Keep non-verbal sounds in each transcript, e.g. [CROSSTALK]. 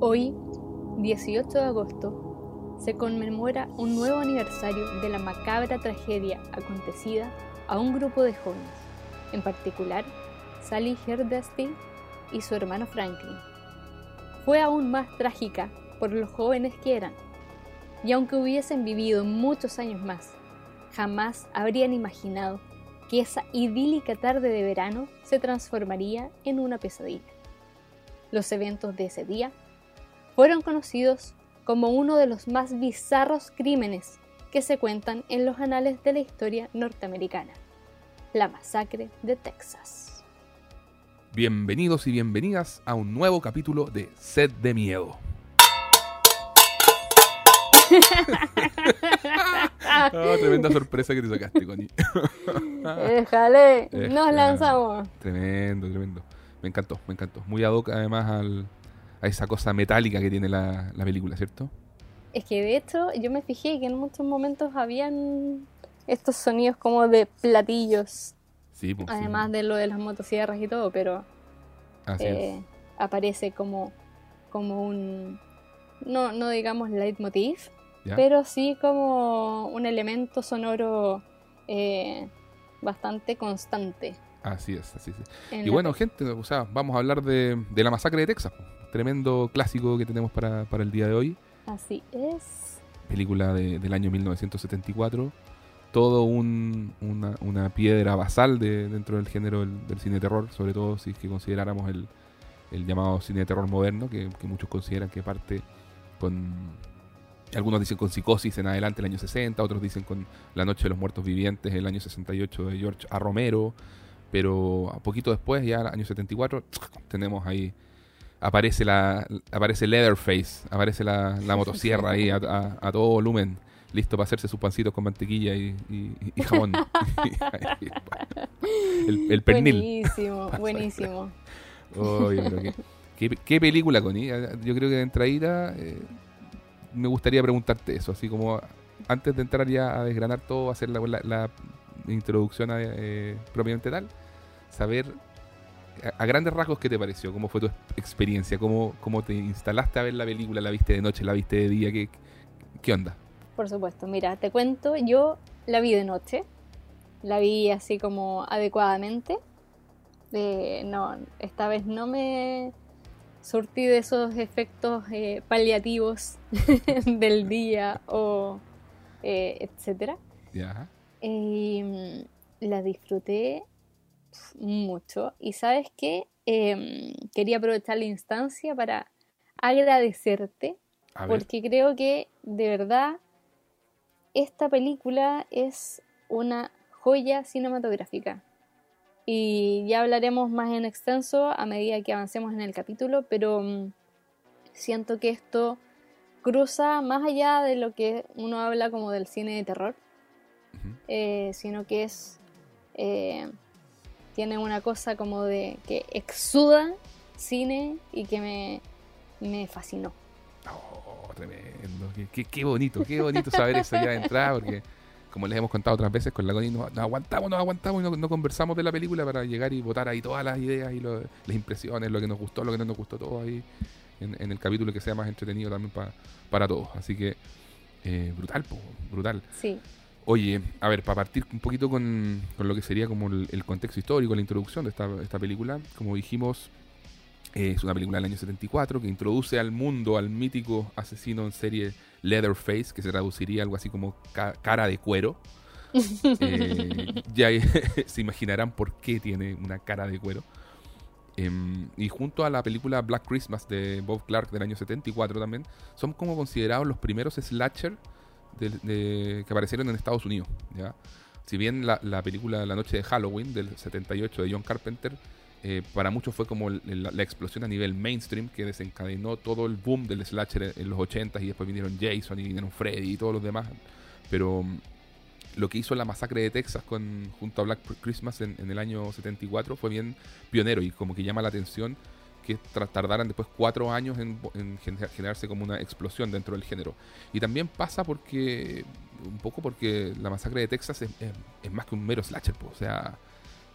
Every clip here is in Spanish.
Hoy, 18 de agosto, se conmemora un nuevo aniversario de la macabra tragedia acontecida a un grupo de jóvenes, en particular Sally Hardesty y su hermano Franklin. Fue aún más trágica por los jóvenes que eran, y aunque hubiesen vivido muchos años más, jamás habrían imaginado que esa idílica tarde de verano se transformaría en una pesadilla. Los eventos de ese día fueron conocidos como uno de los más bizarros crímenes que se cuentan en los anales de la historia norteamericana, la masacre de Texas. Bienvenidos y bienvenidas a un nuevo capítulo de Sed de Miedo. Oh, [LAUGHS] tremenda sorpresa que te sacaste, Connie. Déjale, nos lanzamos. Tremendo, tremendo. Me encantó, me encantó. Muy ad hoc además al, a esa cosa metálica que tiene la, la película, ¿cierto? Es que de hecho yo me fijé que en muchos momentos habían estos sonidos como de platillos, Sí, pues, sí. además de lo de las motosierras y todo, pero Así eh, aparece como, como un, no, no digamos leitmotiv, es. ¿ya? pero sí como un elemento sonoro eh, bastante constante. Así es, así es. en Y bueno, gente, o sea, vamos a hablar de, de la masacre de Texas. Tremendo clásico que tenemos para, para el día de hoy. así es. película de- del año 1974. Todo un- una, una piedra basal de, dentro del género del, del cine de terror, sobre todo si es que consideráramos el, el llamado cine de terror moderno, que, que muchos consideran que parte con. Algunos dicen con Psicosis en adelante, el año 60, otros dicen con La Noche de los Muertos Vivientes, el año 68 de George A. Romero, pero a poquito después, ya año 74, tenemos ahí aparece la aparece Leatherface, aparece la, la motosierra ahí a, a- a todo volumen, listo para hacerse sus pancitos con mantequilla y, y- y jamón. [LAUGHS] el, el pernil. Buenísimo, [LAUGHS] buenísimo. Qué, qué- qué película, Connie. Yo creo que de entradita eh, me gustaría preguntarte eso, así como antes de entrar ya a desgranar todo, hacer la, la- la introducción a, eh, propiamente tal, saber a, a grandes rasgos qué te pareció, cómo fue tu experiencia, cómo, cómo te instalaste a ver la película, la viste de noche, la viste de día, qué, qué onda. Por supuesto, mira, te cuento, yo la vi de noche, la vi así como adecuadamente. Eh, no, esta vez no me surtí de esos efectos eh, paliativos [LAUGHS] del día o eh, etcétera. Ya. Mm, la disfruté mucho. Y sabes qué, Em, quería aprovechar la instancia para agradecerte porque creo que de verdad esta película es una joya cinematográfica. Y ya hablaremos más en extenso a medida que avancemos en el capítulo, pero mm, siento que esto cruza más allá de lo que uno habla como del cine de terror, Eh, sino que es eh, tiene una cosa como de que exuda cine y que me, me fascinó. Oh, tremendo. Qué, qué- qué bonito, qué bonito saber eso ya de entrada, porque como les hemos contado otras veces, con la Connie nos, nos aguantamos, nos aguantamos y no, no conversamos de la película para llegar y votar ahí todas las ideas y lo- las impresiones, lo que nos gustó, lo que no nos gustó, todo ahí en, en el capítulo que sea más entretenido también pa- para todos. Así que eh, brutal, po, brutal. Sí, Oye, a ver, para partir un poquito con, con lo que sería como el, el contexto histórico, la introducción de esta, esta película, como dijimos, eh, es una película del año 74 que introduce al mundo al mítico asesino en serie Leatherface, que se traduciría algo así como ca- cara de cuero. [LAUGHS] Eh, ya [LAUGHS] se imaginarán por qué tiene una cara de cuero. Em, y junto a la película Black Christmas de Bob Clark del año 74 también, son como considerados los primeros slasher que aparecieron en Estados Unidos. ¿ya? Si bien la, la película La Noche de Halloween del 78 de John Carpenter, eh, para muchos fue como la, explosión a nivel mainstream que desencadenó todo el boom del slasher en, los 80s y después vinieron Jason y vinieron Freddy y todos los demás. Pero mm, lo que hizo la masacre de Texas con, junto a Black Christmas en el año 74 fue bien pionero y como que llama la atención que tardaran después cuatro años en, en gener- generarse como una explosión dentro del género. Y también pasa porque, un poco porque la masacre de Texas es, es- es más que un mero slasher, po. o sea,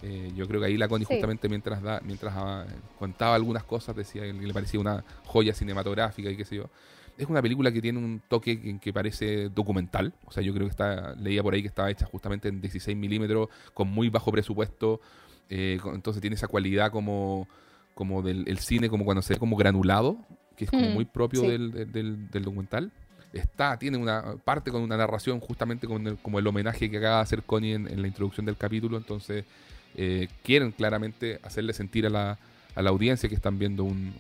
Eh, yo creo que ahí la Connie justamente mientras da, mientras ah, contaba algunas cosas decía que le parecía una joya cinematográfica y qué sé yo. Es una película que tiene un toque que, que parece documental. O sea, yo creo que está, leía por ahí que estaba hecha justamente en 16 milímetros, con muy bajo presupuesto. Eh, entonces tiene esa cualidad como, como del cine, como cuando se ve como granulado, que es como mm, muy propio del, del, del, documental. Está, tiene una parte con una narración justamente con como el homenaje que acaba de hacer Connie en, la introducción del capítulo. Entonces eh, quieren claramente hacerle sentir a la, a la audiencia que están viendo un,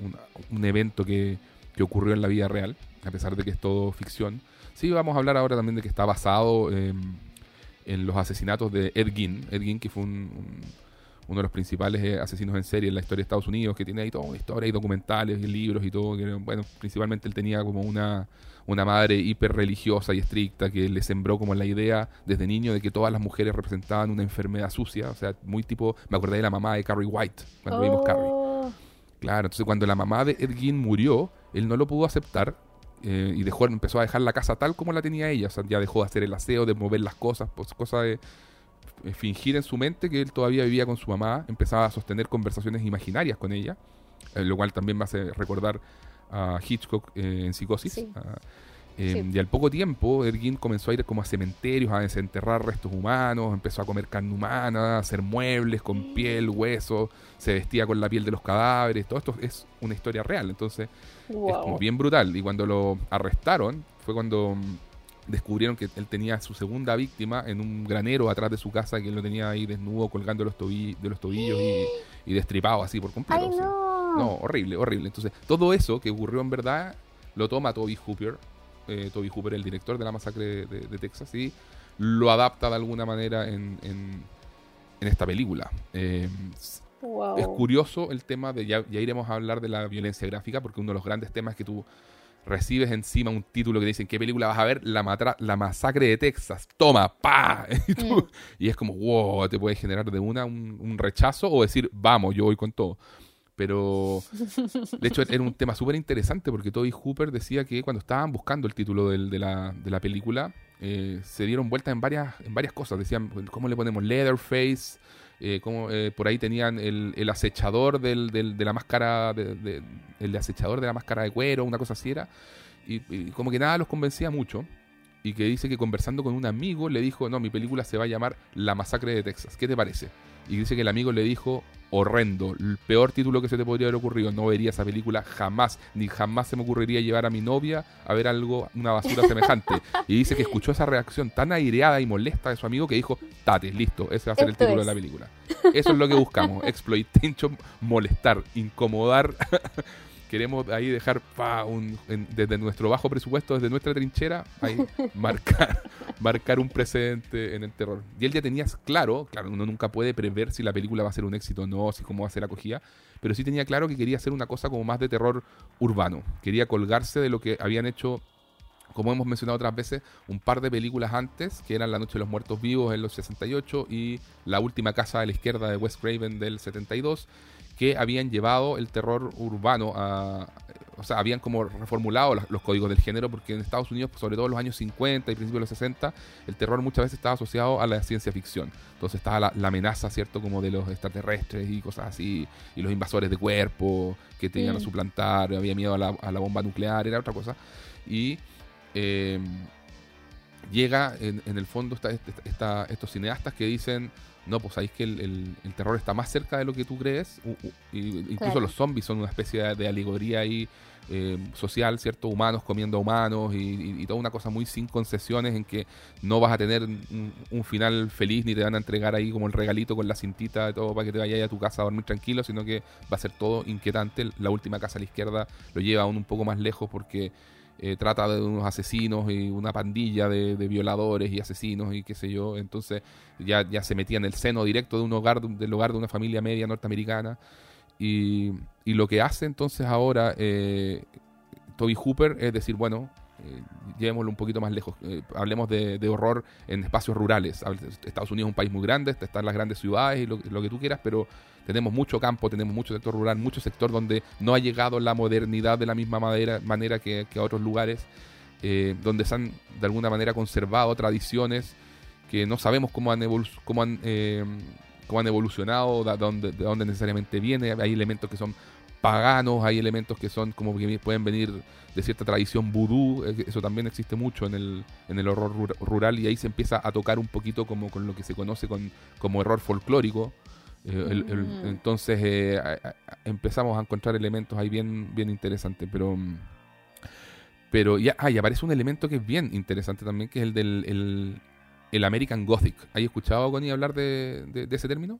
un, un evento que, que ocurrió en la vida real, a pesar de que es todo ficción. Sí, vamos a hablar ahora también de que está basado en los asesinatos de Ed Gein. Ed Gein, que fue uno de los principales eh, asesinos en serie en la historia de Estados Unidos, que tiene ahí toda una historia y documentales y libros y todo. Que, bueno, principalmente él tenía como una, una madre hiper religiosa y estricta que le sembró como la idea desde niño de que todas las mujeres representaban una enfermedad sucia. O sea, muy tipo, me acordé de la mamá de Carrie White, cuando vimos Carrie. Oh. Claro, entonces cuando la mamá de Ed Gein murió, él no lo pudo aceptar eh, y dejó, empezó a dejar la casa tal como la tenía ella. O sea, ya dejó de hacer el aseo, de mover las cosas, pues cosa de fingir en su mente que él todavía vivía con su mamá. Empezaba a sostener conversaciones imaginarias con ella, eh, lo cual también me hace recordar a Hitchcock en Psicosis. Em, y al poco tiempo, Ergin comenzó a ir como a cementerios, a desenterrar restos humanos, empezó a comer carne humana, a hacer muebles con piel, hueso, se vestía con la piel de los cadáveres. Todo esto es una historia real, entonces es como bien brutal. Y cuando lo arrestaron, fue cuando mm, descubrieron que él tenía su segunda víctima en un granero atrás de su casa, que él lo tenía ahí desnudo, colgando los de los tobillos y, destripado así por completo. no. horrible, horrible. Entonces, todo eso que ocurrió en verdad lo toma Toby Hooper eh, Toby Hooper, el director de la masacre de, Texas, y lo adapta de alguna manera en, en, esta película. Eh, es curioso el tema de, ya, iremos a hablar de la violencia gráfica, porque uno de los grandes temas que tú recibes encima un título que dicen, ¿qué película vas a ver? La, la masacre de Texas. Toma, pa. [LAUGHS] Mm. Y, es como, wow, te puede generar de una un, rechazo o decir, vamos, yo voy con todo. Pero, de hecho, era un tema súper interesante porque Toby Hooper decía que cuando estaban buscando el título de, la, de la película, eh, se dieron vueltas en varias, en varias cosas. Decían, ¿cómo le ponemos Leatherface? Eh, como, eh, por ahí tenían el, el acechador del, del, de la máscara, de, el acechador de la máscara de cuero, una cosa así era. Y, y, como que nada los convencía mucho. Y que dice que conversando con un amigo le dijo, no, mi película se va a llamar La Masacre de Texas. ¿Qué te parece? Y dice que el amigo le dijo, horrendo, el peor título que se te podría haber ocurrido. No vería esa película jamás, ni jamás se me ocurriría llevar a mi novia a ver algo, una basura [LAUGHS] semejante. Y dice que escuchó esa reacción tan aireada y molesta de su amigo que dijo, tate, listo, ese va a ser el título de la película. Eso es lo que buscamos, [LAUGHS] exploitation, [LAUGHS] molestar, incomodar queremos ahí dejar un, desde nuestro bajo presupuesto, desde nuestra trinchera, ahí [LAUGHS] marcar, marcar un precedente en el terror. Y él ya tenía claro, claro, uno nunca puede prever si la película va a ser un éxito o no, si cómo va a ser acogida, pero sí tenía claro que quería hacer una cosa como más de terror urbano. Quería colgarse de lo que habían hecho como hemos mencionado otras veces, un par de películas antes, que eran La Noche de los Muertos Vivos en los 68 y La Última Casa de la Izquierda de Wes Craven del 72, que habían llevado el terror urbano a... O sea, habían como reformulado los, códigos del género, porque en Estados Unidos, sobre todo en los años 50 y principios de los 60, el terror muchas veces estaba asociado a la ciencia ficción. Entonces estaba la, amenaza, ¿cierto? Como de los extraterrestres y cosas así, y los invasores de cuerpo que te iban a suplantar, había miedo a la, a la bomba nuclear, era otra cosa. Y eh, llega en, el fondo estos cineastas que dicen, no, pues sabéis que el, terror está más cerca de lo que tú crees, incluso los zombies son una especie de, alegoría ahí eh, social, ¿cierto? Humanos comiendo humanos y, toda una cosa muy sin concesiones en que no vas a tener un, final feliz ni te van a entregar ahí como el regalito con la cintita de todo para que te vayas a tu casa a dormir tranquilo, sino que va a ser todo inquietante. La última casa a la izquierda lo lleva aún un poco más lejos porque eh, trata de unos asesinos y una pandilla de, violadores y asesinos y qué sé yo. Entonces ya, ya se metía en el seno directo de un hogar, del hogar de una familia media norteamericana. Y, y lo que hace entonces ahora eh, Toby Hooper es decir, bueno, eh, llevémoslo un poquito más lejos. Eh, hablemos de, horror en espacios rurales. Estados Unidos es un país muy grande, están las grandes ciudades y lo, que tú quieras, pero tenemos mucho campo, tenemos mucho sector rural, mucho sector donde no ha llegado la modernidad de la misma manera que, a otros lugares, eh, donde se han de alguna manera conservado tradiciones que no sabemos cómo han, cómo han cómo han evolucionado, de dónde, de dónde necesariamente viene. Hay elementos que son paganos, hay elementos que son como que pueden venir de cierta tradición vudú, eh, eso también existe mucho en el, en el horror rural y ahí se empieza a tocar un poquito como con lo que se conoce con, como error folclórico. Eh, mm. entonces eh, empezamos a encontrar elementos ahí bien, bien interesantes, pero... Pero ya, ah, aparece un elemento que es bien interesante también, que es el del el, American Gothic. ¿Hay escuchado, Connie, hablar de, de ese término?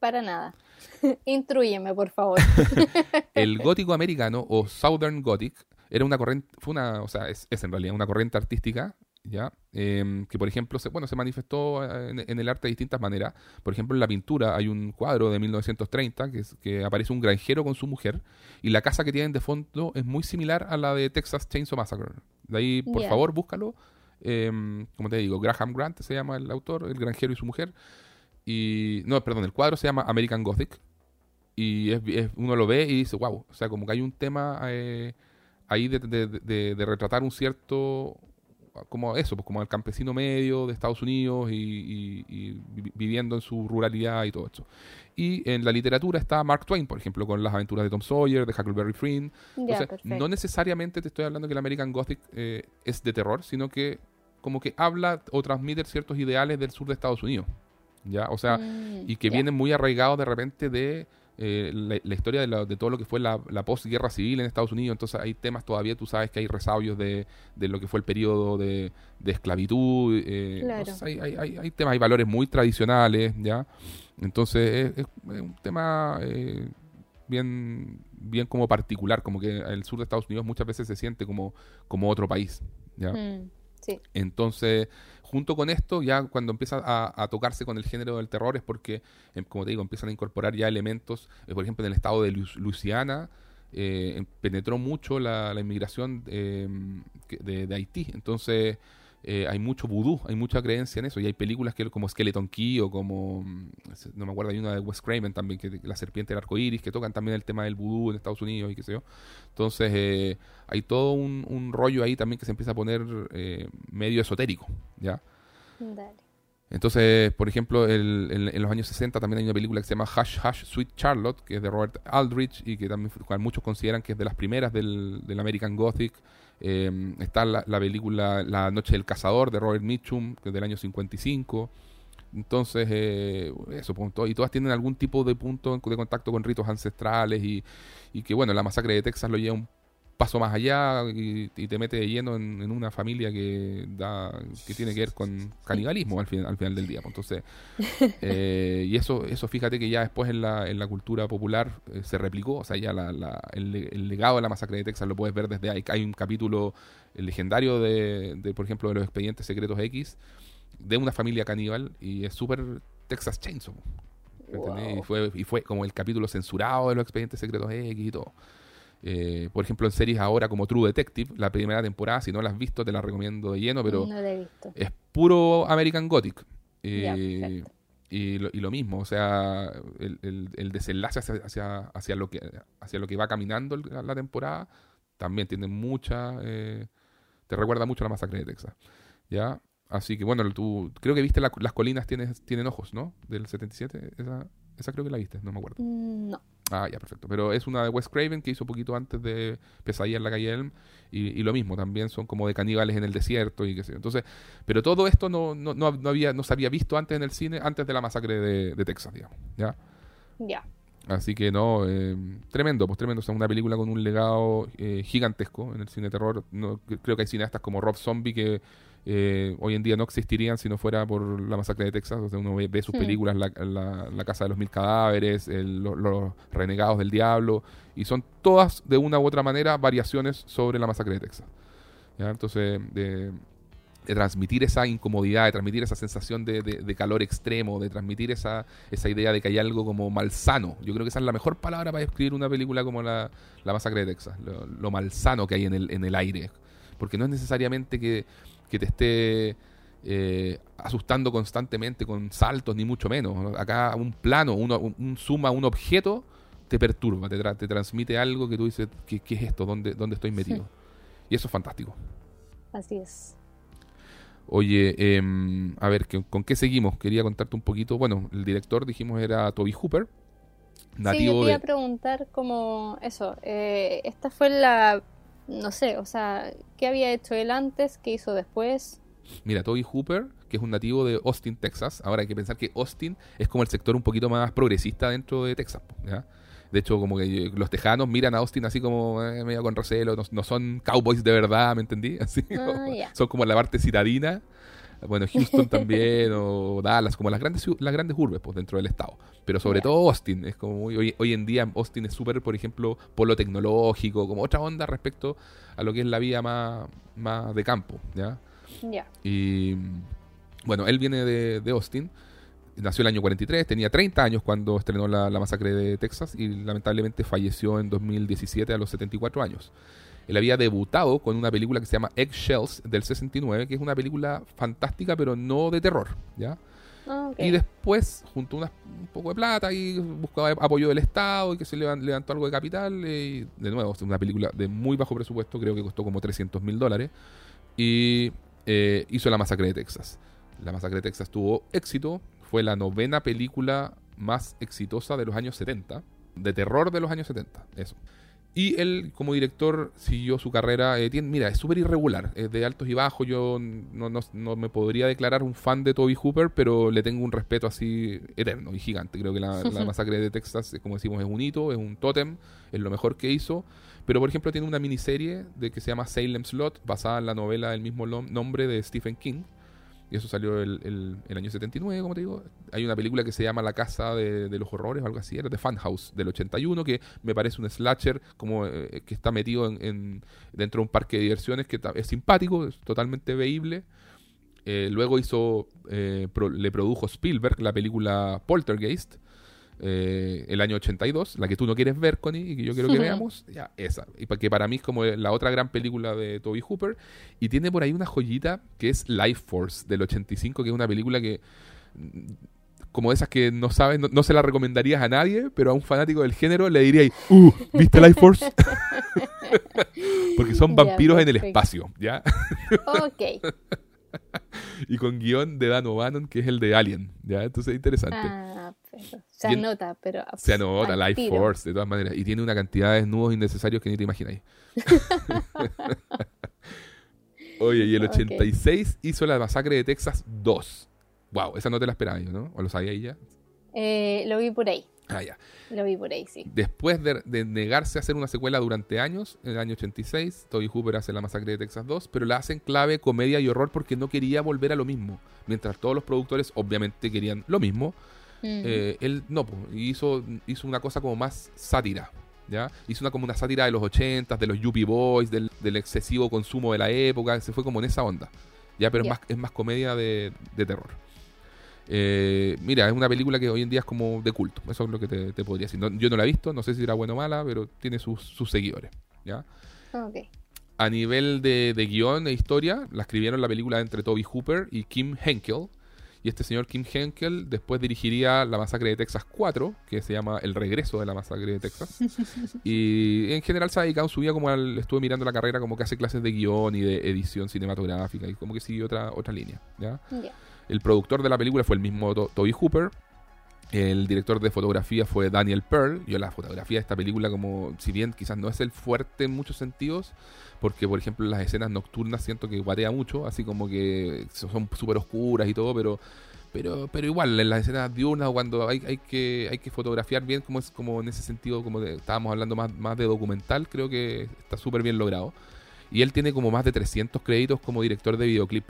Para nada. [LAUGHS] Intrúyeme, por favor. [LAUGHS] el [LAUGHS] gótico americano o Southern Gothic era una corriente, fue una, o sea, es, en realidad una corriente artística, ¿ya? Em, que por ejemplo, se, bueno, se manifestó eh, en, el arte de distintas maneras. Por ejemplo, en la pintura hay un cuadro de 1930 que, que aparece un granjero con su mujer y la casa que tienen de fondo es muy similar a la de Texas Chainsaw Massacre. De ahí, por favor, búscalo. Em, como te digo, Graham Grant se llama el autor, el granjero y su mujer. Y. No, perdón, el cuadro se llama American Gothic. Y es, uno lo ve y dice, wow. O sea, como que hay un tema eh, ahí de, de, retratar un cierto. Como eso, pues como el campesino medio de Estados Unidos y, viviendo en su ruralidad y todo eso. Y en la literatura está Mark Twain, por ejemplo, con las aventuras de Tom Sawyer, de Huckleberry Finn. no necesariamente te estoy hablando que el American Gothic eh, es de terror, sino que como que habla o transmite ciertos ideales del sur de Estados Unidos. ¿Ya? O sea, mm, y que vienen muy arraigados de repente de eh, la, historia de, todo lo que fue la, la posguerra civil en Estados Unidos. Entonces hay temas todavía, tú sabes que hay resabios de, lo que fue el periodo de, esclavitud. Eh, hay, temas, hay valores muy tradicionales, ¿ya? Entonces es, un tema eh, bien, bien como particular, como que el sur de Estados Unidos muchas veces se siente como, como otro país, ¿ya? Mm, Entonces junto con esto, ya cuando empieza a, tocarse con el género del terror es porque, em, como te digo, empiezan a incorporar ya elementos, eh, por ejemplo, en el estado de Luisiana, eh, em, penetró mucho la, inmigración em, de, Haití. Entonces, eh, hay mucho vudú, hay mucha creencia en eso. Y hay películas que como Skeleton Key o como, mm, no me acuerdo, hay una de Wes Craven también, que La Serpiente del Arco Iris, que tocan también el tema del vudú en Estados Unidos y qué sé yo. Entonces, eh, hay todo un, rollo ahí también que se empieza a poner eh, medio esotérico, ¿ya? Entonces, por ejemplo, en los años 60 también hay una película que se llama Hush Hush Sweet Charlotte, que es de Robert Aldrich y que también muchos consideran que es de las primeras del, del American Gothic. Eh, está la, película La Noche del Cazador de Robert Mitchum, que es del año 55. Entonces, eh, eso, pues, y todas tienen algún tipo de punto de contacto con ritos ancestrales y, y que, bueno, la masacre de Texas lo lleva un paso más allá y, te mete de lleno en, una familia que da que tiene que ver con canibalismo al, final al final del día. Pues. Entonces, [LAUGHS] eh, y eso, eso fíjate que ya después en la, en la cultura popular eh, se replicó, o sea, ya la, el, legado de la masacre de Texas lo puedes ver desde ahí. Hay un capítulo legendario de, de, por ejemplo, de los expedientes secretos X, de una familia caníbal, y es súper Texas Chainsaw. Y, fue, y fue como el capítulo censurado de los expedientes secretos X y todo. Eh, por ejemplo, en series ahora como True Detective, la primera temporada, si no la has visto, te la recomiendo de lleno, pero es puro American Gothic. Eh, y, lo, mismo, o sea, el, desenlace hacia, hacia, lo que, hacia lo que va caminando la, temporada también tiene mucha. Eh, te recuerda mucho a la masacre de Texas. ¿Ya? Así que bueno, tú creo que viste Las colinas tienen, tienen ojos, ¿no? Del 77. Esa, esa creo que la viste, no me acuerdo. Mm, no. Ah, ya, perfecto. Pero es una de Wes Craven que hizo poquito antes de Pesadilla en la calle Elm. Y, lo mismo, también son como de caníbales en el desierto y qué sé Entonces, pero todo esto no, no, no, había, no se había visto antes en el cine, antes de la masacre de, Texas, digamos. ¿Ya? Ya. Así que no, eh, tremendo, pues tremendo. O sea, una película con un legado eh, gigantesco en el cine de terror. No, creo que hay cineastas como Rob Zombie que eh, hoy en día no existirían si no fuera por la masacre de Texas. O sea, uno ve, sus hmm. películas, la, Casa de los Mil Cadáveres, los Renegados del Diablo, y son todas de una u otra manera variaciones sobre la masacre de Texas. Entonces, de, transmitir esa incomodidad, de transmitir esa sensación de, calor extremo, de transmitir esa, esa idea de que hay algo como malsano. Yo creo que esa es la mejor palabra para describir una película como la, masacre de Texas, lo, lo malsano que hay en el, en el aire. Porque no es necesariamente que que te esté eh, asustando constantemente con saltos, ni mucho menos. Acá un plano, uno, un, suma, un objeto, te perturba, te, te transmite algo que tú dices, ¿qué, es esto? ¿Dónde, dónde estoy metido? Y eso es fantástico. Así es. Oye, em, a ver, ¿con qué seguimos? Quería contarte un poquito. Bueno, el director dijimos era Toby Hooper. Nativo sí, yo te iba a preguntar como eso. Eh, esta fue la, no sé, o sea, ¿qué había hecho él antes? ¿Qué hizo después? Mira, Toby Hooper, que es un nativo de Austin, Texas. Ahora hay que pensar que Austin es como el sector un poquito más progresista dentro de Texas. ¿ya? De hecho, como que los tejanos miran a Austin así como eh, medio con recelo, no, son cowboys de verdad, ¿me entendí? [LAUGHS] Así, ah, Son como la parte citadina. Bueno, Houston también, o Dallas, como las grandes las grandes urbes pues, dentro del estado. Pero sobre todo Austin, es como hoy, hoy en día Austin es súper, por ejemplo, polo tecnológico, como otra onda respecto a lo que es la vida más, más de campo, ¿ya? Y bueno, él viene de, de Austin nació el año 43, tenía 30 años cuando estrenó la, masacre de Texas y lamentablemente falleció en 2017 a los 74 años. Él había debutado con una película que se llama Eggshells del 69, que es una película fantástica pero no de terror, ¿ya? Ah, y después, junto a un poco de plata y buscaba apoyo del Estado y que se levantó algo de capital. Y de nuevo, una película de muy bajo presupuesto, creo que costó como 300 mil dólares. Y eh, hizo La Masacre de Texas. La Masacre de Texas tuvo éxito, fue la novena película más exitosa de los años 70, de terror de los años 70, eso. Y él, como director, siguió su carrera. Eh, tiene, mira, es súper irregular, es de altos y bajos. Yo no, no, me podría declarar un fan de Toby Hooper, pero le tengo un respeto así eterno y gigante. Creo que la, masacre de Texas, como decimos, es un hito, es un tótem, es lo mejor que hizo. Pero, por ejemplo, tiene una miniserie de que se llama Salem Slot, basada en la novela del mismo nombre de Stephen King y eso salió el, el, año 79, como te digo. Hay una película que se llama La Casa de, los Horrores o algo así, era de Funhouse del 81, que me parece un slasher como eh, que está metido en, dentro de un parque de diversiones que es simpático, es totalmente veíble. Eh, luego hizo, eh, le produjo Spielberg la película Poltergeist, eh, el año 82, la que tú no quieres ver, Connie, y que yo quiero que veamos, ya, esa. Y que para mí es como la otra gran película de Toby Hooper. Y tiene por ahí una joyita que es Life Force del 85, que es una película que mm, como esas que no sabes, no, se la recomendarías a nadie, pero a un fanático del género le diría, uh, ¿viste Life Force? [LAUGHS] Porque son vampiros en el espacio, ¿ya? ok. [LAUGHS] y con guion de Dan O'Bannon, que es el de Alien, ¿ya? Entonces es interesante. Ah, se anota, pero... Se anota, Life Force, de todas maneras. Y tiene una cantidad de desnudos innecesarios que ni te imagináis. [LAUGHS] Oye, y el 86 hizo la masacre de Texas 2. Wow, esa no te la esperaba yo, ¿no? ¿O lo sabía ella? Eh, lo vi por ahí. Ah, ya. Lo vi por ahí, sí. Después de, negarse a hacer una secuela durante años, en el año 86, Toby Hooper hace La Masacre de Texas 2, pero la hace en clave comedia y horror porque no quería volver a lo mismo. Mientras todos los productores obviamente querían lo mismo, eh, él no, hizo, hizo una cosa como más sátira. ¿ya? Hizo una como una sátira de los 80, de los Yuppie Boys, del, excesivo consumo de la época, se fue como en esa onda. ¿ya? Pero es, más, es más comedia de terror. Eh, mira, es una película que hoy en día es como de culto. Eso es lo que te, podría decir. yo no la he visto, no sé si era buena o mala, pero tiene sus, seguidores. ¿ya? A nivel de, guion e historia, la escribieron la película entre Toby Hooper y Kim Henkel. Y este señor Kim Henkel después dirigiría La Masacre de Texas 4, que se llama El Regreso de la Masacre de Texas. [LAUGHS] y en general se ha dedicado su vida como al, estuve mirando la carrera como que hace clases de guion y de edición cinematográfica y como que sigue otra, otra línea. ¿ya? El productor de la película fue el mismo Toby Hooper. El director de fotografía fue Daniel Pearl. Yo la fotografía de esta película, como si bien quizás no es el fuerte en muchos sentidos, porque por ejemplo las escenas nocturnas siento que guatea mucho, así como que son súper oscuras y todo, pero pero pero igual en las escenas diurnas cuando hay, hay que hay que fotografiar bien como es como en ese sentido como estábamos hablando más, más de documental creo que está súper bien logrado y él tiene como más de 300 créditos como director de videoclip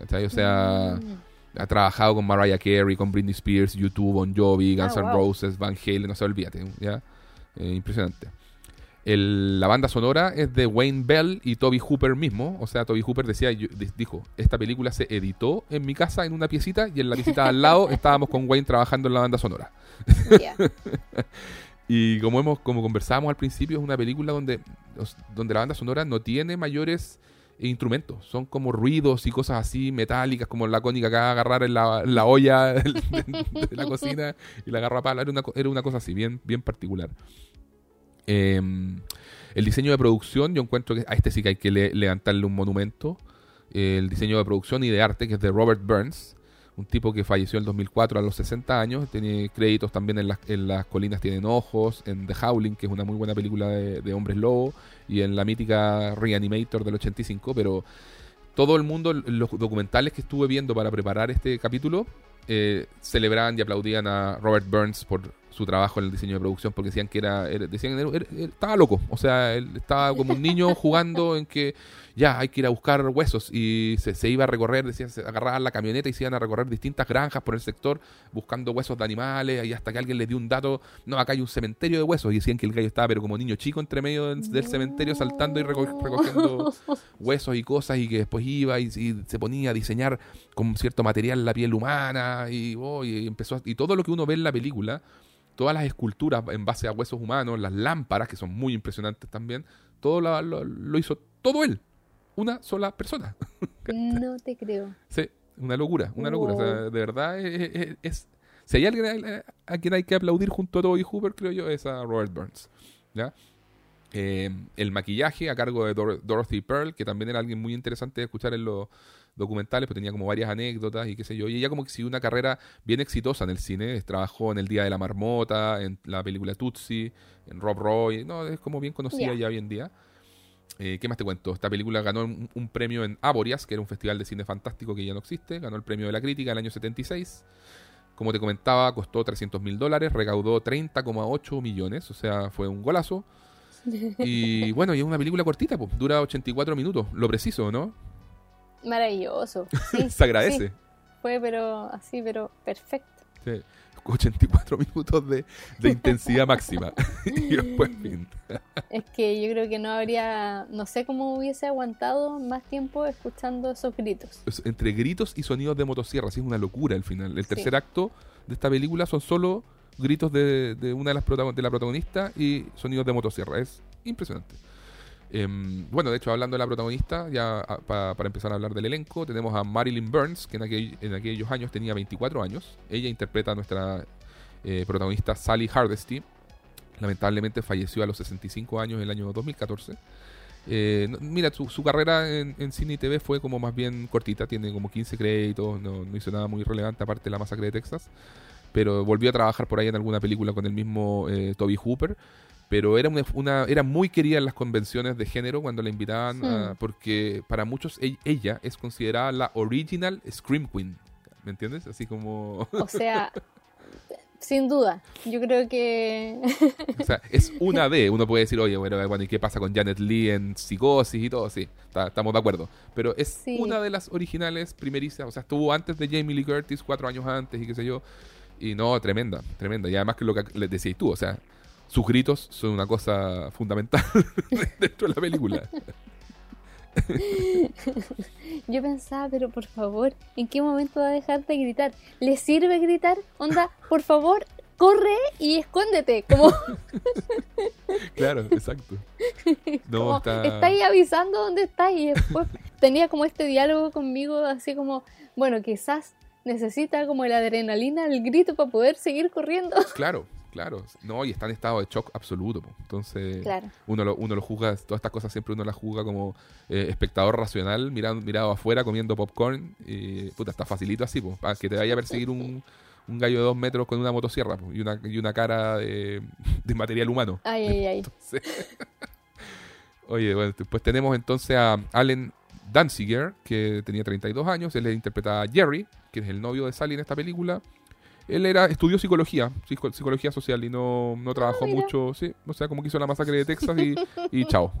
o sea, mm. Ha trabajado con Mariah Carey, con Britney Spears, YouTube, Bon Jovi, Guns ah, N' Roses, Van Halen, no se olvídate, ¿ya? Eh, impresionante. la banda sonora es de Wayne Bell y Toby Hooper mismo. O sea, Toby Hooper decía, dijo, esta película se editó en mi casa en una piecita y en la piecita al lado [LAUGHS] estábamos con Wayne trabajando en la banda sonora. [LAUGHS] y como hemos, como conversábamos al principio, es una película donde, donde la banda sonora no tiene mayores instrumentos, son como ruidos y cosas así metálicas, como la cónica que va agarrar en la, olla [LAUGHS] de, la cocina y la agarra pala, era una, era una cosa así, bien, bien particular. Em, el diseño de producción, yo encuentro que a este sí que hay que levantarle un monumento. el diseño de producción y de arte, que es de Robert Burns, un tipo que falleció en el 2004 a los 60 años. Tiene créditos también en las, en las colinas tienen ojos, en The Howling, que es una muy buena película de, de hombres lobo, y en la mítica Reanimator del 85, pero todo el mundo, los documentales que estuve viendo para preparar este capítulo, eh, celebraban y aplaudían a Robert Burns por su trabajo en el diseño de producción porque decían que era, decían estaba loco, o sea, él estaba como un niño [LAUGHS] jugando en que ya hay que ir a buscar huesos. Y se, iba a recorrer, decían, se agarraban la camioneta y se iban a recorrer distintas granjas por el sector buscando huesos de animales. Y hasta que alguien les dio un dato, no, acá hay un cementerio de huesos. Y decían que el gallo estaba pero como niño chico entre medio del, cementerio saltando y recogiendo [LAUGHS] huesos y cosas y que después iba y, se ponía a diseñar con cierto material la piel humana. Y, oh, y empezó y todo lo que uno ve en la película todas las esculturas en base a huesos humanos, las lámparas, que son muy impresionantes también, todo lo, hizo todo él, una sola persona. [LAUGHS] no te creo. Sí, una locura, una locura. de verdad, es, si hay alguien a, quien hay que aplaudir junto a Toby Hooper, creo yo, es a Robert Burns. ¿ya? Eh, el maquillaje a cargo de Dorothy Pearl, que también era alguien muy interesante de escuchar en los documentales, pero tenía como varias anécdotas y qué sé yo. Y ella como que siguió una carrera bien exitosa en el cine. Trabajó en El Día de la Marmota, en la película Tootsie, en Rob Roy. No, es como bien conocida ya hoy en día. Eh, ¿Qué más te cuento? Esta película ganó un, premio en Aborias, que era un festival de cine fantástico que ya no existe. Ganó el premio de la crítica en el año 76. Como te comentaba, costó 300 mil dólares, recaudó 30,8 millones, o sea, fue un golazo. [LAUGHS] Y bueno, y es una película cortita, pues, dura 84 minutos, lo preciso, ¿no? Maravilloso. [LAUGHS] Sí, Se agradece. Fue, pero así, pero perfecto. Sí. 84 [LAUGHS] minutos de, intensidad máxima. [LAUGHS] y después fin. es que yo creo que no habría, no sé cómo hubiese aguantado más tiempo escuchando esos gritos. Entre gritos y sonidos de motosierra, así es una locura al final. El tercer acto de esta película son solo gritos de, de una de las de la protagonista y sonidos de motosierra. Es impresionante. Em, bueno, de hecho, hablando de la protagonista, ya para empezar a hablar del elenco, tenemos a Marilyn Burns, que en, en aquellos años tenía 24 años. Ella interpreta a nuestra eh, protagonista Sally Hardesty. Lamentablemente falleció a los 65 años en el año 2014. Eh, mira, su, carrera en, cine y TV fue como más bien cortita, tiene como 15 créditos, no, hizo nada muy relevante aparte de la masacre de Texas, pero volvió a trabajar por ahí en alguna película con el mismo eh, Toby Hooper pero era una, era muy querida en las convenciones de género cuando la invitaban porque para muchos ella es considerada la original Scream Queen ¿me entiendes? así como o [LAUGHS] sea sin duda yo creo que o sea es una de uno puede decir oye bueno, bueno ¿y qué pasa con Janet Lee en Psicosis y todo? sí estamos de acuerdo pero es una de las originales primerizas o sea estuvo antes de Jamie Lee Curtis cuatro años antes y qué sé yo y no, tremenda, tremenda. Y además que lo que le decías tú, o sea, sus gritos son una cosa fundamental [LAUGHS] dentro de la película. [LAUGHS] Yo pensaba, pero por favor, ¿en qué momento va a dejar de gritar? ¿Le sirve gritar? Onda, por favor, corre y escóndete. Como... [LAUGHS] claro, exacto. No, está... ahí avisando dónde está y después tenía como este diálogo conmigo, así como, bueno, quizás necesita como la adrenalina, el grito para poder seguir corriendo. Claro, Claro, no, y está en estado de shock absoluto. Entonces, uno, lo, uno lo juzga, todas estas cosas siempre uno las juzga como eh, espectador racional, mirando, mirado afuera, comiendo popcorn. Y puta, está facilito así, pues, para que te vaya a perseguir un, un gallo de dos metros con una motosierra y, una, y una cara de, material humano. Ay, ay, ay. [LAUGHS] oye, bueno, pues tenemos entonces a Allen Danziger, que tenía 32 años. Él le interpreta a Jerry, que es el novio de Sally en esta película. Él era, estudió psicología, psicología social y no, no trabajó ah, mucho, sí, o sea, como que hizo la masacre de Texas y, y chao.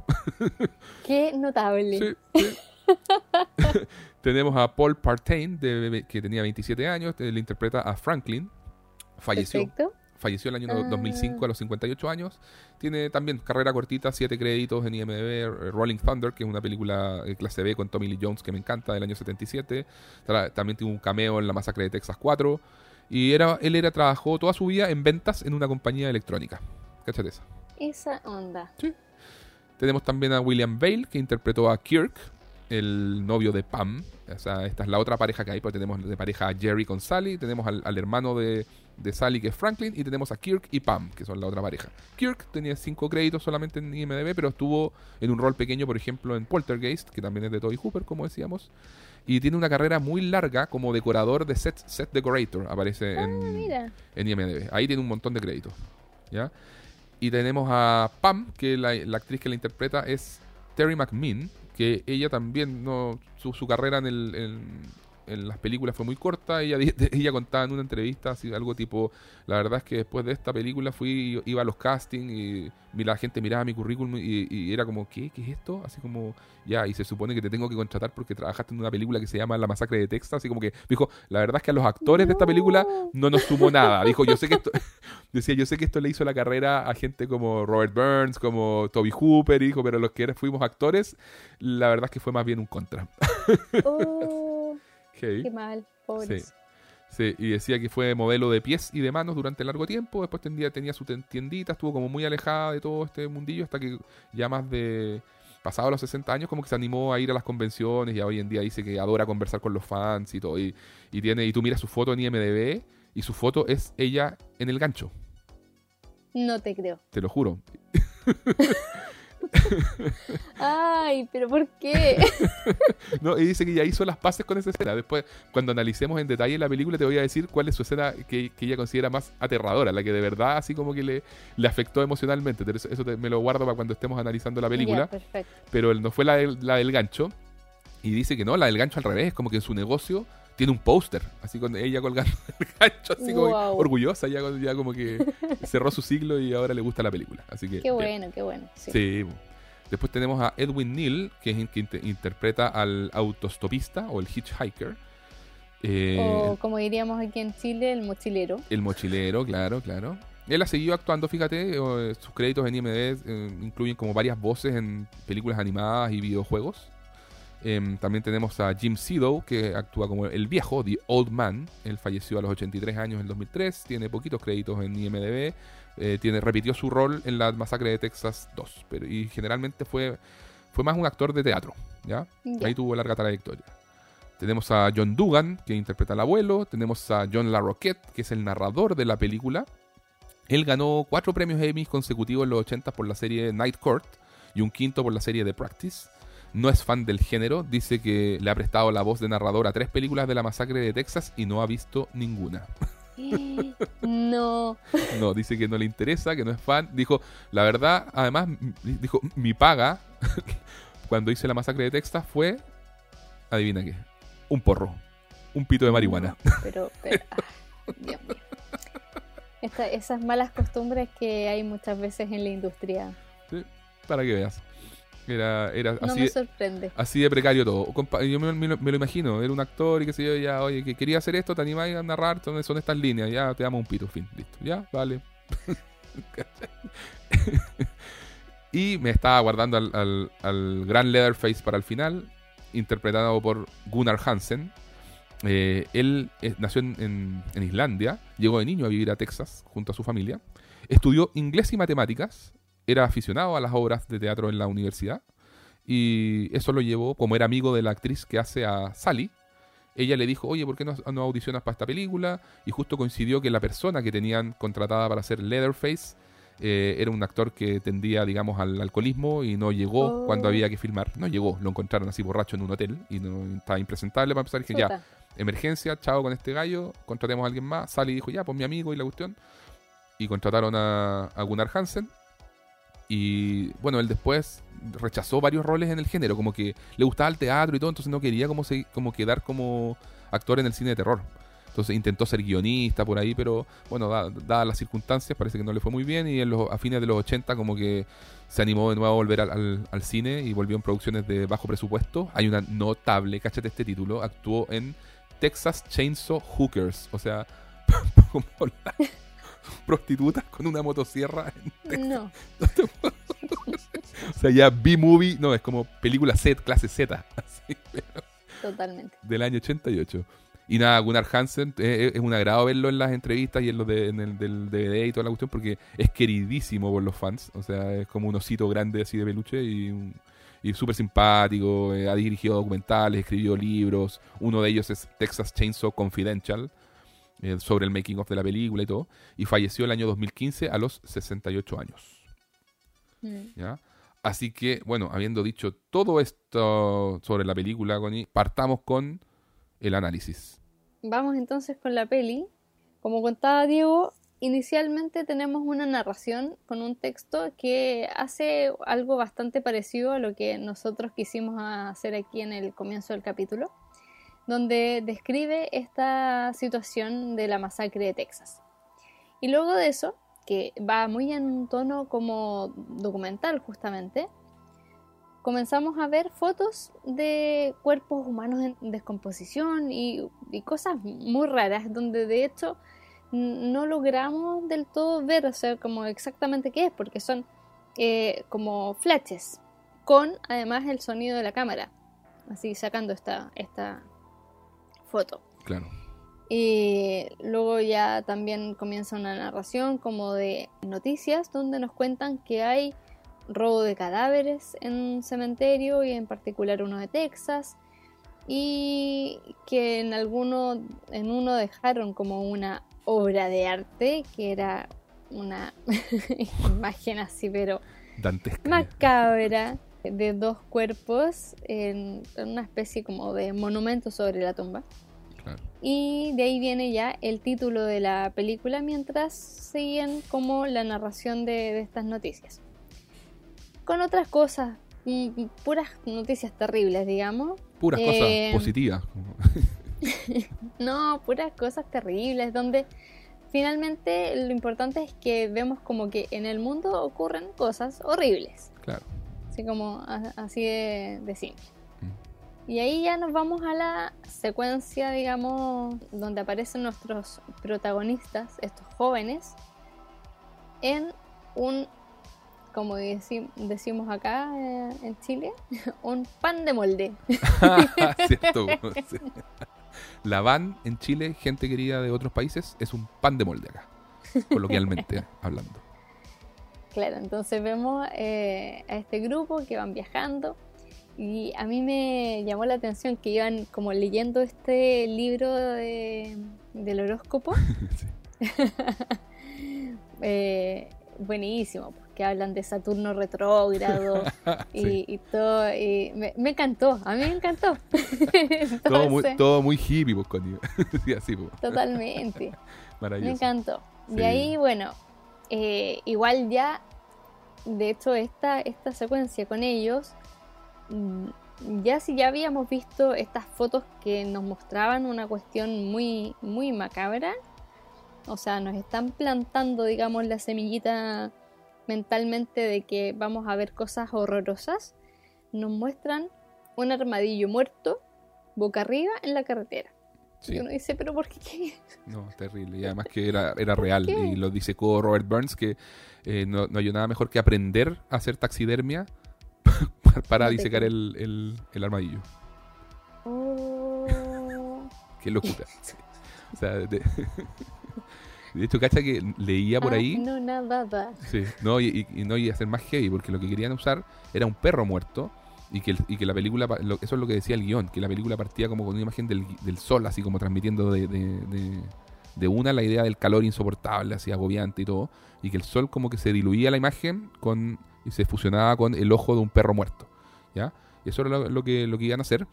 [LAUGHS] Qué notable. Sí, [LAUGHS] Tenemos a Paul Partain, de, que tenía 27 años, le interpreta a Franklin, falleció. Perfecto. Falleció el año 2005 ah. a los 58 años. Tiene también carrera cortita, 7 créditos en IMDb. Rolling Thunder, que es una película de clase B con Tommy Lee Jones que me encanta, del año 77. También tiene un cameo en La Masacre de Texas 4. Y era, él era, trabajó toda su vida en ventas en una compañía electrónica. Cáchate esa. Esa onda. Sí. Tenemos también a William Bale, que interpretó a Kirk. el novio de Pam. O sea, esta es la otra pareja que hay, porque tenemos de pareja a Jerry con Sally, tenemos al, al hermano de, de Sally que es Franklin y tenemos a Kirk y Pam, que son la otra pareja. Kirk tenía cinco créditos solamente en IMDb, pero estuvo en un rol pequeño, por ejemplo, en Poltergeist, que también es de Toby Hooper, como decíamos. Y tiene una carrera muy larga como decorador de set, set decorator, aparece Ah, en, en IMDb. Ahí tiene un montón de créditos. ¿ya? Y tenemos a Pam, que la, la actriz que la interpreta es Terry McMinn, que ella también, no su, su carrera en, el, en, en las películas fue muy corta. [LAUGHS] Ella, [LAUGHS] ella contaba en una entrevista así, algo tipo, la verdad es que después de esta película fui, iba a los castings y la gente miraba mi currículum y, y era como, ¿qué? ¿Qué es esto? Así como, ya, y se supone que te tengo que contratar porque trabajaste en una película que se llama La Masacre de Texas. Así como que dijo, la verdad es que a los actores de esta película No. no nos sumó nada. Dijo, yo sé que esto, [LAUGHS] decía, yo sé que esto le hizo la carrera a gente como Robert Burns, como Toby Hooper, y dijo, pero los que fuimos actores, la verdad es que fue más bien un contra. Oh, Heavy. qué mal, pobres. Sí, y decía que fue modelo de pies y de manos durante largo tiempo. Después tendía, tenía su tiendita, estuvo como muy alejada de todo este mundillo hasta que ya más de pasado los 60 años como que se animó a ir a las convenciones y hoy en día dice que adora conversar con los fans y todo. Y, y tiene y tú miras su foto en IMDb y su foto es ella en el gancho, No te creo. te lo juro. [LAUGHS] [LAUGHS] Ay, pero ¿por qué? [LAUGHS] No, y dice que ya hizo las paces con esa escena. Después, cuando analicemos en detalle la película, te voy a decir cuál es su escena que, que ella considera más aterradora, la que de verdad así como que le, le afectó emocionalmente. Pero Eso, eso te- me lo guardo para cuando estemos analizando la película. Ya, perfecto. Pero no fue la del, la del gancho. Y dice que no, la del gancho al revés, como que en su negocio tiene un póster, así con ella colgando [LAUGHS] el gancho, así como orgullosa, ya, ya como que [LAUGHS] cerró su siglo y ahora le gusta la película. Así que Qué bien. bueno, qué bueno. Sí. Después tenemos a Edwin Neal, que es el que inter- interpreta al autostopista o el hitchhiker. Eh, O como diríamos aquí en Chile, el mochilero. el mochilero, claro, claro. Él ha seguido actuando, fíjate, eh, sus créditos en IMDb eh, incluyen como varias voces en películas animadas y videojuegos. Em, también tenemos a Jim Sido, que actúa como el viejo, The Old Man. Él falleció a los 83 años en 2003, tiene poquitos créditos en IMDb. eh, tiene, repitió su rol en la masacre de Texas 2, pero, y generalmente fue, fue más un actor de teatro, ¿ya? Ahí tuvo larga trayectoria. Tenemos a John Dugan, que interpreta al abuelo. Tenemos a John LaRoquette, que es el narrador de la película. Él ganó cuatro premios Emmy consecutivos en los 80 por la serie Night Court y un quinto por la serie The Practice. No es fan del género, dice que le ha prestado la voz de narrador a tres películas de la masacre de Texas y no ha visto ninguna. [LAUGHS] No. No, dice que no le interesa, que no es fan. Dijo, la verdad, además, dijo, mi paga [LAUGHS] cuando hice la masacre de Texas fue, adivina qué, un porro, un pito de marihuana. No, pero, pero ah, Dios mío. Esta- esas malas costumbres que hay muchas veces en la industria. Para que veas. Era, era No así, me sorprende. así de precario todo. Yo me, me lo- me lo imagino, era un actor y qué sé yo, ya, oye, que quería hacer esto, te animáis a narrar, son, estas líneas, ya te damos un pito, fin, listo, ya, vale. [LAUGHS] y me estaba guardando al, al, al gran Leatherface para el final, interpretado por Gunnar Hansen. Eh, él eh, nació en, en- en Islandia, llegó de niño a vivir a Texas junto a su familia, estudió inglés y matemáticas, era aficionado a las obras de teatro en la universidad y eso lo llevó, como era amigo de la actriz que hace a Sally, ella le dijo, oye, ¿por qué no, no audicionas para esta película? Y justo coincidió que la persona que tenían contratada para hacer Leatherface eh, era un actor que tendía, digamos, al alcoholismo y no llegó Oh. cuando había que filmar. No llegó, lo encontraron así borracho en un hotel y no estaba impresentable para empezar. Dije, ya, emergencia, chao con este gallo, contratemos a alguien más. Sally dijo, ya, pues mi amigo y la cuestión. Y contrataron a, a Gunnar Hansen. Y bueno, él después rechazó varios roles en el género, como que le gustaba el teatro y todo, entonces no quería como, se- como quedar como actor en el cine de terror. Entonces intentó ser guionista por ahí, pero bueno, da- dadas las circunstancias, parece que no le fue muy bien. Y en los, a fines de los 80 como que se animó de nuevo a volver al, cine y volvió en producciones de bajo presupuesto. Hay una notable, cáchate este título, actuó en Texas Chainsaw Hookers, o sea, [LAUGHS] como las [LAUGHS] prostitutas con una motosierra. No. [LAUGHS] [LAUGHS] O sea, ya B-movie, no, es como película Z, clase Z, así, Totalmente. del año 88. Y nada, Gunnar Hansen, eh, es un agrado verlo en las entrevistas y en los de, en el del DVD y toda la cuestión, porque es queridísimo por los fans. O sea, es como un osito grande así de peluche y, y súper simpático, eh, ha dirigido documentales, escribió libros, uno de ellos es Texas Chainsaw Confidential, eh, sobre el making of de la película y todo, y falleció el año 2015 a los 68 años. Mm. ¿ya? Así que, bueno, habiendo dicho todo esto sobre la película, Connie, partamos con el análisis. Vamos entonces con la peli. Como contaba Diego, inicialmente tenemos una narración con un texto que hace algo bastante parecido a lo que nosotros quisimos hacer aquí en el comienzo del capítulo, donde describe esta situación de la masacre de Texas. Y luego de eso, que va muy en un tono como documental justamente, comenzamos a ver fotos de cuerpos humanos en descomposición y, cosas muy raras, donde de hecho no logramos del todo ver, o sea, como exactamente qué es, porque son eh, como flashes, con además el sonido de la cámara, así sacando esta, esta foto. Claro. Y luego ya también comienza una narración como de noticias donde nos cuentan que hay robo de cadáveres en un cementerio y en particular uno de Texas y que en alguno en uno dejaron como una obra de arte que era una [LAUGHS] imagen así pero Dantesca. macabra de dos cuerpos en en una especie como de monumento sobre la tumba. Claro. Y de ahí viene ya el título de la película mientras siguen como la narración de, de estas noticias. Con otras cosas, mm, puras noticias terribles, digamos. Puras Eh, cosas positivas. [LAUGHS] No, puras cosas terribles, donde finalmente lo importante es que vemos como que en el mundo ocurren cosas horribles. Claro. Así como así de, de simple. Y ahí ya nos vamos a la secuencia, digamos, donde aparecen nuestros protagonistas, estos jóvenes, en un, como deci- decimos acá eh, en Chile, [LAUGHS] un pan de molde. [LAUGHS] Cierto. [LAUGHS] sí. La van en Chile, gente querida de otros países, es un pan de molde acá. Coloquialmente hablando. Claro, entonces vemos eh, a este grupo que van viajando y a mí me llamó la atención que iban como leyendo este libro de- del horóscopo. [LAUGHS] [LAUGHS] Eh, buenísimo, porque hablan de Saturno retrógrado [LAUGHS] y, Sí. y todo. Y me, me encantó, a mí me encantó. Todo, muy, Entonces, todo muy hippie, pues. Sí, así, pues. Totalmente. Me Maravilloso. encantó. Sí. De ahí, bueno, eh, igual ya, de hecho, esta, esta secuencia con ellos, ya si ya habíamos visto estas fotos que nos mostraban una cuestión muy, muy macabra, o sea, nos están plantando, digamos, la semillita mentalmente de que vamos a ver cosas horrorosas, nos muestran un armadillo muerto boca arriba en la carretera. Sí. Uno dice, pero ¿por qué? [LAUGHS] No, terrible. Y además que era, era real. Y lo dice Robert Burns, que eh, no, no hay nada mejor que aprender a hacer taxidermia para disecar el, el, el armadillo. Oh. Qué locura. [LAUGHS] O sea, de, de hecho, cacha que leía por Ah, ahí. No, nada. Sí, no, y, no, y hacer más heavy, porque lo que querían usar era un perro muerto. Y que, y que la película, lo- eso es lo que decía el guion, que la película partía como con una imagen del, del sol, así como transmitiendo de, de- de- de una la idea del calor insoportable, así agobiante y todo, y que el sol como que se diluía la imagen con y se fusionaba con el ojo de un perro muerto, ¿ya? Y eso era lo, lo que, lo que iban a hacer.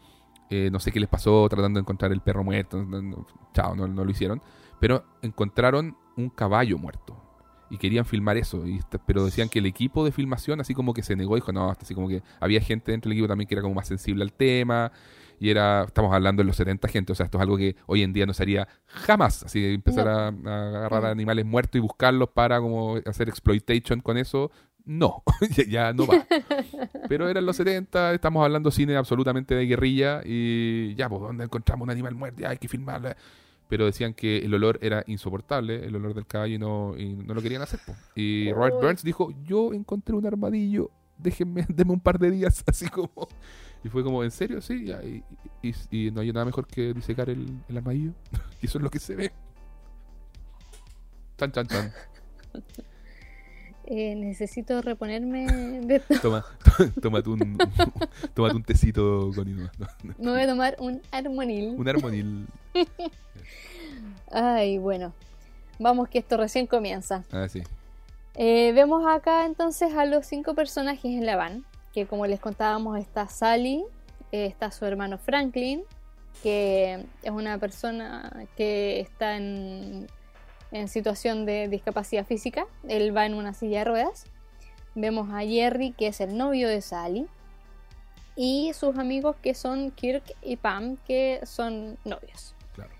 Eh, no sé qué les pasó tratando de encontrar el perro muerto, no- no- chao, no, no lo hicieron, pero encontraron un caballo muerto y querían filmar eso, y pero decían que el equipo de filmación así como que se negó, dijo, no, así como que había gente dentro del equipo también que era como más sensible al tema, y era, estamos hablando de los 70 gente, o sea, esto es algo que hoy en día no se haría jamás, así que empezar a, a agarrar animales muertos y buscarlos para como hacer exploitation con eso, no, [LAUGHS] ya, no va. Pero eran los 70, estamos hablando cine absolutamente de guerrilla y ya, pues, ¿dónde encontramos un animal muerto? Ya hay que filmarlo. Pero decían que el olor era insoportable, el olor del caballo, y no, y no lo querían hacer. po. Y Robert. Burns dijo, yo encontré un armadillo, déjenme, [LAUGHS] denme un par de días, [LAUGHS] así como... Y fue como, ¿en serio? Sí, ya, y, y- y no hay nada mejor que disecar el, el armadillo. y eso es lo que se ve. Chan, chan, chan. Eh, necesito reponerme [LAUGHS] de esto. Toma, tómate un, [LAUGHS] tómate un tecito con no, Me voy a tomar un armonil. Un armonil. [LAUGHS] Ay, bueno. Vamos que esto recién comienza. Ah, sí. Eh, vemos acá entonces a los cinco personajes en la van. Que como les contábamos está Sally, eh, está su hermano Franklin, que es una persona que está en en situación de discapacidad física. Él va en una silla de ruedas. Vemos a Jerry, que es el novio de Sally. Y sus amigos, que son Kirk y Pam, que son novios. Claro.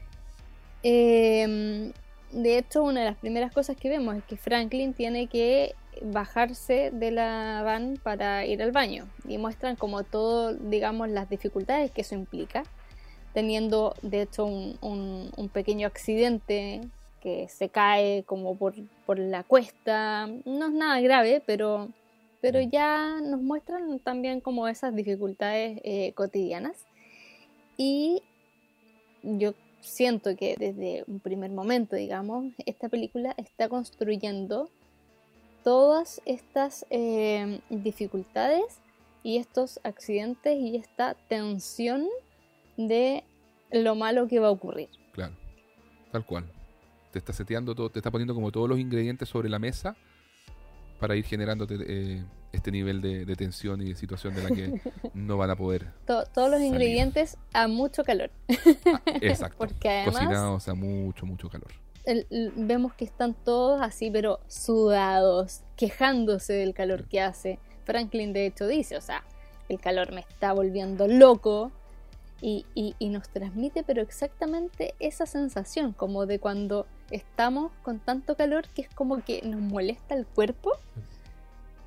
Em, de hecho, una de las primeras cosas que vemos es que Franklin tiene que bajarse de la van para ir al baño. Y muestran como todo, digamos, las dificultades que eso implica. Teniendo, de hecho, un, un pequeño accidente que se cae como por, la cuesta. No es nada grave, pero, pero ya nos muestran también como esas dificultades eh, cotidianas. Y yo siento que desde un primer momento, digamos, esta película está construyendo todas estas eh, dificultades y estos accidentes y esta tensión de lo malo que va a ocurrir. Claro, tal cual te está seteando todo, te está poniendo como todos los ingredientes sobre la mesa para ir generando eh, este nivel de, tensión y de situación de la que [LAUGHS] no van a poder. todos los ingredientes a mucho calor. Ah, exacto. [LAUGHS] Porque Cocinados a mucho, mucho calor. vemos que están todos así, pero sudados, quejándose del calor que hace. Franklin de hecho dice, o sea, el calor me está volviendo loco y, nos transmite, pero exactamente esa sensación, como de cuando estamos con tanto calor que es como que nos molesta el cuerpo.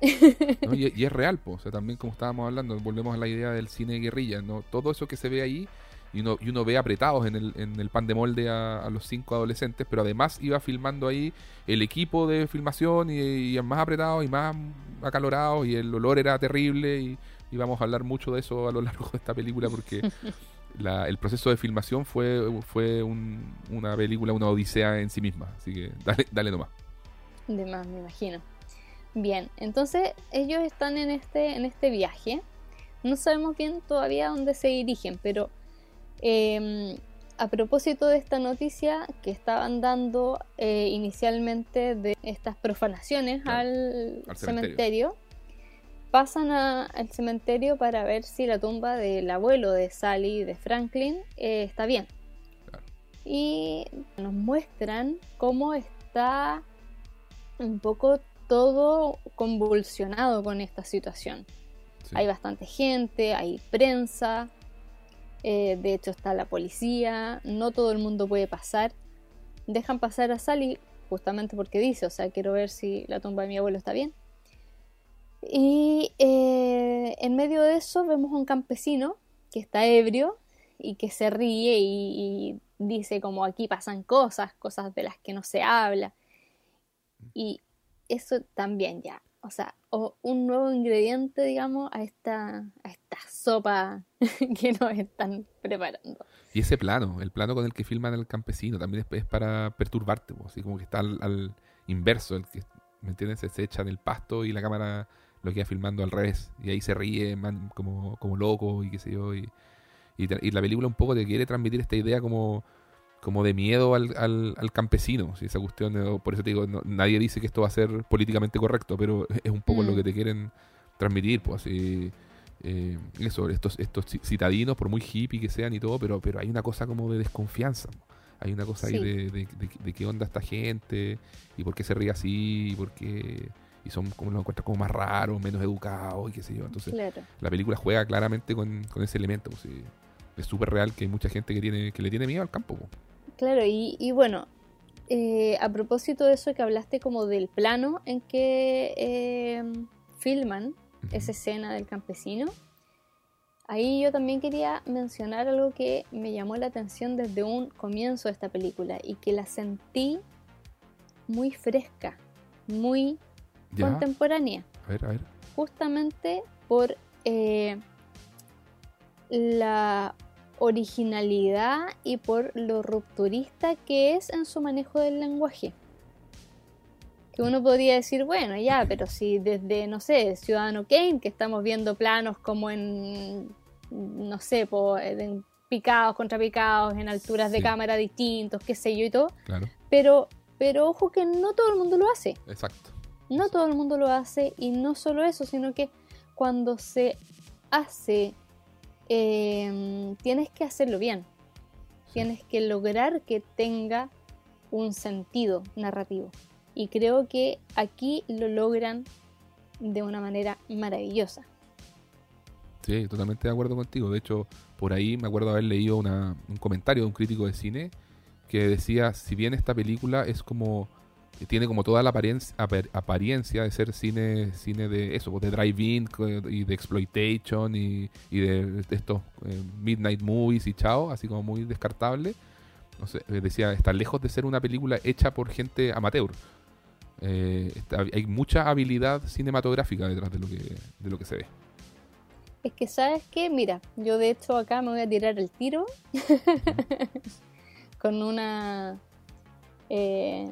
[LAUGHS] y, es real, pues, o sea, también como estábamos hablando, volvemos a la idea del cine de guerrilla, ¿no? Todo eso que se ve ahí y uno, y uno ve apretados en el, en el pan de molde a, los cinco adolescentes, pero además iba filmando ahí el equipo de filmación y, y más apretados y más acalorados y el olor era terrible y y vamos a hablar mucho de eso a lo largo de esta película porque [LAUGHS] el proceso de filmación fue, fue una película, una odisea en sí misma. Así que dale, dale nomás. De más, me imagino. Bien, entonces ellos están en este, en este viaje. No sabemos bien todavía dónde se dirigen, pero em, a propósito de esta noticia que estaban dando eh, inicialmente de estas profanaciones al, cementerio pasan al cementerio para ver si la tumba del abuelo de Sally, de Franklin, eh, está bien. Y nos muestran cómo está un poco todo convulsionado con esta situación. Hay bastante gente, hay prensa, eh, de hecho está la policía, no todo el mundo puede pasar. Dejan pasar a Sally justamente porque dice, o sea, quiero ver si la tumba de mi abuelo está bien. Y eh, en medio de eso vemos un campesino que está ebrio y que se ríe y, dice como aquí pasan cosas, cosas de las que no se habla. Y eso también ya, o sea, un nuevo ingrediente, digamos, a esta, a esta sopa [LAUGHS] que nos están preparando. Y ese plano, el plano con el que filman el campesino, también es, para perturbarte, así como que está al, inverso, el que, ¿me entiendes? Se echa en el pasto y la cámara lo queda filmando al revés. Y ahí se ríe como, como loco y qué sé yo. Y, y, la película un poco te quiere transmitir esta idea como, como de miedo al, al, campesino. ¿sí? Esa cuestión, por eso te digo, nadie dice que esto va a ser políticamente correcto, pero [LAUGHS] es un poco lo que mm. te quieren transmitir. Pues así. Eh, eso, estos, estos citadinos, por muy hippie que sean y todo, pero, pero hay una cosa como de desconfianza. Hay una cosa ahí de, de, de, qué onda esta gente y por qué se ríe así y por qué y son como los encuentras como más raros, menos educados y qué sé yo. Entonces, la película juega claramente con, ese elemento. Pues, es súper real que hay mucha gente que tiene que le tiene miedo al campo. Pues. Claro, y, bueno, eh, a propósito de eso que hablaste como del plano en que eh, filman esa escena del campesino, ahí yo también quería mencionar algo que me llamó la atención desde un comienzo de esta película y que la sentí muy fresca, muy contemporánea. A ver, a ver. Justamente por eh, la originalidad y por lo rupturista que es en su manejo del lenguaje. Que uno podría decir, bueno, ya, pero si desde, no sé, Ciudadano Kane, que estamos viendo planos como en, no sé, po, en picados contra picados, en alturas de Sí. cámara distintos, qué sé yo y todo. Claro, Pero, pero ojo que no todo el mundo lo hace. exacto. No todo el mundo lo hace y no solo eso, sino que cuando se hace, eh, tienes que hacerlo bien. Tienes que lograr que tenga un sentido narrativo. Y creo que aquí lo logran de una manera maravillosa. Sí, totalmente de acuerdo contigo. De hecho, por ahí me acuerdo haber leído una- un comentario de un crítico de cine que decía, si bien esta película es como tiene como toda la apariencia, apar- apariencia de ser cine cine de eso, pues, de drive-in y de exploitation y, y de, de estos eh, midnight movies y chao, así como muy descartable. No sé, eh, decía, está lejos de ser una película hecha por gente amateur. Eh, está- hay mucha habilidad cinematográfica detrás de lo que, de lo que se ve. Es que, ¿sabes qué? Mira, yo de hecho acá me voy a tirar el tiro [LAUGHS] con una eh,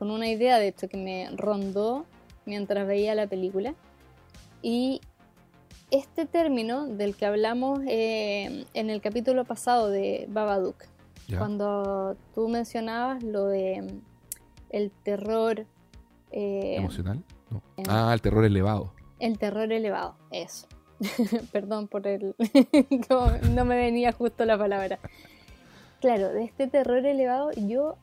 con una idea de hecho que me rondó mientras veía la película y este término del que hablamos eh, en el capítulo pasado de Babadook cuando tú mencionabas lo de mm, el terror eh, ¿Emocional? No. Ah, el terror elevado. el terror elevado, eso. [LAUGHS] Perdón por el... [LAUGHS] no me venía justo la palabra. Claro, de este terror elevado yo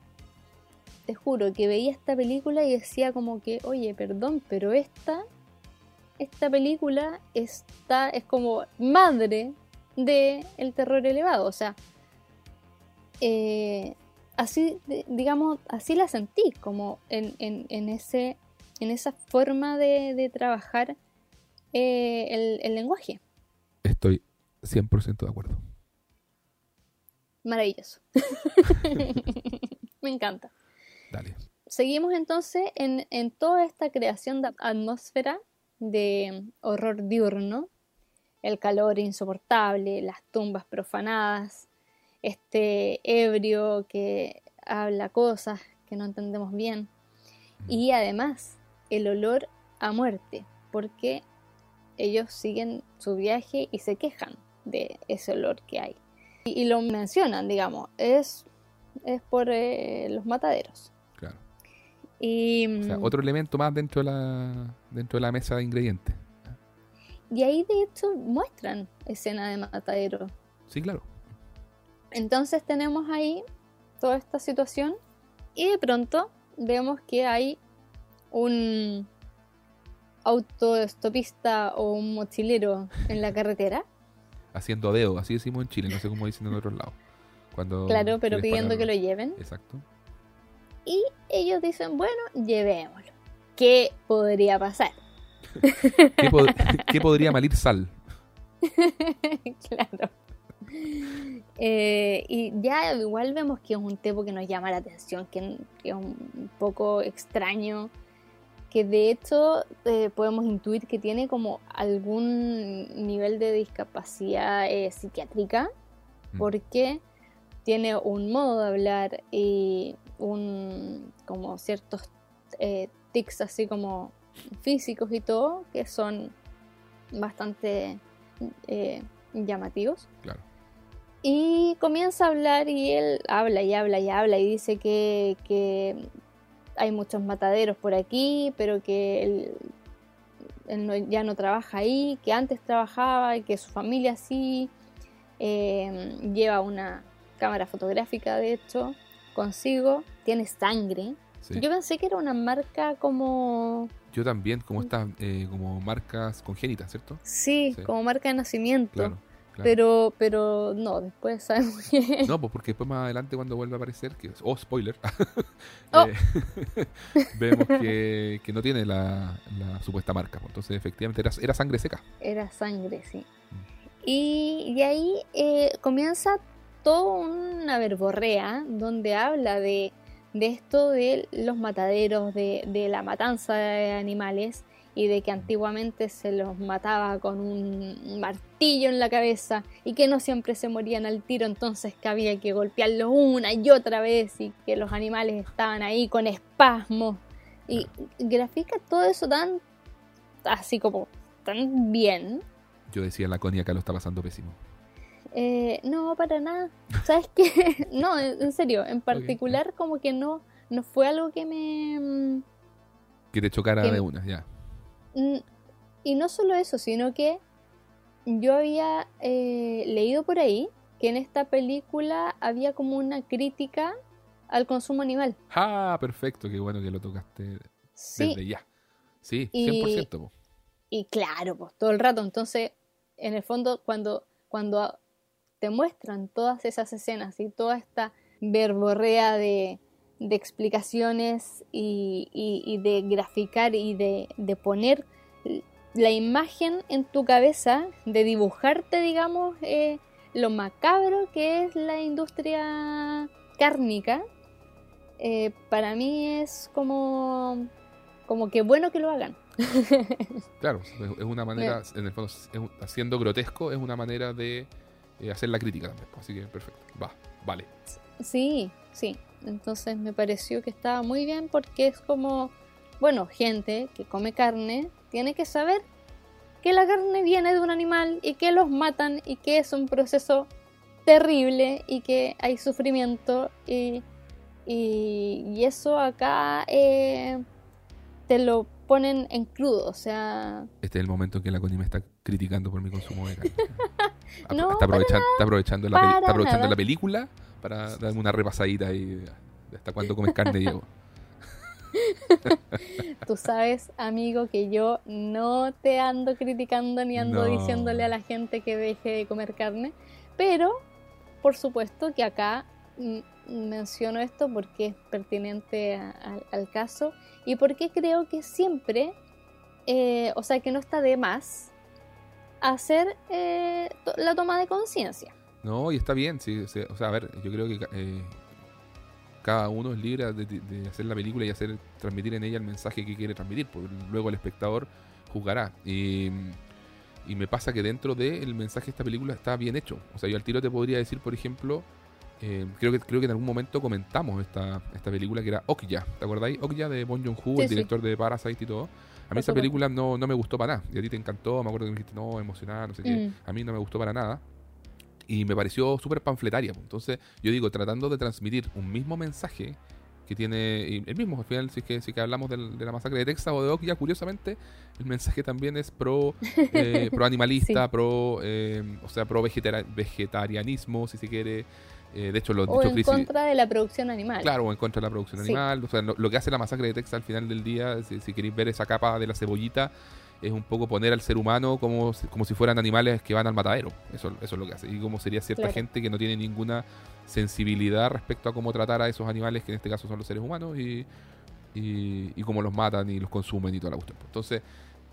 te juro que veía esta película y decía como que, oye, perdón, pero esta, esta película está, es como madre de el terror elevado. O sea, eh, así, digamos, así la sentí, como en, en, en ese, en esa forma de, de trabajar eh, el, el lenguaje. Estoy 100% de acuerdo. Maravilloso. [LAUGHS] Me encanta. Dale. Seguimos entonces en, en toda esta creación de atmósfera de horror diurno, el calor insoportable, las tumbas profanadas, este ebrio que habla cosas que no entendemos bien y además el olor a muerte, porque ellos siguen su viaje y se quejan de ese olor que hay. Y, y lo mencionan, digamos, es, es por eh, los mataderos. O sea, mm, otro elemento más dentro de la, dentro de la mesa de ingredientes. y ahí de hecho muestran escena de matadero. Sí, claro. Entonces tenemos ahí toda esta situación y de pronto vemos que hay un autoestopista o un mochilero en la carretera. [LAUGHS] Haciendo dedo, así decimos en Chile, no sé cómo dicen en otros lados. Cuando Claro, pero pidiendo que lo lleven. Exacto. Y ellos dicen, bueno, llevémoslo. ¿Qué podría pasar? ¿Qué, pod- [LAUGHS] qué podría malir sal? [LAUGHS] claro. Eh, y ya igual vemos que es un tema que nos llama la atención, que, que es un poco extraño, que de hecho eh, podemos intuir que tiene como algún nivel de discapacidad eh, psiquiátrica, Mm. porque tiene un modo de hablar y un como ciertos eh, tics así como físicos y todo que son bastante eh, llamativos Claro. y comienza a hablar y él habla y habla y habla y dice que, que hay muchos mataderos por aquí pero que él, él no- ya no trabaja ahí que antes trabajaba y que su familia sí eh, lleva una cámara fotográfica de hecho consigo tiene sangre Sí. yo pensé que era una marca como Yo también, como estas eh, como marcas congénitas, ¿cierto? sí, Sí. como marca de nacimiento Claro. claro. pero pero no después sabemos que [LAUGHS] No, [LAUGHS] pues porque después más adelante cuando vuelve a aparecer, que oh, spoiler, [LAUGHS] Oh. eh, vemos que, que no tiene la, la supuesta marca. pues. Entonces, efectivamente, era, era sangre seca. Era sangre, sí. Y de ahí eh, comienza toda una verborrea donde habla de, de esto de los mataderos, de, de la matanza de animales y de que antiguamente se los mataba con un martillo en la cabeza y que no siempre se morían al tiro, entonces que había que golpearlos una y otra vez y que los animales estaban ahí con espasmos Y grafica todo eso tan, así como, tan bien. Yo decía, la Connie acá lo está pasando pésimo. Eh, no, para nada. ¿Sabes qué? [LAUGHS] no, en serio, en particular como que no, no fue algo que me... mm, Que te chocara Que- de una, ya. Mm, Y no solo eso, sino que yo había eh, leído por ahí que en esta película había como una crítica al consumo animal. Ah, perfecto, qué bueno que lo tocaste Sí, desde ya. Sí, Y- 100%. po. y claro, pues todo el rato. Entonces, en el fondo, cuando, cuando te muestran todas esas escenas y toda esta verborrea de, de explicaciones y, y- y de graficar y de, de poner la imagen en tu cabeza, de dibujarte, digamos, eh, lo macabro que es la industria cárnica, eh, para mí es como, como que bueno que lo hagan. Claro, es una manera, [LAUGHS] en el fondo, haciendo grotesco, es una manera de eh, hacer la crítica también. po. Así que perfecto. Va, vale. Sí, sí. Entonces me pareció que estaba muy bien porque es como, bueno, gente que come carne tiene que saber que la carne viene de un animal y que los matan y que es un proceso terrible y que hay sufrimiento y, y, y eso acá eh, te lo ponen en crudo, o sea, Este es el momento en que la Connie me está criticando por mi consumo de carne. [LAUGHS] No, está, aprovechando, está aprovechando, la, está aprovechando película para darme una repasadita y hasta cuándo comes carne, Diego. [LAUGHS] Tú sabes, amigo, que yo no te ando criticando ni ando No. diciéndole a la gente que deje de comer carne, pero por supuesto que acá menciono esto porque es pertinente a- al- al caso y porque creo que siempre, eh, o sea, que no está de más hacer eh, la toma de conciencia. No, y está bien, sí, o sea, a ver, yo creo que eh, cada uno es libre de, de- de hacer la película y hacer transmitir en ella el mensaje que quiere transmitir, porque luego el espectador juzgará. Y, y me pasa que dentro del mensaje de esta película está bien hecho. O sea, yo al tiro te podría decir, por ejemplo, eh, creo que creo que en algún momento comentamos esta, esta película que era Okja, ¿te acordáis? Okja de Bon Joon-ho, Sí, el sí. director de Parasite y todo. A mí esa película no, no me gustó para nada. Y a ti te encantó, me acuerdo que me dijiste, no, emocionada, no sé qué. Mm. A mí no me gustó para nada. Y me pareció súper panfletaria. pues. Entonces, yo digo, tratando de transmitir un mismo mensaje que tiene el mismo, al final, si es que, si es que hablamos del- de la masacre de Texas o de Okja, curiosamente, el mensaje también es pro, eh, [LAUGHS] pro animalista, Sí. pro, eh, o sea, pro vegetarianismo, si se quiere. Eh, de hecho, los O en crisis- contra de la producción animal. Claro, o en contra de la producción Sí. animal. O sea, lo, lo que hace la masacre de Texas al final del día, si, si queréis ver esa capa de la cebollita, es un poco poner al ser humano como, si- como si fueran animales que van al matadero. Eso, eso es lo que hace. Y como sería cierta Claro. gente que no tiene ninguna sensibilidad respecto a cómo tratar a esos animales, que en este caso son los seres humanos, y, y, y cómo los matan y los consumen y toda la cuestión. Entonces,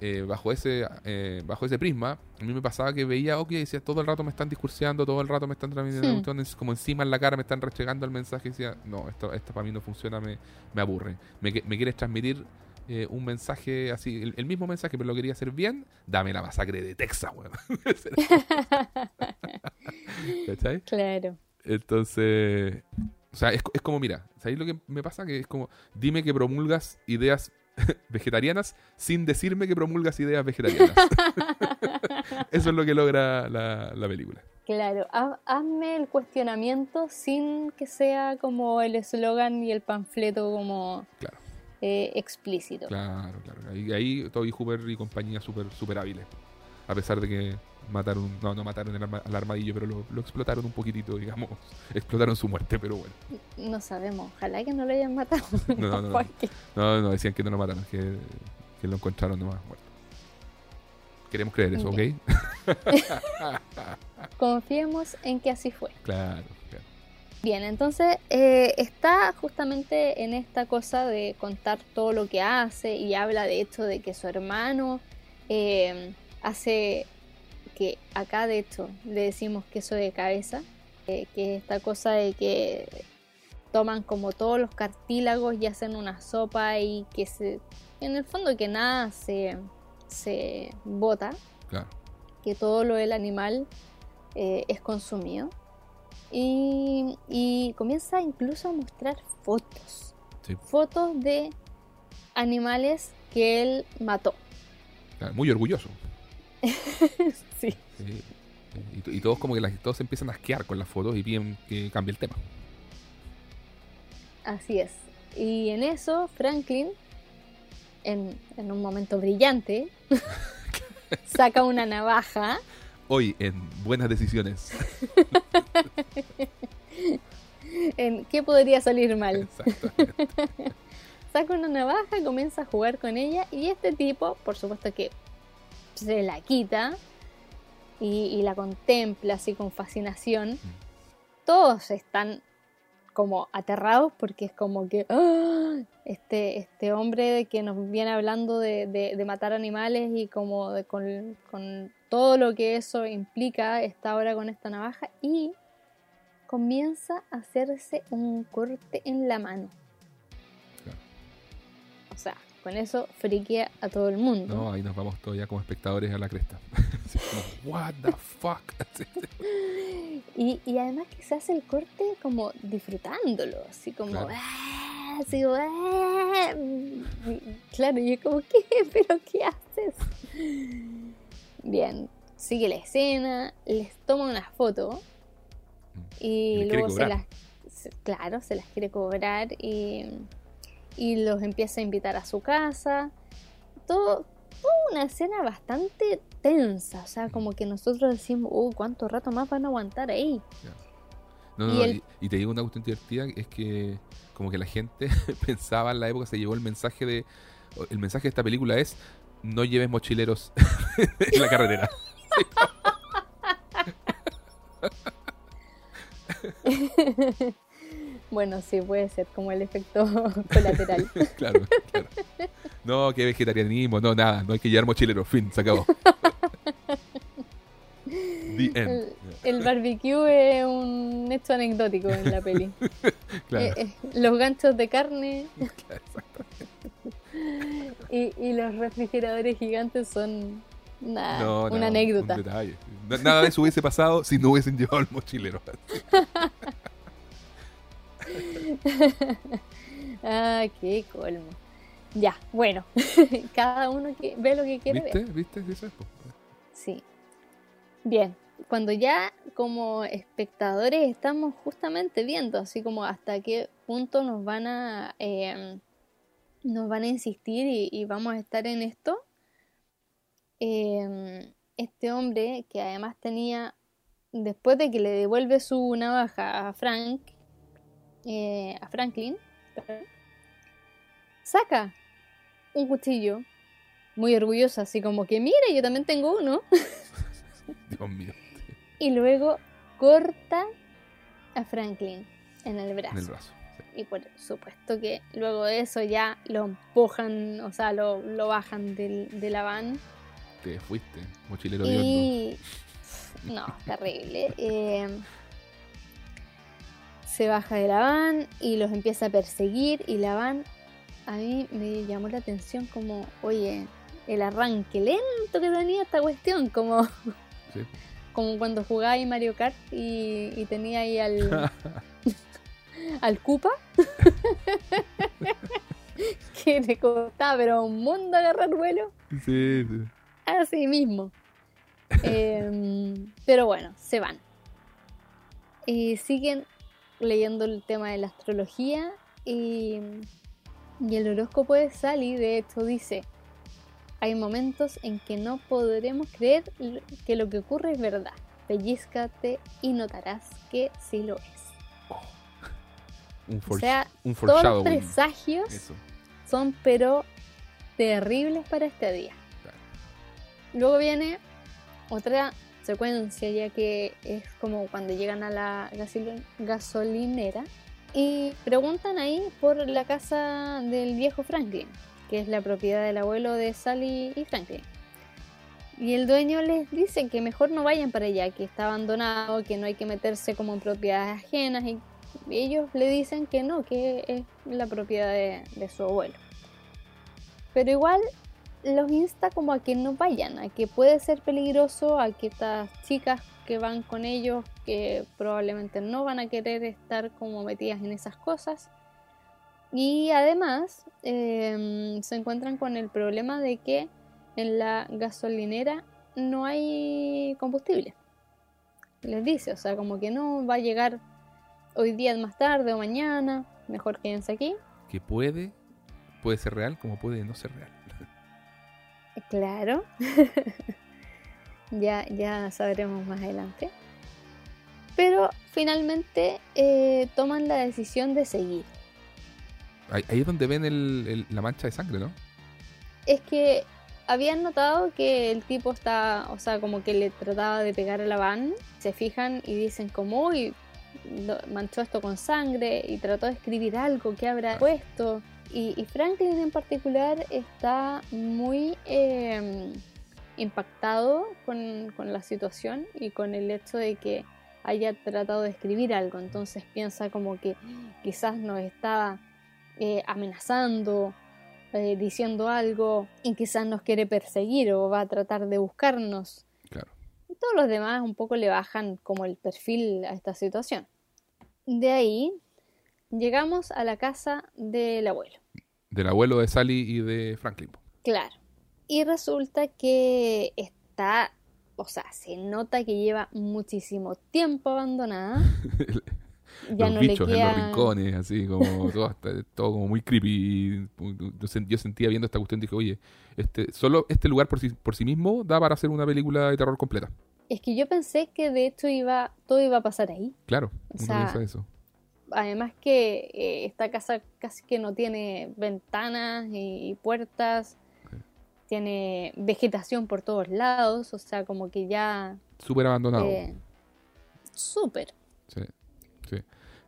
eh, bajo ese eh, bajo ese prisma, a mí me pasaba que veía ok y decía, todo el rato me están discurseando, todo el rato me están transmitiendo como encima en la cara me están restregando el mensaje y decía, no, esto, esto para mí no funciona, me, me aburre. Me, quieres transmitir eh, un mensaje así, el, el mismo mensaje, pero lo quería hacer bien, dame la masacre de Texas, weón. [LAUGHS] ¿Cachai? [LAUGHS] Claro. Entonces, o sea, es, es como, mira, ¿sabéis lo que me pasa? Que es como, dime que promulgas ideas [LAUGHS] vegetarianas sin decirme que promulgas ideas vegetarianas. [LAUGHS] Eso es lo que logra la, la película. Claro, ha- hazme el cuestionamiento sin que sea como el eslogan y el panfleto como Claro. eh, explícito. Claro, claro. Ahí, ahí Toby Hooper y compañía súper super hábiles. A pesar de que mataron, no, no mataron el arma- al armadillo, pero lo, lo explotaron un poquitito, digamos. [LAUGHS] Explotaron su muerte, pero bueno. No sabemos, ojalá que no lo hayan matado. [LAUGHS] No, no, no. porque- No, no, decían que no lo mataron, que, que lo encontraron nomás muerto. Queremos creer eso, ¿ok? [LAUGHS] Confiemos en que así fue. Claro, claro. Bien, entonces eh, está justamente en esta cosa de contar todo lo que hace y habla de hecho de que su hermano eh, hace que acá de hecho le decimos queso de cabeza, eh, que es esta cosa de que toman como todos los cartílagos y hacen una sopa y que se, en el fondo que nada se, se bota, claro. que todo lo del animal eh, es consumido. Y, y comienza incluso a mostrar fotos. Sí. Fotos de animales que él mató. Muy orgulloso. [LAUGHS] sí. Y, to- y todos como que las- todos se empiezan a asquear con las fotos y piden que cambie el tema. Así es. Y en eso, Franklin, en, en un momento brillante, [LAUGHS] saca una navaja. Hoy en Buenas Decisiones. [LAUGHS] En ¿Qué podría salir mal? Saca una navaja, comienza a jugar con ella y este tipo, por supuesto que se la quita y, y la contempla así con fascinación. Todos están como aterrados porque es como que ¡ah! este, este hombre que nos viene hablando de, de- de matar animales y como de- con, con todo lo que eso implica está ahora con esta navaja y comienza a hacerse un corte en la mano. O sea, con eso friquea a todo el mundo. No, ahí nos vamos todavía como espectadores a la cresta. [LAUGHS] Como, What the fuck. [LAUGHS] [LAUGHS] Y, y además que se hace el corte como disfrutándolo, así como... Claro. "Ah", así como, "Ah". Y- Claro, y es como, ¿qué? ¿Pero qué haces? Bien, sigue la escena, les toma una foto Y y quiere luego se las... Claro, se las quiere cobrar y, y los empieza a invitar a su casa. Todo, toda una escena bastante tensa, o sea, como que nosotros decimos, uh, ¿cuánto rato más van a aguantar ahí? No, no, Y no, el- y te digo una cuestión divertida, es que como que la gente pensaba en la época, se llevó el mensaje de... El mensaje de esta película es, no lleves mochileros en la carretera. Bueno, sí, puede ser como el efecto [LAUGHS] colateral. [LAUGHS] claro, claro. No, que vegetarianismo, no, nada, no hay que llevar mochileros, fin, se acabó. The end. El, el barbecue es un hecho anecdótico en la peli. [LAUGHS] Claro, Eh, eh, los ganchos de carne exacto. y, y los refrigeradores gigantes son una, No, una nada, anécdota. un detalle. Na- Nada de eso hubiese pasado si no hubiesen llevado el mochilero. Ah, qué colmo. Ya, bueno, [LAUGHS] cada uno que ve lo que quiere ¿Viste? ver. ¿Viste? Eso es, po. Sí. Bien, cuando ya como espectadores estamos justamente viendo así como hasta qué punto nos van a eh, nos van a insistir y, y vamos a estar en esto. eh, este hombre que además tenía, después de que le devuelve su navaja a Frank, eh, a Franklin, saca un cuchillo muy orgulloso, así como que mire, yo también tengo uno. [LAUGHS] Dios mío. Y luego corta a Franklin en el brazo. En el brazo. sí. Y por supuesto que luego de eso ya lo empujan, o sea, lo, lo bajan del- de la van. Te fuiste, mochilero de. Y. No, terrible. [LAUGHS] Eh, se baja de la van y los empieza a perseguir. Y la van, a mí me llamó la atención como, oye, el arranque lento que tenía esta cuestión, como, Sí. [LAUGHS] como cuando jugáis Mario Kart y, y tenía ahí al, [LAUGHS] al Koopa. [LAUGHS] que le costaba, pero un mundo agarrar vuelo. Sí, sí. Así mismo. Em, pero bueno, se van. Y siguen leyendo el tema de la astrología y, y el horóscopo de Sally de hecho dice, hay momentos en que no podremos creer que lo que ocurre es verdad. Pellízcate y notarás que sí lo es. [LAUGHS] Un, O sea, un todos presagios Eso. son pero terribles para este día. Claro. Luego viene otra secuencia ya que es como cuando llegan a la gasol- gasolinera y preguntan ahí por la casa del viejo Franklin, que es la propiedad del abuelo de Sally y Franklin. Y el dueño les dice que mejor no vayan para allá, que está abandonado, que no hay que meterse como en propiedades ajenas y ellos le dicen que no, que es la propiedad de, de su abuelo. Pero igual los insta como a que no vayan, a que puede ser peligroso, a que estas chicas que van con ellos, que probablemente no van a querer estar como metidas en esas cosas, Y además em, se encuentran con el problema de que en la gasolinera no hay combustible. Les dice, o sea, como que no va a llegar hoy día más tarde o mañana, mejor quédense aquí. Que puede, puede ser real como puede no ser real. Claro. [LAUGHS] ya, ya sabremos más adelante. Pero finalmente eh, toman la decisión de seguir. Ahí, es donde ven la mancha de sangre, ¿no? Es que habían notado que el tipo está, o sea, como que le trataba de pegar a la van. Se fijan y dicen como, uy, manchó esto con sangre y trató de escribir algo que habrá puesto. Y, Franklin en particular está muy em, impactado con, con, la situación y con el hecho de que haya tratado de escribir algo. Entonces piensa como que quizás nos estaba eh, amenazando, eh, diciendo algo y quizás nos quiere perseguir o va a tratar de buscarnos. Claro. Y todos los demás un poco le bajan como el perfil a esta situación. De ahí llegamos a la casa del abuelo. Del abuelo de Sally y de Franklin. Claro. Y resulta que está, o sea, se nota que lleva muchísimo tiempo abandonada. [LAUGHS] ya los no bichos le en los rincones, así como [LAUGHS] todo, todo como muy creepy. Yo sentía viendo esta cuestión y dije, oye, este, solo este lugar por sí, por sí mismo da para hacer una película de terror completa. Es que yo pensé que de hecho iba, todo iba a pasar ahí. Claro, uno eso. Además que eh, esta casa casi que no tiene ventanas y, puertas. Tiene vegetación por todos lados, o sea, como que ya... Súper abandonado. Eh, súper. Sí, sí.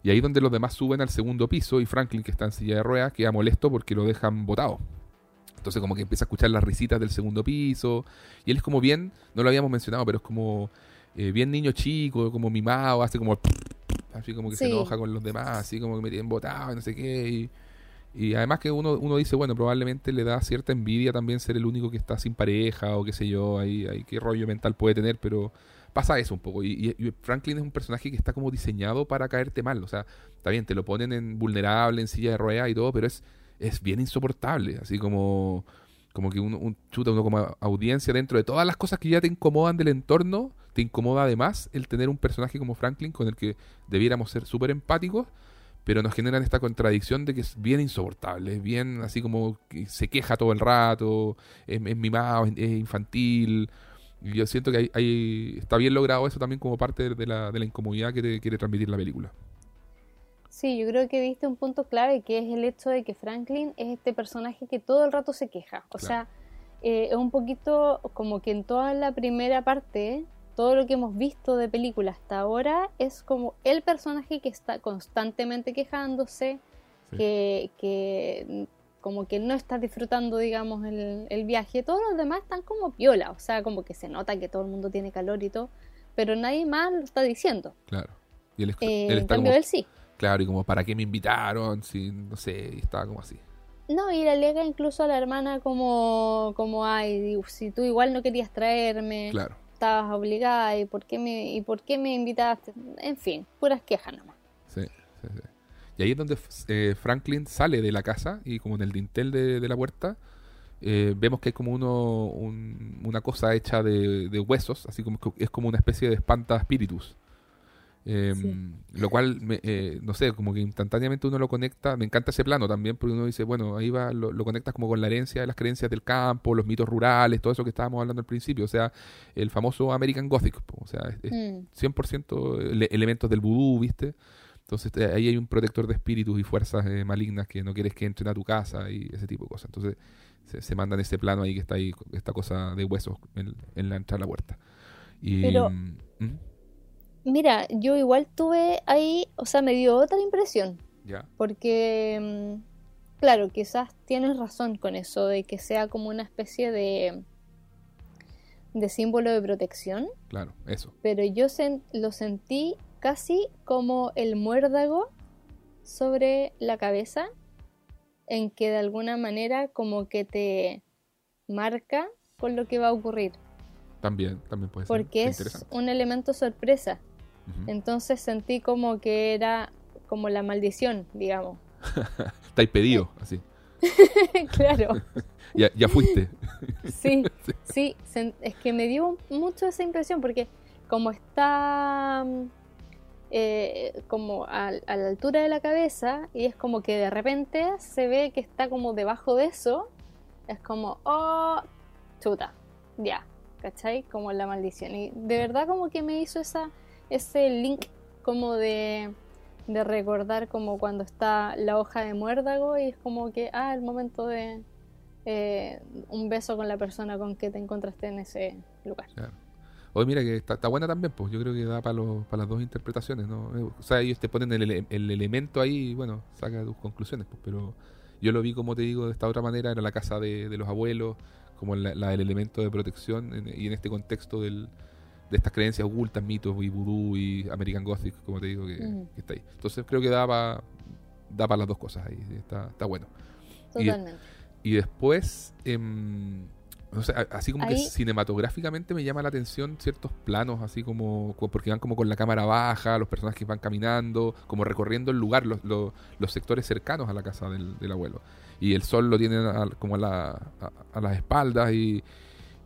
Y ahí donde los demás suben al segundo piso y Franklin, que está en silla de ruedas, queda molesto porque lo dejan botado. Entonces como que empieza a escuchar las risitas del segundo piso. Y él es como bien, no lo habíamos mencionado, pero es como eh, bien niño chico, como mimado, hace como... Así como que se enoja con los demás, así como que me tienen botado y no sé qué. Y, además que uno, uno dice, bueno, probablemente le da cierta envidia también ser el único que está sin pareja o qué sé yo, ahí, ahí qué rollo mental puede tener, pero pasa eso un poco. Y, y, Franklin es un personaje que está como diseñado para caerte mal. O sea, está bien, te lo ponen en vulnerable, en silla de ruedas y todo, pero es es bien insoportable, así como, como que un, chuta, uno como audiencia dentro de todas las cosas que ya te incomodan del entorno, te incomoda además el tener un personaje como Franklin con el que debiéramos ser súper empáticos, pero nos generan esta contradicción de que es bien insoportable, es bien así como que se queja todo el rato, es, mimado, es, infantil. Y yo siento que hay, está bien logrado eso también como parte de la, de la incomodidad que quiere transmitir la película. Sí, yo creo que viste un punto clave que es el hecho de que Franklin es este personaje que todo el rato se queja. O sea, eh, es un poquito como que en toda la primera parte, todo lo que hemos visto de película hasta ahora es como el personaje que está constantemente quejándose, que, que, como que no está disfrutando, digamos, el, el, viaje. Todos los demás están como piola, o sea, como que se nota que todo el mundo tiene calor y todo, pero nadie más lo está diciendo. Claro. Y él, eh, en cambio, él sí. Claro, y como, ¿para qué me invitaron? Si, no sé, estaba como así. No, y le alega incluso a la hermana como, como ay, si tú igual no querías traerme, claro. estabas obligada, ¿y por, qué me, ¿y por qué me invitaste? En fin, puras quejas nomás. Sí, sí, sí. Y ahí es donde eh, Franklin sale de la casa y como en el dintel de, la puerta eh, vemos que hay como uno, una cosa hecha de, de, huesos, así como es como una especie de espanta espíritus. Em, lo cual, eh, no sé, como que instantáneamente uno lo conecta. Me encanta ese plano también, porque uno dice, bueno, ahí va, lo, conectas como con la herencia de las creencias del campo, los mitos rurales, todo eso que estábamos hablando al principio. O sea, el famoso American Gothic. O sea, es, 100% mm. elementos del vudú, ¿viste? Entonces eh, ahí hay un protector de espíritus y fuerzas eh, malignas que no quieres que entren a tu casa y ese tipo de cosas. Entonces se, mandan ese plano ahí que está ahí, esta cosa de huesos en, la entrada a la puerta. Y, Pero, mm, ¿Mm? Mira, yo igual tuve ahí, o sea, me dio otra impresión. Ya. Porque, mm, claro, quizás tienes razón con eso de que sea como una especie de de símbolo de protección. Claro, eso. Pero yo lo sentí casi como el muérdago sobre la cabeza, en que de alguna manera como que te marca con lo que va a ocurrir. También, también puede ser. Porque es un elemento sorpresa. Entonces sentí como que era como la maldición, digamos, [LAUGHS] Estáis pedido, así. [LAUGHS] claro. [LAUGHS] ya, ya fuiste. sí, sí, es que me dio mucho esa impresión porque como está eh, como a, la altura de la cabeza y es como que de repente se ve que está como debajo de eso, es como, oh, chuta, ya, ¿cachai? Como la maldición. Y de verdad como que me hizo esa, ese link como de, de recordar como cuando está la hoja de muérdago y es como que, ah, el momento de eh, un beso con la persona con que te encontraste en ese lugar. Hoy mira que está, buena también, pues yo creo que da para las dos interpretaciones, ¿no? Eh, o sea, ellos te ponen el, elemento ahí y bueno, saca tus conclusiones, pues, pero yo lo vi, como te digo, de esta otra manera, era la casa de, los abuelos, como la, el elemento de protección y en este contexto del, de estas creencias ocultas, mitos y vudú y American Gothic, como te digo, que, mm. está ahí. Entonces creo que da para da las dos cosas ahí, está, está bueno. Totalmente. Y, después... Eh, así como que cinematográficamente me llama la atención ciertos planos, así como, porque van como con la cámara baja, los personajes van caminando, como recorriendo el lugar, los, los, sectores cercanos a la casa del, abuelo. Y el sol lo tiene como a, la, a, las espaldas y,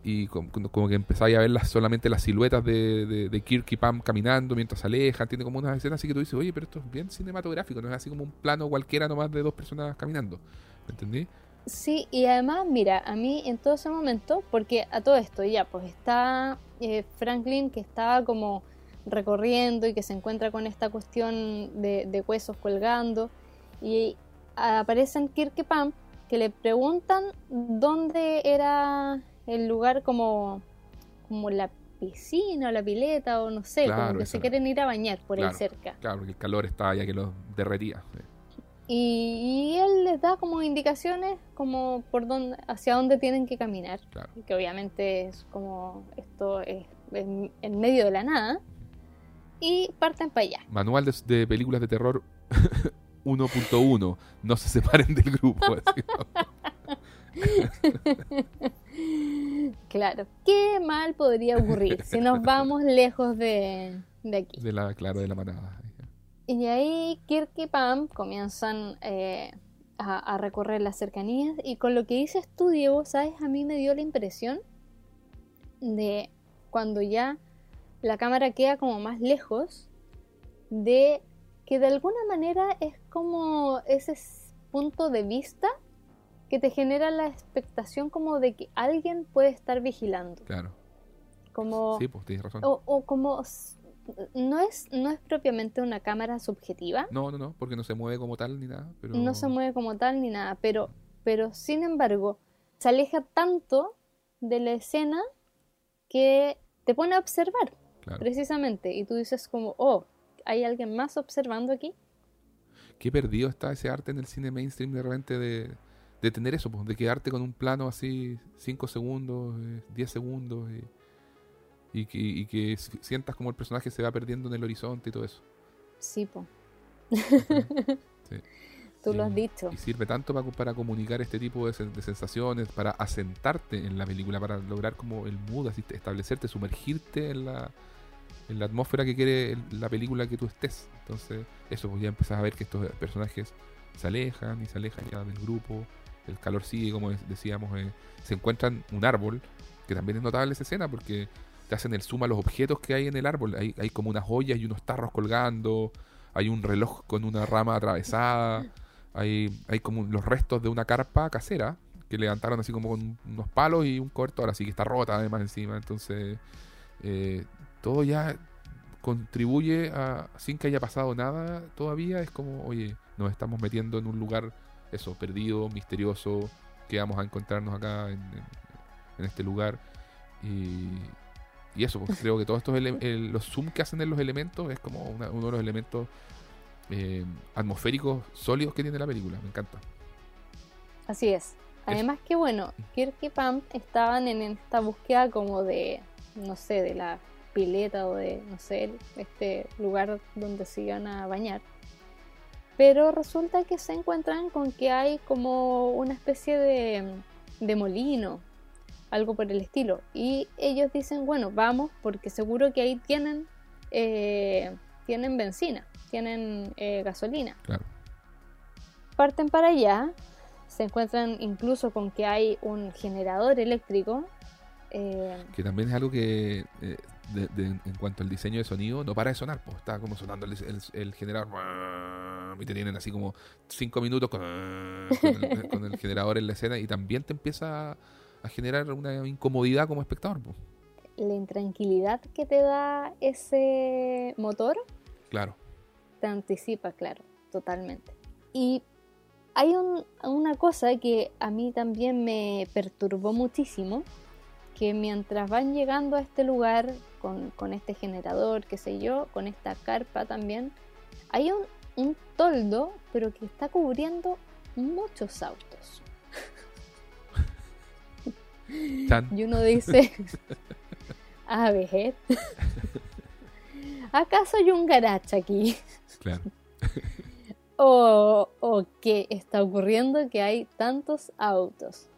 y como, que empezáis a ver las, solamente las siluetas de, de, Kirk y Pam caminando mientras se alejan, tiene como unas escenas así que tú dices, oye, pero esto es bien cinematográfico, no es así como un plano cualquiera nomás de dos personas caminando. ¿Me entendí? Sí, y además, mira, a mí en todo ese momento, porque a todo esto ya, pues está eh, Franklin que estaba como recorriendo y que se encuentra con esta cuestión de, huesos colgando, y aparecen Kirk y Pam que le preguntan dónde era el lugar como, como la piscina o la pileta o no sé, como que se quieren ir a bañar por ahí cerca. Claro, porque el calor está ya que los derretía. Y, él les da como indicaciones como por dónde, hacia dónde tienen que caminar. Que obviamente es como esto es en, medio de la nada. Y parten para allá. Manual de, películas de terror [LAUGHS] 1.1. No se separen del grupo. [LAUGHS] claro. ¿Qué mal podría ocurrir si nos [LAUGHS] vamos lejos de, de aquí? De la, claro, de la manada. Y ahí Kirk y Pam comienzan eh, a, recorrer las cercanías y con lo que dices tú, Diego, ¿sabes? A mí me dio la impresión de cuando ya la cámara queda como más lejos, de que de alguna manera es como ese punto de vista que te genera la expectación como de que alguien puede estar vigilando. Claro. Como, sí, pues tienes razón. O, o como no es, no es propiamente una cámara subjetiva. No, no, no, porque no se mueve como tal ni nada. Pero... No se mueve como tal ni nada, pero, pero sin embargo se aleja tanto de la escena que te pone a observar, precisamente. Y tú dices como, oh, ¿hay alguien más observando aquí? Qué perdido está ese arte en el cine mainstream de repente de, de tener eso, de quedarte con un plano así 5 segundos, 10 eh, segundos. Y y que, y que sientas como el personaje se va perdiendo en el horizonte y todo eso. Sí, po. [LAUGHS] Tú lo has dicho. Y sirve tanto para, para comunicar este tipo de, sensaciones, para asentarte en la película, para lograr como el mood, así, establecerte, sumergirte en la, en la atmósfera que quiere la película que tú estés. Entonces, eso, pues ya empezás a ver que estos personajes se alejan y se alejan ya del grupo. El calor sigue, como decíamos, eh, se encuentran un árbol, que también es notable esa escena porque te hacen el zoom a los objetos que hay en el árbol. Hay, hay como unas joyas y unos tarros colgando, hay un reloj con una rama atravesada, hay, hay como los restos de una carpa casera que levantaron así como con unos palos y un cobertor, así que está rota además encima. Entonces, eh, todo ya contribuye a, sin que haya pasado nada todavía, es como, oye, nos estamos metiendo en un lugar, eso, perdido, misterioso, que vamos a encontrarnos acá en, en este lugar. Y, y eso, pues, creo que todos estos los zoom que hacen en los elementos es como uno de los elementos eh, atmosféricos sólidos que tiene la película. Me encanta. Así es. Además que bueno, Kirk y Pam estaban en esta búsqueda como de, no sé, de la pileta o de, no sé, este lugar donde se iban a bañar. Pero resulta que se encuentran con que hay como una especie de, de molino algo por el estilo. Y ellos dicen, bueno, vamos porque seguro que ahí tienen, eh, tienen benzina, tienen eh, gasolina. parten para allá, se encuentran incluso con que hay un generador eléctrico. eh, Que también es algo que, de- de- en cuanto al diseño de sonido, no para de sonar. Pues está como sonando el, el- el generador. Y te tienen así como cinco minutos con, con el, con el generador en la escena. Y también te empieza a generar una incomodidad como espectador. pues. la intranquilidad que te da ese motor Claro. te anticipa, claro, totalmente. Y hay un- una cosa que a mí también me perturbó muchísimo, que mientras van llegando a este lugar con, con este generador, qué sé yo, con esta carpa también, hay un, un toldo, pero que está cubriendo muchos autos. Y uno dice, [LAUGHS] a ver, ¿acaso hay un garage aquí? Claro. [LAUGHS] ¿O, o qué está ocurriendo que hay tantos autos?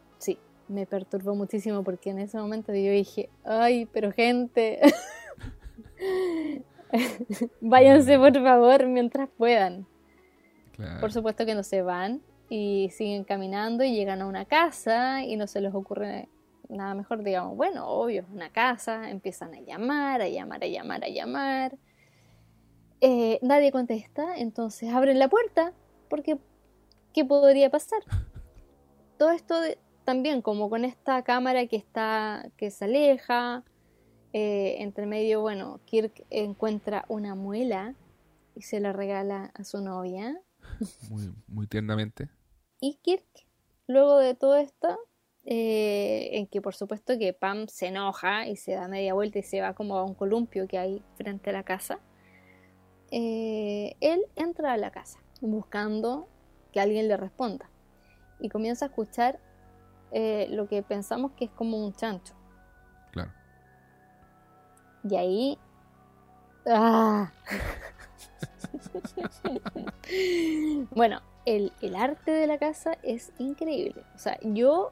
Me perturbó muchísimo porque en ese momento yo dije, ay, pero gente, [LAUGHS] váyanse por favor mientras puedan. claro. Por supuesto que no se van y siguen caminando y llegan a una casa y no se les ocurre nada mejor, digamos, bueno, obvio, es una casa, empiezan a llamar, a llamar, a llamar, a llamar. Eh, nadie contesta, entonces abren la puerta porque ¿qué podría pasar? [LAUGHS] Todo esto de- también como con esta cámara que está que se aleja, eh, entre medio, bueno, Kirk encuentra una muela y se la regala a su novia. Muy, muy tiernamente. Y Kirk, luego de todo esto, eh, en que por supuesto que Pam se enoja y se da media vuelta y se va como a un columpio que hay frente a la casa, eh, él entra a la casa buscando que alguien le responda y comienza a escuchar eh, lo que pensamos que es como un chancho. Claro. Y ahí... ¡Ah! [LAUGHS] bueno, el, el arte de la casa es increíble. O sea, yo...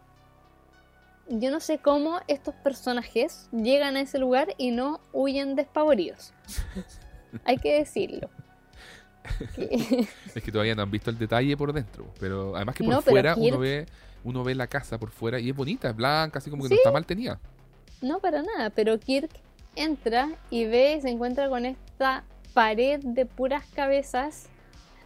Yo no sé cómo estos personajes llegan a ese lugar y no huyen despavoridos. Hay que decirlo. [LAUGHS] Es que todavía no han visto el detalle por dentro. Pero además que por No, fuera uno ve uno ve la casa por fuera y es bonita, es blanca, así como que Sí. no está mal tenida. No, para nada, pero Kirk entra y ve, se encuentra con esta pared de puras cabezas.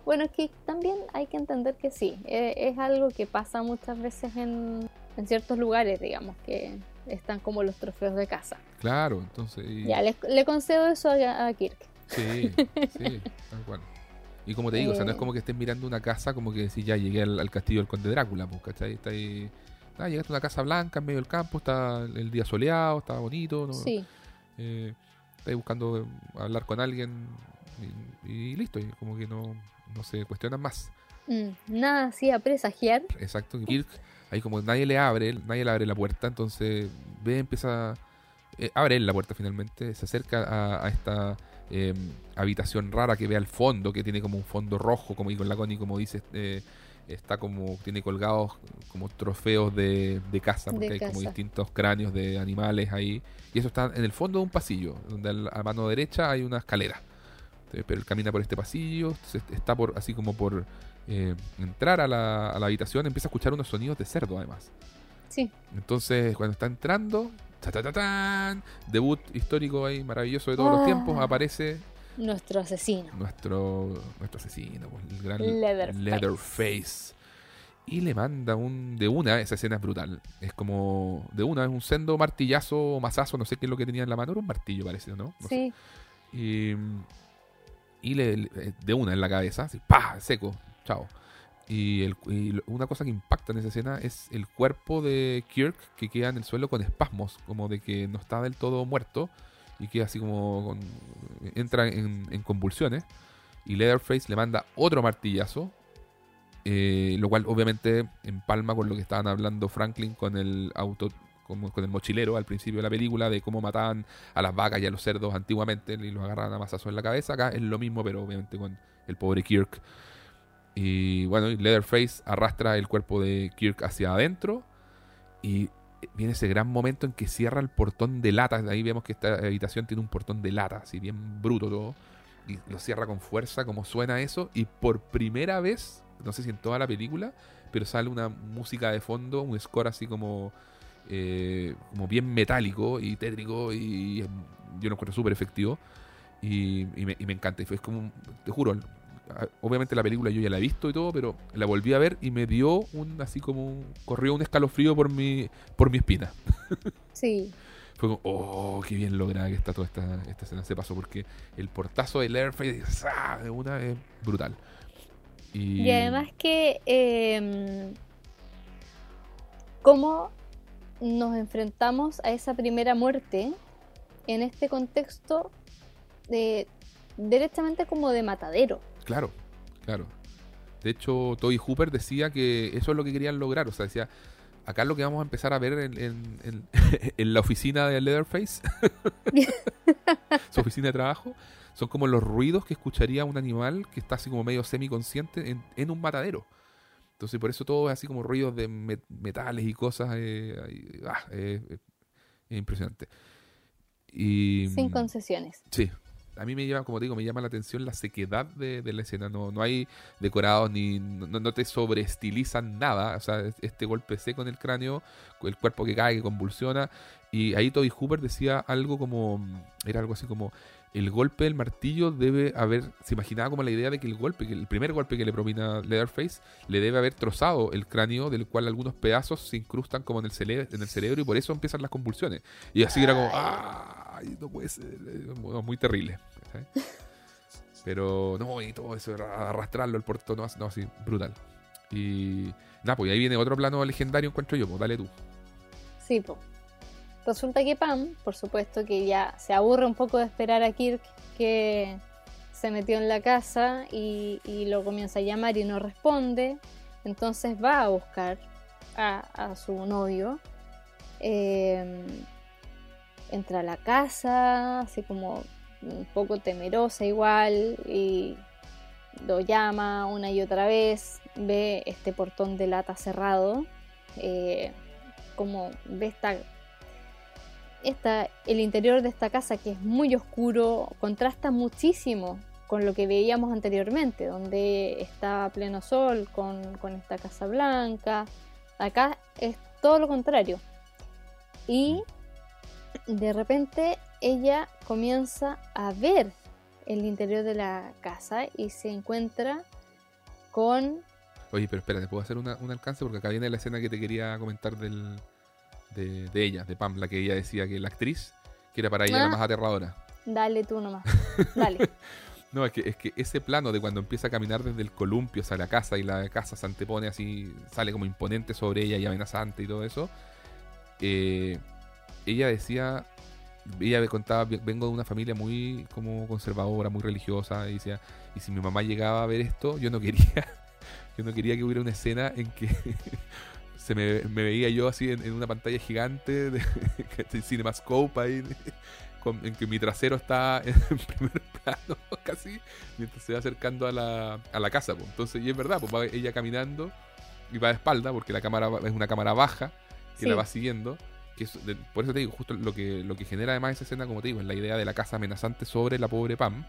Bueno, es que también hay que entender que sí, e- es algo que pasa muchas veces en, en ciertos lugares, digamos, que están como los trofeos de casa. Claro, entonces. y- Ya, le, le concedo eso a, a Kirk. Sí, sí, [LAUGHS] tal cual. Y como te digo, o sea, no es Eh. como que estés mirando una casa como que decís, ya llegué al, al castillo del conde Drácula, pues, ¿cachai? Está ahí. Ah, llegaste a una casa blanca en medio del campo, está el día soleado, está bonito, ¿no? Sí, Eh, está ahí buscando eh, hablar con alguien y, y listo, y como que no, no se cuestionan más. Mm, nada así a presagiar. Exacto. Kirk, ahí como nadie le abre, nadie le abre la puerta, entonces ve, empieza, eh, abre él la puerta finalmente, se acerca a, a esta eh, habitación rara que ve al fondo, que tiene como un fondo rojo, como y con la Connie, como dice, eh, está como, tiene colgados como trofeos de, de caza, porque De hay como distintos cráneos de animales ahí, y eso está en el fondo de un pasillo, donde a mano derecha hay una escalera. Entonces, pero él camina por este pasillo, está por así como por eh, entrar a la, a la habitación, empieza a escuchar unos sonidos de cerdo además. Sí, Entonces, cuando está entrando, debut histórico ahí, maravilloso de todos los Ah. tiempos, aparece nuestro asesino. nuestro, nuestro asesino, pues, el gran Leatherface. Leatherface. Y le manda un de una, esa escena es brutal. Es como de una, es un sendo martillazo o mazazo, no sé qué es lo que tenía en la mano, era un martillo parece, ¿no? No sé. Sí, Y, y le, de una en la cabeza, así, ¡pa! Seco, chao. Y, una cosa que impacta en esa escena es el cuerpo de Kirk que queda en el suelo con espasmos, como de que no está del todo muerto y queda así como con- entra en, convulsiones. Y Leatherface le manda otro martillazo, eh, lo cual obviamente empalma con lo que estaban hablando Franklin con el auto, como con el mochilero al principio de la película, de cómo mataban a las vacas y a los cerdos antiguamente y los agarraban a mazazo en la cabeza. Acá es lo mismo, pero obviamente con el pobre Kirk. Y bueno, Leatherface arrastra el cuerpo de Kirk hacia adentro. Y viene ese gran momento en que cierra el portón de lata. Ahí vemos que esta habitación tiene un portón de lata, así bien bruto todo. Y lo cierra con fuerza, como suena eso. Y por primera vez no sé si en toda la película, pero sale una música de fondo, un score así como, eh, como bien metálico y tétrico y yo lo encuentro súper efectivo y, me, y, me, encanta. Y fue como, te juro, obviamente la película yo ya la he visto y todo, pero la volví a ver y me dio un, así como, corrió un escalofrío por mi, por mi espina. [LAUGHS] Sí. Fue como, oh, qué bien lograda que está toda esta, esta escena. Se pasó porque el portazo del Airface de una es brutal. Y, además que, eh, cómo nos enfrentamos a esa primera muerte en este contexto de directamente como de matadero. Claro, claro. De hecho, Toby Hooper decía que eso es lo que querían lograr. O sea, decía, acá lo que vamos a empezar a ver en, [LAUGHS] la oficina de Leatherface, [LAUGHS] su oficina de trabajo, son como los ruidos que escucharía un animal que está así como medio semiconsciente en, en un matadero. Entonces, por eso todo es así como ruidos de metales y cosas. Eh, ah, es impresionante. Y, Sin concesiones. Sí, a mí me llama, como digo, me llama la atención la sequedad de, la escena. No, no hay decorados ni no, te sobreestilizan nada. O sea, este golpe seco en el cráneo, el cuerpo que cae, que convulsiona. Y ahí Toby Hooper decía algo como, era algo así como, el golpe del martillo debe haber, se imaginaba como la idea de que el golpe, el primer golpe que le propina Leatherface, le debe haber trozado el cráneo, del cual algunos pedazos se incrustan como en el, en el cerebro y por eso empiezan las convulsiones. Y así era como, ¡ah! Ay, no puede ser, muy terrible. [LAUGHS] Pero no, y todo eso, arrastrarlo al puerto, no, así, brutal. Y nada, pues ahí viene otro plano legendario, encuentro yo, pues dale tú. Sí, pues. Resulta que Pam, por supuesto que ya se aburre un poco de esperar a Kirk que se metió en la casa y, lo comienza a llamar y no responde. Entonces va a buscar a, su novio. Eh, entra a la casa, así como un poco temerosa igual, y lo llama una y otra vez, ve este portón de lata cerrado, eh, como ve esta, esta, el interior de esta casa que es muy oscuro, contrasta muchísimo con lo que veíamos anteriormente, donde está pleno sol con, con esta casa blanca. Acá es todo lo contrario. Y de repente ella comienza a ver el interior de la casa y se encuentra con... Oye, pero espérate, ¿puedo hacer un alcance? Porque acá viene la escena que te quería comentar del, de, ella, de Pam, la que ella decía que la actriz, que era para ella la ah. más aterradora. Dale tú nomás, [LAUGHS] dale. no, es que, es que ese plano de cuando empieza a caminar desde el columpio hacia la casa y la casa se antepone así, sale como imponente sobre ella y amenazante y todo eso, eh, ella decía, ella me contaba, vengo de una familia muy como conservadora, muy religiosa, y decía, y si mi mamá llegaba a ver esto, yo no quería, [LAUGHS] yo no quería que hubiera una escena en que [LAUGHS] se me, veía yo así en, una pantalla gigante de, [LAUGHS] de Cinemascope ahí, en que mi trasero está en primer plano casi, mientras se va acercando a la, a la casa. Pues. Entonces, y es verdad, pues va ella caminando y va de espalda, porque la cámara es una cámara baja que la va siguiendo por eso te digo, justo lo que, lo que genera además esa escena, como te digo, es la idea de la casa amenazante sobre la pobre Pam.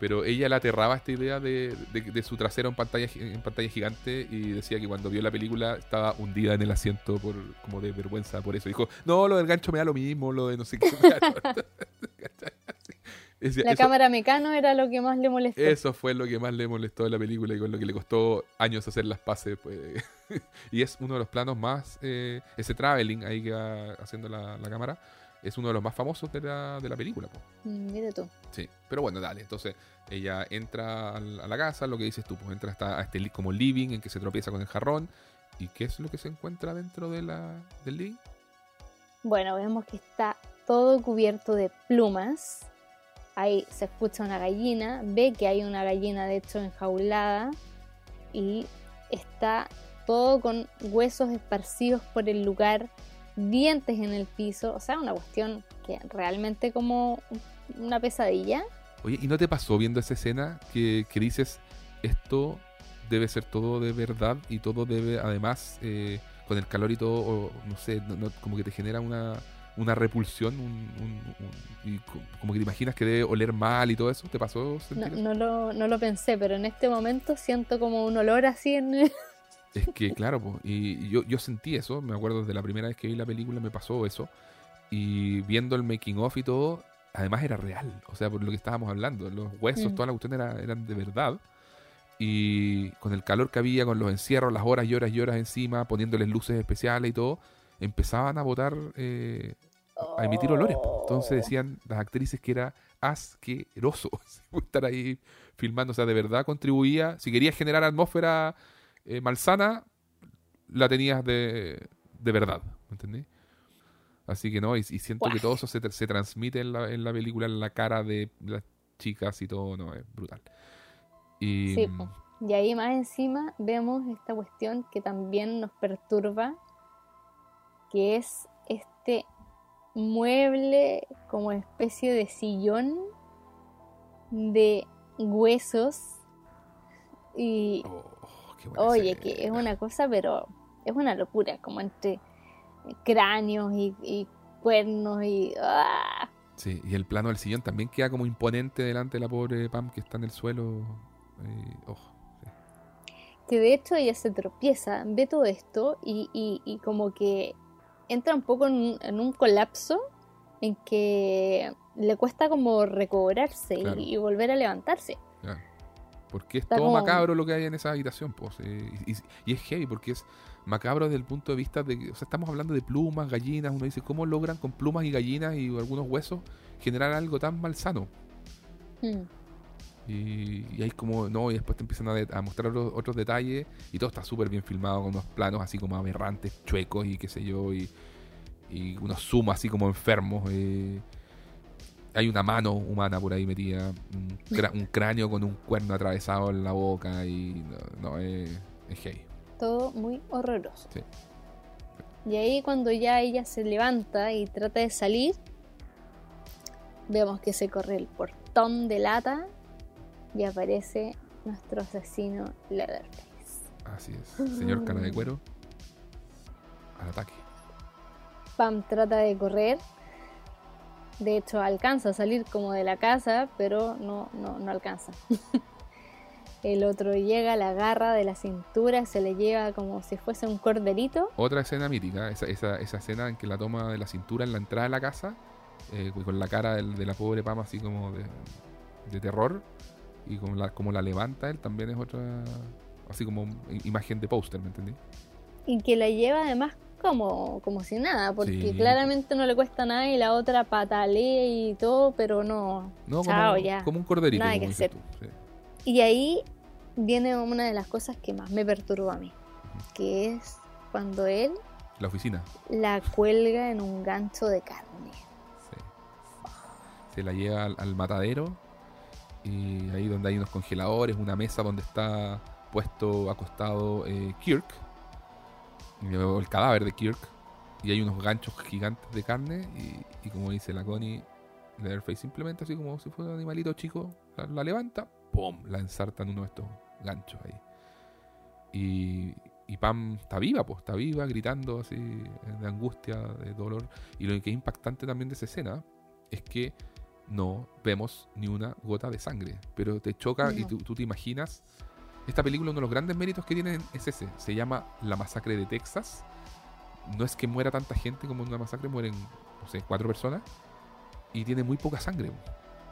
Pero ella le aterraba esta idea de, su trasero en pantalla, en pantalla gigante y decía que cuando vio la película estaba hundida en el asiento por como de vergüenza por eso. Dijo, no, lo del gancho me da lo mismo, lo de no sé qué. [LAUGHS] [LAUGHS] la cámara mecano era lo que más le molestó. Eso fue lo que más le molestó de la película y con lo que le costó años hacer las pases. Pues. [LAUGHS] y es uno de los planos más. Eh, ese traveling ahí que va haciendo la, cámara. Es uno de los más famosos de la, de la película. Pues. mira tú. Sí, pero bueno, dale. Entonces ella entra a la casa, lo que dices tú, pues entra hasta a este como living en que se tropieza con el jarrón. ¿Y qué es lo que se encuentra dentro de la, del living? Bueno, vemos que está todo cubierto de plumas ahí se escucha una gallina, ve que hay una gallina de hecho enjaulada y está todo con huesos esparcidos por el lugar, dientes en el piso, o sea, una cuestión que realmente como una pesadilla. Oye, ¿y no te pasó viendo esa escena que, dices, esto debe ser todo de verdad y todo debe además, eh, con el calor y todo, no sé, como que te genera una, una repulsión, un, un- un- y co- como que te imaginas que debe oler mal y todo eso. ¿Te pasó No, no lo, no lo pensé, pero en este momento siento como un olor así en... [LAUGHS] Es que, claro, y yo, yo sentí eso, me acuerdo desde la primera vez que vi la película me pasó eso. Y viendo el making of y todo, además era real, o sea, por lo que estábamos hablando, los huesos, Mm. toda la cuestión era- eran de verdad. Y con el calor que había, con los encierros, las horas y horas y horas encima, poniéndoles luces especiales y todo, empezaban a botar, eh, a emitir olores. po. Entonces decían las actrices que era asqueroso [LAUGHS] estar ahí filmando. O sea, de verdad contribuía. Si querías generar atmósfera eh, malsana, la tenías de, de verdad. ¿Me entendí? Así que no, y, y siento que todo eso se, se transmite en la, en la película, en la cara de las chicas y todo, no, es brutal. Y Sí, po. Y ahí más encima vemos esta cuestión que también nos perturba, que es este mueble como especie de sillón de huesos y oh, oye, que es una cosa, pero es una locura, como entre cráneos y, y cuernos y... ¡ah! Sí, y el plano del sillón también queda como imponente delante de la pobre Pam que está en el suelo. eh, oh, que de hecho ella se tropieza, ve todo esto y, y- y como que entra un poco en un, en un colapso en que le cuesta como recobrarse y- Claro. y, volver a levantarse. Claro. Porque es Está todo como- macabro lo que hay en esa habitación, pues. eh, y, y- y es heavy porque es macabro desde el punto de vista de que, o sea, estamos hablando de plumas, gallinas, uno dice, ¿cómo logran con plumas y gallinas y algunos huesos generar algo tan malsano? Mm. Y, y hay como, no, y después te empiezan a, de- a mostrar otros, otros detalles y todo está súper bien filmado con unos planos así como aberrantes, chuecos y qué sé yo, y, y unos zoom así como enfermos. eh. Hay una mano humana por ahí metida, un, cráneo con un cuerno atravesado en la boca y no, no, es, es heavy. Todo muy horroroso. Sí. Y ahí cuando ya ella se levanta y trata de salir, vemos que se corre el portón de lata y aparece nuestro asesino Leatherface. Así es, señor cara de cuero, al ataque. Pam trata de correr. De hecho, alcanza a salir como de la casa, pero no, no, no alcanza. [LAUGHS] El otro llega, la agarra de la cintura, se le lleva como si fuese un corderito. Otra escena mítica, esa, esa, esa escena en que la toma de la cintura en la entrada de la casa, eh, con la cara de la pobre Pam así como de, de terror, y como la, como la levanta él, también es otra, así como imagen de póster, ¿me entendí? Y que la lleva además como, como si nada, porque Sí. claramente no le cuesta nada y la otra patalea y todo, pero no. No, Chao, como, ya. como un corderito, Nada como que hacer. tú, sí. Y ahí viene una de las cosas que más me perturba a mí, que es cuando él La oficina, la cuelga en un gancho de carne. sí. Se la lleva al, al matadero, y ahí donde hay unos congeladores, una mesa donde está puesto acostado eh, Kirk, el cadáver de Kirk, y hay unos ganchos gigantes de carne, y, como dice la Connie, Leatherface simplemente así como si fuera un animalito chico, la, levanta, ¡pum! La ensarta en uno de estos ganchos ahí. Y, y Pam está viva, pues, está viva, gritando así, de angustia, de dolor. Y lo que es impactante también de esa escena es que no vemos ni una gota de sangre, pero te choca y tú, tú te imaginas. Esta película, uno de los grandes méritos que tiene es ese. Se llama La Masacre de Texas. No es que muera tanta gente como en una masacre, mueren, no sé, cuatro personas. Y tiene muy poca sangre.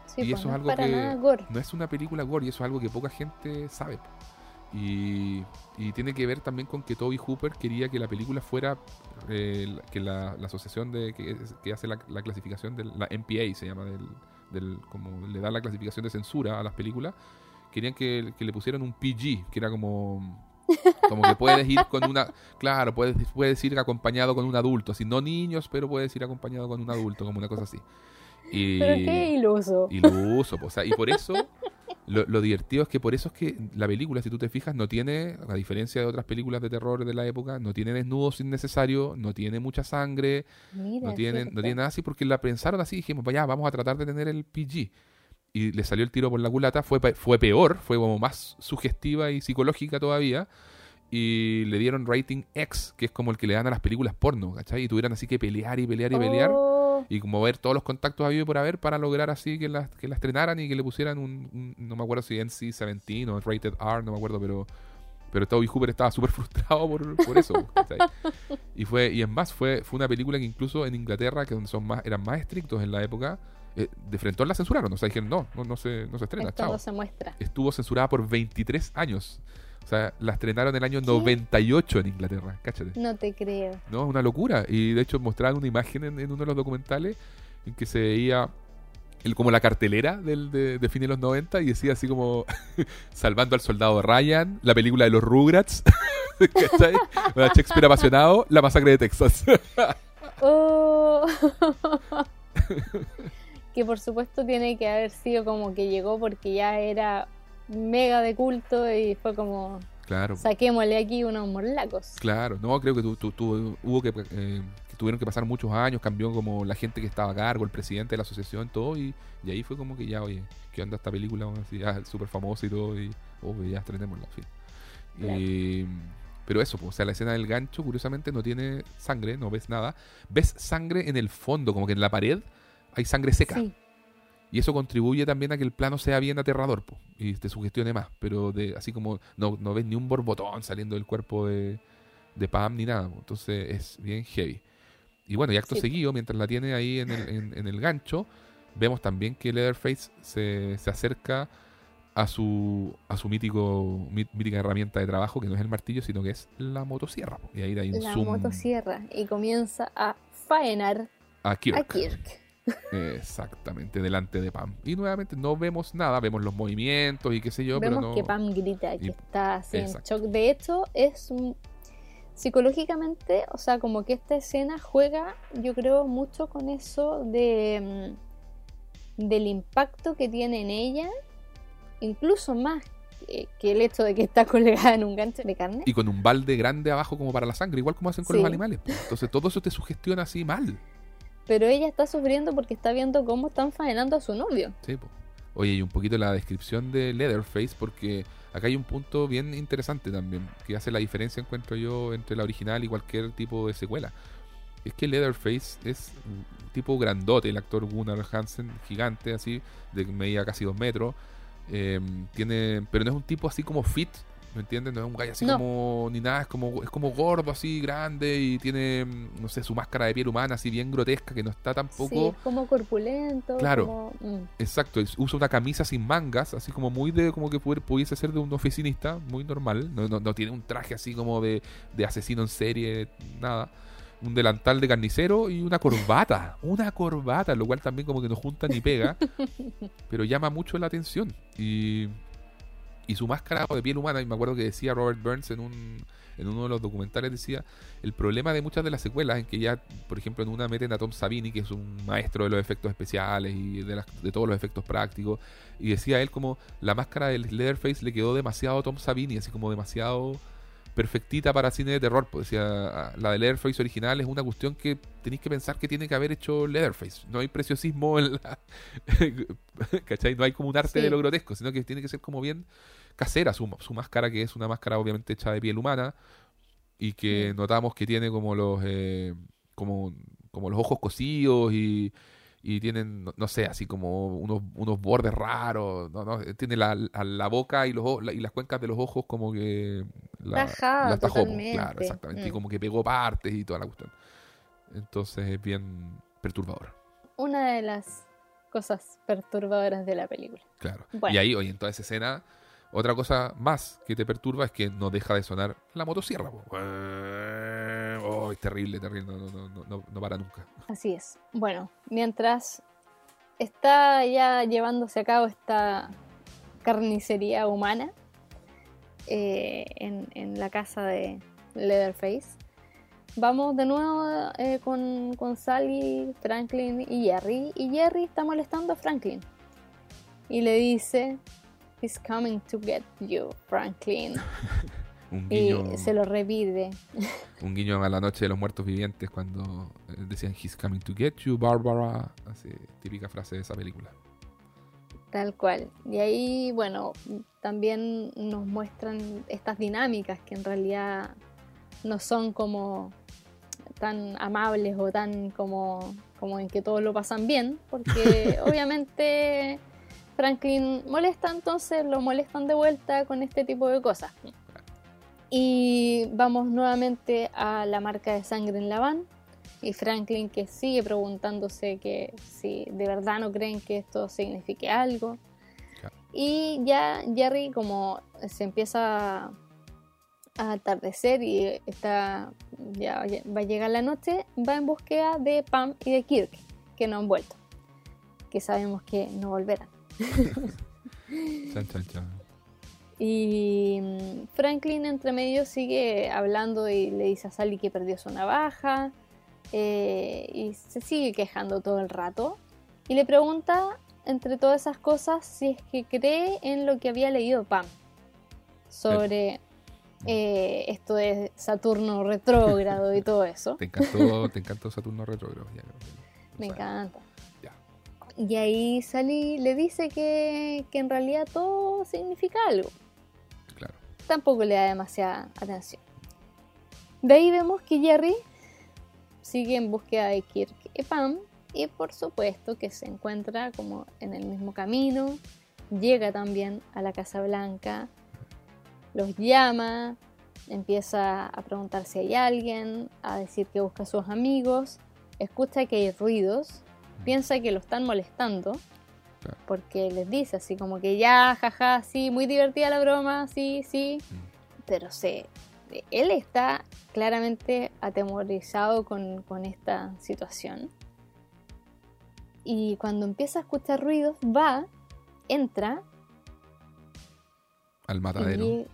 Sí, Y pues, eso no es algo para que- nada gore. No es una película gore y eso es algo que poca gente sabe. Y, y tiene que ver también con que Toby Hooper quería que la película fuera, eh, que la, la asociación de que, que hace la, la clasificación de la MPA se llama, del, del- como le da la clasificación de censura a las películas, querían que, que le pusieran un PG, que era como... Como que puedes ir con una. Claro, puedes, puedes ir acompañado con un adulto. Así, no niños, pero puedes ir acompañado con un adulto, como una cosa así. Y, Pero qué iluso. y lo uso, po, o sea, y por eso, lo, lo divertido es que por eso es que la película, si tú te fijas, no tiene, a diferencia de otras películas de terror de la época, no tiene desnudos innecesarios, no tiene mucha sangre, Mira, no tiene, no tiene nada así, porque la pensaron así, dijimos, vaya, vamos a tratar de tener el PG. Y le salió el tiro por la culata, fue, fue peor, fue como más sugestiva y psicológica todavía. Y le dieron rating X, que es como el que le dan a las películas porno, ¿cachai? Y tuvieran así que pelear y pelear y pelear. Oh, y, y como ver todos los contactos habido por haber para lograr así que la, que la estrenaran y que le pusieran un, un- no me acuerdo si NC-17 o Rated R, no me acuerdo, pero pero Toby Hooper estaba súper [LAUGHS] frustrado por, por eso. y fue y en más fue fue una película que incluso en Inglaterra, que donde son más eran más estrictos en la época, eh, de frente la censuraron. O sea, dijeron, no, no, no se, no se estrena, Esto chao no se muestra. estuvo censurada por 23 años. O sea, la estrenaron en el año 98 en Inglaterra, cáchate. No te creo. No, es una locura. Y de hecho mostraban una imagen en, en uno de los documentales en que se veía el, como la cartelera del, de, de fines de los 90 y decía así como [LAUGHS] Salvando al soldado Ryan, la película de los Rugrats, [LAUGHS] ¿cachai? Shakespeare apasionado, la masacre de Texas. Oh. [LAUGHS] que por supuesto tiene que haber sido como que llegó porque ya era mega de culto y fue como claro. saquémosle aquí unos morlacos. Claro, no, creo que tu, tu- tu- hubo que, eh, que tuvieron que pasar muchos años, cambió como la gente que estaba a cargo, el presidente de la asociación, todo, y, y ahí fue como que ya, oye, ¿qué onda esta película? Así, ya súper famosa y todo, y oh, ya estrenémosla, en fin. Y- pero eso, pues, o sea, la escena del gancho, curiosamente, no tiene sangre, no ves nada. Ves sangre en el fondo, como que en la pared hay sangre seca. Sí, Y eso contribuye también a que el plano sea bien aterrador po, y te sugestione más. Pero de así como no, no ves ni un borbotón saliendo del cuerpo de, de Pam ni nada. po. Entonces es bien heavy. Y bueno, y acto Sí. seguido, mientras la tiene ahí en el, en- en el gancho, vemos también que Leatherface se, se acerca a su, a su mítico, mí- mítica herramienta de trabajo, que no es el martillo, sino que es la motosierra. po. Y ahí hay un la zoom motosierra y comienza a faenar a Kirk. a Kirk. Exactamente, delante de Pam. Y nuevamente no vemos nada, vemos los movimientos y qué sé yo, Vemos pero no. que Pam grita, que y- está así en shock. De hecho, es psicológicamente, o sea, como que esta escena juega, yo creo, mucho con eso de mm, del impacto que tiene en ella, incluso más que, que el hecho de que está [LAUGHS] colgada en un gancho de carne. Y con un balde grande abajo como para la sangre, igual como hacen con Sí. los animales. po. Entonces todo eso te sugestiona así mal. Pero ella está sufriendo porque está viendo cómo están faenando a su novio. Sí. Oye, y un poquito la descripción de Leatherface, porque acá hay un punto bien interesante también, que hace la diferencia, encuentro yo, entre la original y cualquier tipo de secuela. Es que Leatherface es un tipo grandote, el actor Gunnar Hansen, gigante, así, de medida casi dos metros. eh, tiene, pero no es un tipo así como fit, ¿me entiendes? No es un gallo así No. como ni nada, es como, es como gordo así, grande y tiene, mm, no sé, su máscara de piel humana así bien grotesca, que no está tampoco... Sí, es como corpulento. Claro. como- mm. Exacto, usa una camisa sin mangas, así como muy de, como que pudiese ser de un oficinista, muy normal. No, no- no tiene un traje así como de, de asesino en serie, nada. Un delantal de carnicero y una corbata, [LAUGHS] una corbata, lo cual también como que no junta ni pega, [LAUGHS] pero llama mucho la atención. Y, y su máscara de piel humana, y me acuerdo que decía Robert Burns en un en uno de los documentales decía el problema de muchas de las secuelas en que ya por ejemplo en una meten a Tom Savini que es un maestro de los efectos especiales y de, las- de todos los efectos prácticos y decía él como la máscara del Leatherface le quedó demasiado a Tom Savini así como demasiado perfectita para cine de terror pues decía "Ah, la de Leatherface original es una cuestión que tenéis que pensar que tiene que haber hecho Leatherface no hay preciosismo en la [LAUGHS] ¿cachai? no hay como un arte Sí. de lo grotesco sino que tiene que ser como bien casera su, su máscara, que es una máscara obviamente hecha de piel humana y que notamos que tiene como los eh, como, como los ojos cosidos y, y tienen, no, no sé, así como unos, unos bordes raros, no, no, tiene la, la- la boca y, los, la- y las cuencas de los ojos como que la, tajó, po, totalmente. claro, exactamente, y Mm. como que pegó partes y toda la cuestión. Entonces es bien perturbador, Una de las cosas perturbadoras de la película. claro. Bueno. Y ahí, oye, en toda esa escena, otra cosa más que te perturba es que no deja de sonar la motosierra. po. Oh, es terrible, terrible, no, no, no, no, para nunca. Así es. Bueno, mientras está ya llevándose a cabo esta carnicería humana eh, en, en la casa de Leatherface, vamos de nuevo eh, con, con Sally, Franklin y Jerry. Y Jerry está molestando a Franklin. Y le dice, He's coming to get you, Franklin. [LAUGHS] Un Y guiño, se lo repite. [LAUGHS] un guiño a la noche de los muertos vivientes cuando eh, decían He's coming to get you, Barbara. Así, típica frase de esa película. Tal cual. Y ahí, bueno, también nos muestran estas dinámicas que en realidad no son como tan amables o tan como, como en que todos lo pasan bien, porque [LAUGHS] obviamente Franklin molesta, entonces lo molestan de vuelta con este tipo de cosas. Y vamos nuevamente a la marca de sangre en la van. Y Franklin que sigue preguntándose que si de verdad no creen que esto signifique algo. Y ya Jerry como se empieza a atardecer y está ya va a llegar la noche, va en búsqueda de Pam y de Kirk, que no han vuelto, que sabemos que no volverán. [LAUGHS] Y mm, Franklin entre medio sigue hablando y le dice a Sally que perdió su navaja eh, y se sigue quejando todo el rato y le pregunta entre todas esas cosas si es que cree en lo que había leído Pam sobre eh, esto de Saturno retrógrado y todo eso. [LAUGHS] Te encantó, te encantó Saturno retrógrado. Me encanta. Y ahí Sally le dice que, que en realidad todo significa algo. Tampoco le da demasiada atención. De ahí vemos que Jerry sigue en búsqueda de Kirk y Pam y por supuesto que se encuentra como en el mismo camino, llega también a la Casa Blanca, los llama, empieza a preguntar si hay alguien, a decir que busca a sus amigos, escucha que hay ruidos, piensa que lo están molestando porque les dice así como que ya, jaja, sí, muy divertida la broma, sí, sí. Mm. Pero sé, él está claramente atemorizado con, esta situación. Y cuando empieza a escuchar ruidos, va, entra. Al matadero.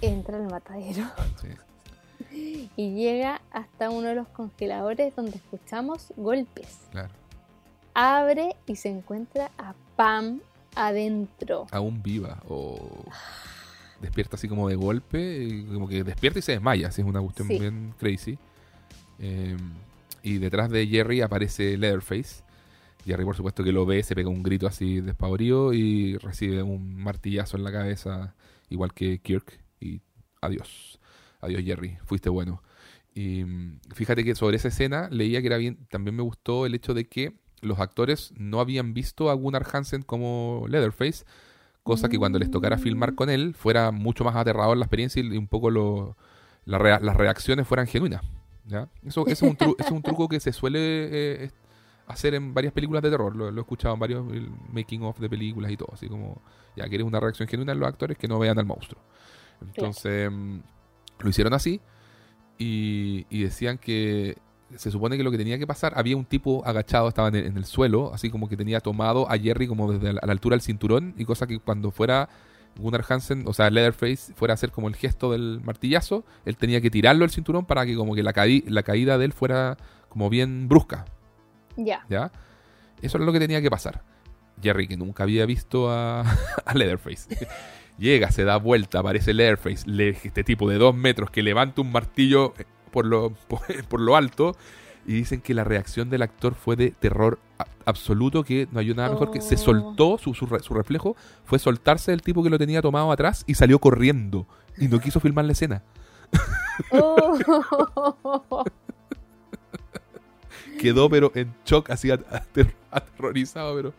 entra al matadero. [LAUGHS] Y llega hasta uno de los congeladores donde escuchamos golpes. Claro abre y se encuentra a Pam adentro. Aún viva o despierta así como de golpe, como que despierta y se desmaya, así es una cuestión bien crazy. Em, y detrás de Jerry aparece Leatherface. Jerry por supuesto que lo ve, se pega un grito así despavorido y recibe un martillazo en la cabeza, igual que Kirk. Y adiós, adiós Jerry, fuiste bueno. Y mm, fíjate que sobre esa escena leía que era bien, también me gustó el hecho de que los actores no habían visto a Gunnar Hansen como Leatherface, cosa que cuando les tocara filmar con él fuera mucho más aterrador la experiencia y un poco lo, las reacciones fueran genuinas. ¿ya? Eso, es, un [LAUGHS] es un truco que se suele eh, hacer en varias películas de terror. Lo, he escuchado en varios making of de películas y todo. Así como, ya quieres una reacción genuina en los actores que no vean al monstruo. Entonces, mm, lo hicieron así y, y decían que se supone que lo que tenía que pasar, había un tipo agachado, estaba en el, suelo, así como que tenía tomado a Jerry como desde la, a la altura del cinturón, y cosa que cuando fuera Gunnar Hansen, o sea, Leatherface, fuera a hacer como el gesto del martillazo, él tenía que tirarlo el cinturón para que como que la, la caída de él fuera como bien brusca. Ya. ¿Ya? Eso era lo que tenía que pasar. Jerry, que nunca había visto a, [LAUGHS] a Leatherface. [LAUGHS] Llega, se da vuelta, aparece Leatherface, este tipo de dos metros que levanta un martillo por lo, [LAUGHS] por, lo alto y dicen que la reacción del actor fue de terror absoluto, que no hay nada mejor que se oh. soltó, su, su, reflejo fue soltarse del tipo que lo tenía tomado atrás y salió corriendo y no quiso filmar la escena. Oh. [LAUGHS] Quedó pero en shock, así aterrorizado, pero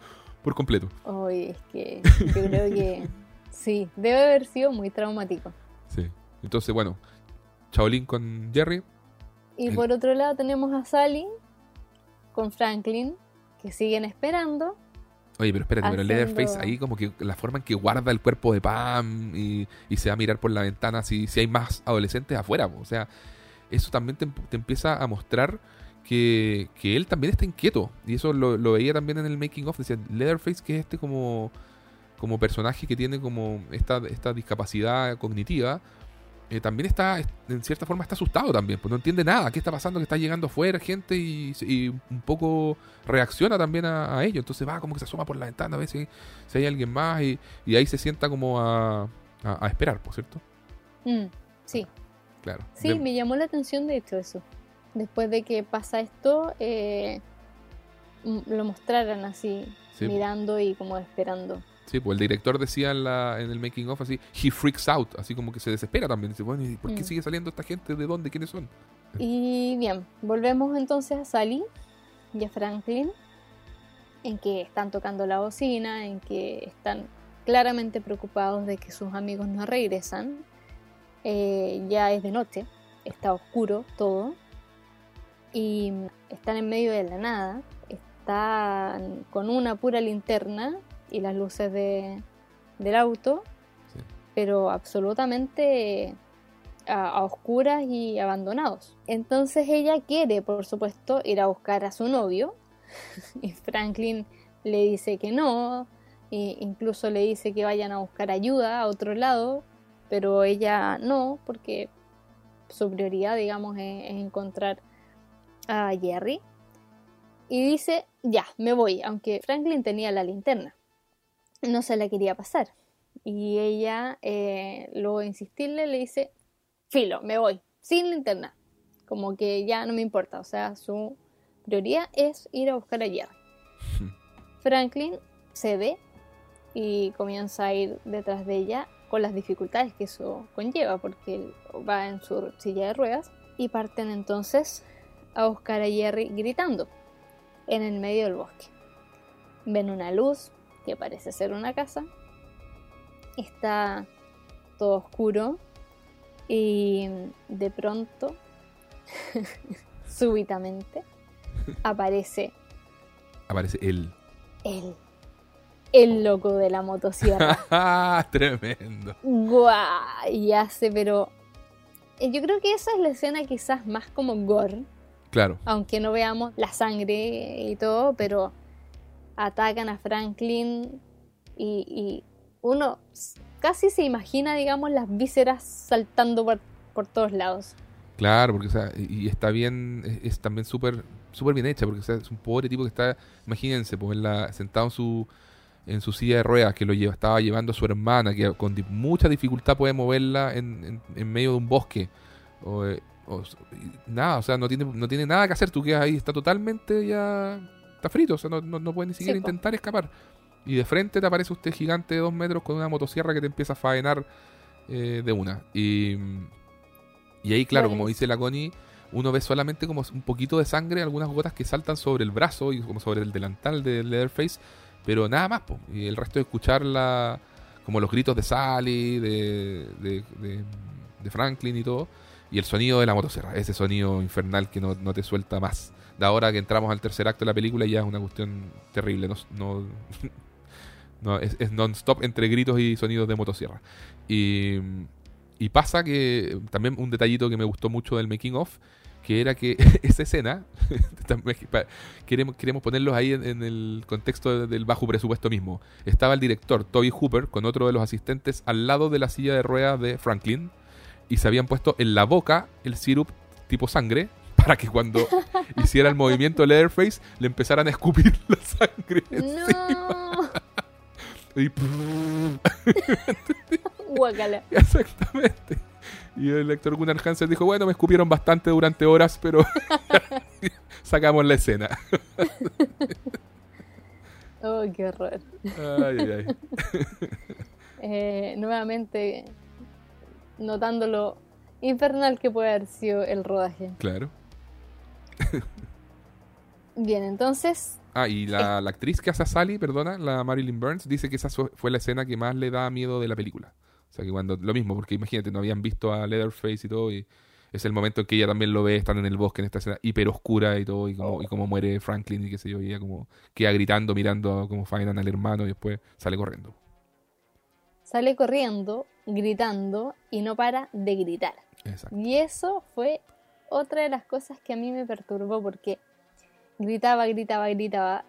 por completo. Oye, es que yo creo que [LAUGHS] sí, debe haber sido muy traumático. Sí, entonces bueno, Shaolin con Jerry. Y por otro lado tenemos a Sally con Franklin, que siguen esperando. Oye, pero espérate, pero Leatherface ahí como que la forma en que guarda el cuerpo de Pam y, se va a mirar por la ventana si, si hay más adolescentes afuera. O sea, eso también te, empieza a mostrar que, él también está inquieto. Y eso lo, veía también en el making of. Decía, Leatherface que es este como, como personaje que tiene como esta, esta discapacidad cognitiva eh, también está, en cierta forma, está asustado también, pues no entiende nada, qué está pasando, que está llegando afuera gente y, un poco reacciona también a, ello, entonces va como que se asoma por la ventana a ver si, hay alguien más y, ahí se sienta como a, esperar, ¿por cierto? Mm, sí. Claro. Sí, me llamó la atención de hecho eso. Después de que pasa esto, eh, lo mostraran así, mirando y como esperando. Sí, pues el director decía en, la, en el making of así, he freaks out, así como que se desespera también. Dice, bueno, ¿y por qué mm. sigue saliendo esta gente? ¿De dónde? ¿Quiénes son? Y bien, volvemos entonces a Sally y a Franklin, en que están tocando la bocina, en que están claramente preocupados de que sus amigos no regresan. Eh, ya es de noche, está oscuro todo, y están en medio de la nada, están con una pura linterna y las luces de, del auto, Sí. pero absolutamente a, a oscuras y abandonados. Entonces ella quiere, por supuesto, ir a buscar a su novio [LAUGHS] y Franklin le dice que no, e incluso le dice que vayan a buscar ayuda a otro lado, pero ella no, porque su prioridad, digamos, es, es encontrar a Jerry. Y dice, ya, me voy, aunque Franklin tenía la linterna. No se la quería pasar. Y ella, eh, luego de insistirle, le dice, filo, me voy, sin linterna. Como que ya no me importa, o sea, su prioridad es ir a buscar a Jerry. Franklin cede y comienza a ir detrás de ella con las dificultades que eso conlleva, porque él va en su silla de ruedas y parten entonces a buscar a Jerry gritando en el medio del bosque. Ven una luz que parece ser una casa, está todo oscuro y de pronto, [LAUGHS] súbitamente, aparece Aparece él. él, el loco de la motosierra. [LAUGHS] Tremendo. Guau, y hace, pero eh, yo creo que esa es la escena quizás más como gore, Claro. aunque no veamos la sangre y todo, pero atacan a Franklin y, uno casi se imagina, digamos, las vísceras saltando por, por todos lados. Claro, porque y está bien, es, también súper súper bien hecha, porque es un pobre tipo que está, imagínense, pues sentado en su en su silla de ruedas que lo lleva, estaba llevando a su hermana, que con mucha dificultad puede moverla en, en- medio de un bosque. O, eh, nada, o sea, no tiene, no tiene nada que hacer, tú quedas ahí, está totalmente ya, está frito, o sea, no, no, no puede ni siquiera Sí, po. intentar escapar. Y de frente te aparece usted gigante de dos metros con una motosierra que te empieza a faenar eh, de una. Y, y ahí, claro, como dice la Connie, uno ve solamente como un poquito de sangre, algunas gotas que saltan sobre el brazo y como sobre el delantal de Leatherface, pero nada más, po. y el resto de escuchar la, como los gritos de Sally, de, de, de- de Franklin y todo, y el sonido de la motosierra, ese sonido infernal que no, no te suelta más. De ahora que entramos al tercer acto de la película ya es una cuestión terrible, no, [LAUGHS] no, es, es non-stop entre gritos y sonidos de motosierra. Y, y pasa que también un detallito que me gustó mucho del making of, que era que [LAUGHS] esa escena, [LAUGHS] queremos, queremos ponerlos ahí en, en el contexto de- del bajo presupuesto mismo. Estaba el director Toby Hooper con otro de los asistentes al lado de la silla de ruedas de Franklin y se habían puesto en la boca el sirup tipo sangre para que cuando [LAUGHS] hiciera el movimiento Leatherface le empezaran a escupir la sangre. No, Y [LAUGHS] guacala. [LAUGHS] Exactamente. Y el lector Gunnar Hansen dijo, bueno, me escupieron bastante durante horas, pero sacamos la escena. Oh, qué horror. Ay, ay. Eh, nuevamente notando lo infernal que puede haber sido el rodaje. Claro. [LAUGHS] Bien, entonces, Ah, y la, la actriz que hace a Sally, perdona, la Marilyn Burns, dice que esa fue fue la escena que más le da miedo de la película. O sea, que cuando, lo mismo, porque imagínate, no habían visto a Leatherface y todo, y es el momento en que ella también lo ve, están en el bosque, en esta escena hiper oscura y todo, y como, y como muere Franklin y qué sé yo, y ella como queda gritando, mirando como faenan al hermano y después sale corriendo. sale corriendo, gritando y no para de gritar. Exacto. Y eso fue otra de las cosas que a mí me perturbó porque gritaba, gritaba, gritaba.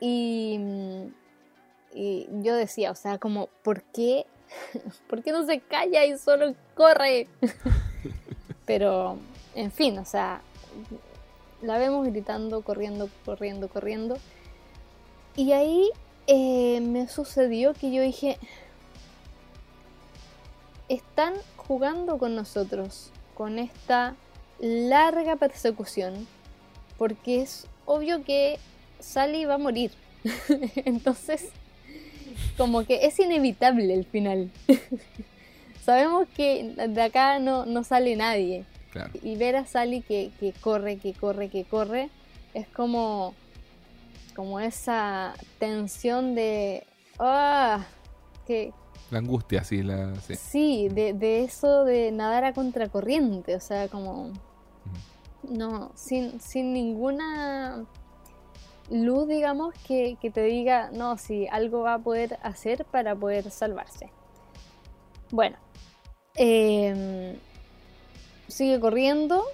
Y, mm, yo decía, o sea, como, ¿por qué? [LAUGHS] ¿Por qué no se calla y solo corre? [LAUGHS] Pero, en fin, o sea, la vemos gritando, corriendo, corriendo, corriendo. Y ahí eh, me sucedió que yo dije, están jugando con nosotros, con esta larga persecución, porque es obvio que Sally va a morir. [LAUGHS] Entonces, como que es inevitable el final. [LAUGHS] Sabemos que de acá no, no sale nadie. Claro. Y ver a Sally que, que corre, que corre, que corre, es como, como esa tensión de... ¡Ah! Que, La angustia, sí, la. Sí. sí, de, de eso de nadar a contracorriente, o sea, como... No, sin, sin ninguna luz, digamos, que, que te diga, no, si algo va a poder hacer para poder salvarse. Bueno, em, sigue corriendo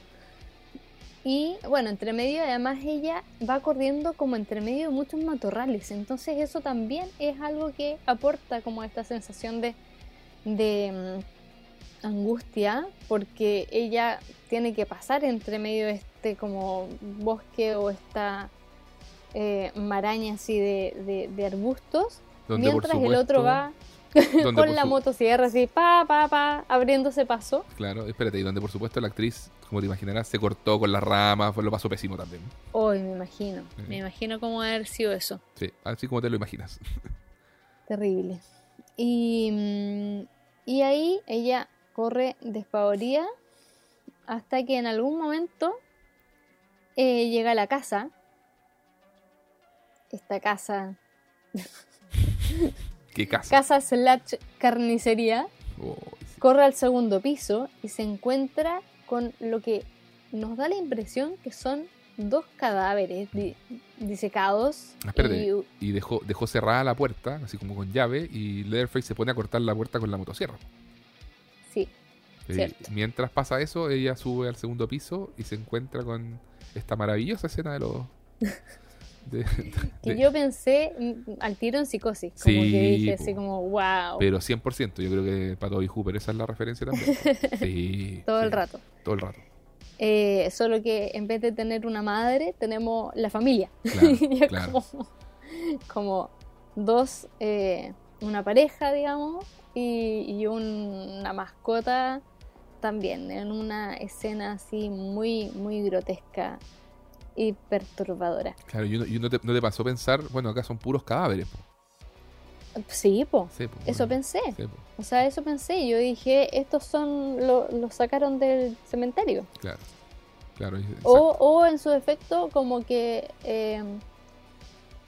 y, bueno, entre medio, además ella va corriendo como entre medio de muchos matorrales, entonces eso también es algo que aporta como esta sensación de, de mm, angustia, porque ella tiene que pasar entre medio de este como bosque o esta eh, maraña así de, de- de arbustos, Donde, mientras el otro va [LAUGHS] con la su- motosierra así, pa, pa, pa, abriéndose paso. Claro, espérate, y donde por supuesto la actriz, como te imaginarás, se cortó con las ramas, fue lo pasó pésimo también. Hoy me imagino, me imagino cómo haber sido eso. Sí, así como te lo imaginas. [LAUGHS] Terrible. Y, mm, y ahí ella corre despavorida hasta que en algún momento eh, llega a la casa. Esta casa, [LAUGHS] ¿Qué casa? casa slash carnicería, Oh, sí. corre al segundo piso y se encuentra con lo que nos da la impresión que son dos cadáveres di- disecados. Ah, espérate. y- Y dejó, dejó cerrada la puerta, así como con llave, y Leatherface se pone a cortar la puerta con la motosierra. Sí, Eh, mientras pasa eso, ella sube al segundo piso y se encuentra con esta maravillosa escena de los... [LAUGHS] de- Que yo pensé mm, al tiro en psicosis. Como Sí, que dije po. así como, wow. Pero 100%, yo creo que para Toby Hooper esa es la referencia también. [LAUGHS] Sí. todo sí, el rato. Todo el rato. Eh, solo que en vez de tener una madre, tenemos la familia. Claro, [LAUGHS] claro. como, como dos, eh, una pareja, digamos, y, y un- una mascota también, en una escena así muy, muy grotesca y perturbadora. Claro, y uno, y uno te, no te pasó a pensar, bueno, acá son puros cadáveres. po. Sí, po. Sí, po, Eso bueno, pensé. sí, po, O sea, eso pensé. Yo dije, estos son, lo- los sacaron del cementerio. claro. Claro. O, o en su defecto, como que eh,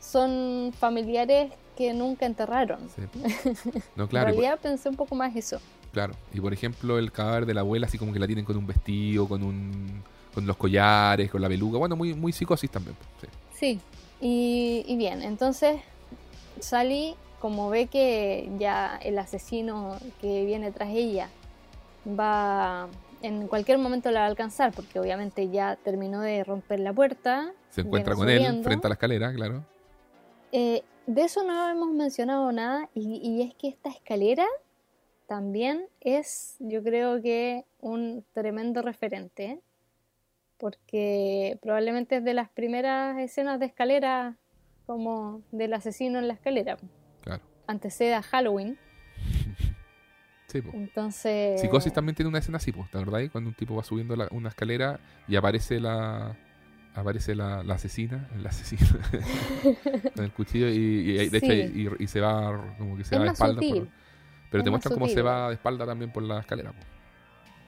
son familiares que nunca enterraron. Sí. [LAUGHS] No, claro, en por- realidad pensé un poco más eso. claro. Y por ejemplo, el cadáver de la abuela, así como que la tienen con un vestido, con un con los collares, con la peluca. Bueno, muy, muy psicosis también. sí. Sí. Y, y bien, entonces Sally, como ve que ya el asesino que viene tras ella va en cualquier momento la va a alcanzar, porque obviamente ya terminó de romper la puerta. Se encuentra con él frente a la escalera, claro. Eh, de eso no hemos mencionado nada y, y es que esta escalera también es, yo creo que un tremendo referente, ¿eh? porque probablemente es de las primeras escenas de escalera como del asesino en la escalera. Claro. Antecede a Halloween, [LAUGHS] Sí, po. entonces... Psicosis también tiene una escena así, po, ¿te acordás? Cuando un tipo va subiendo la- una escalera y aparece la aparece la, la asesina, la asesina [LAUGHS] con el cuchillo y, y- de hecho y, y se va como que se Es va de espalda. por- pero Es te muestran cómo se va de espalda también por la escalera.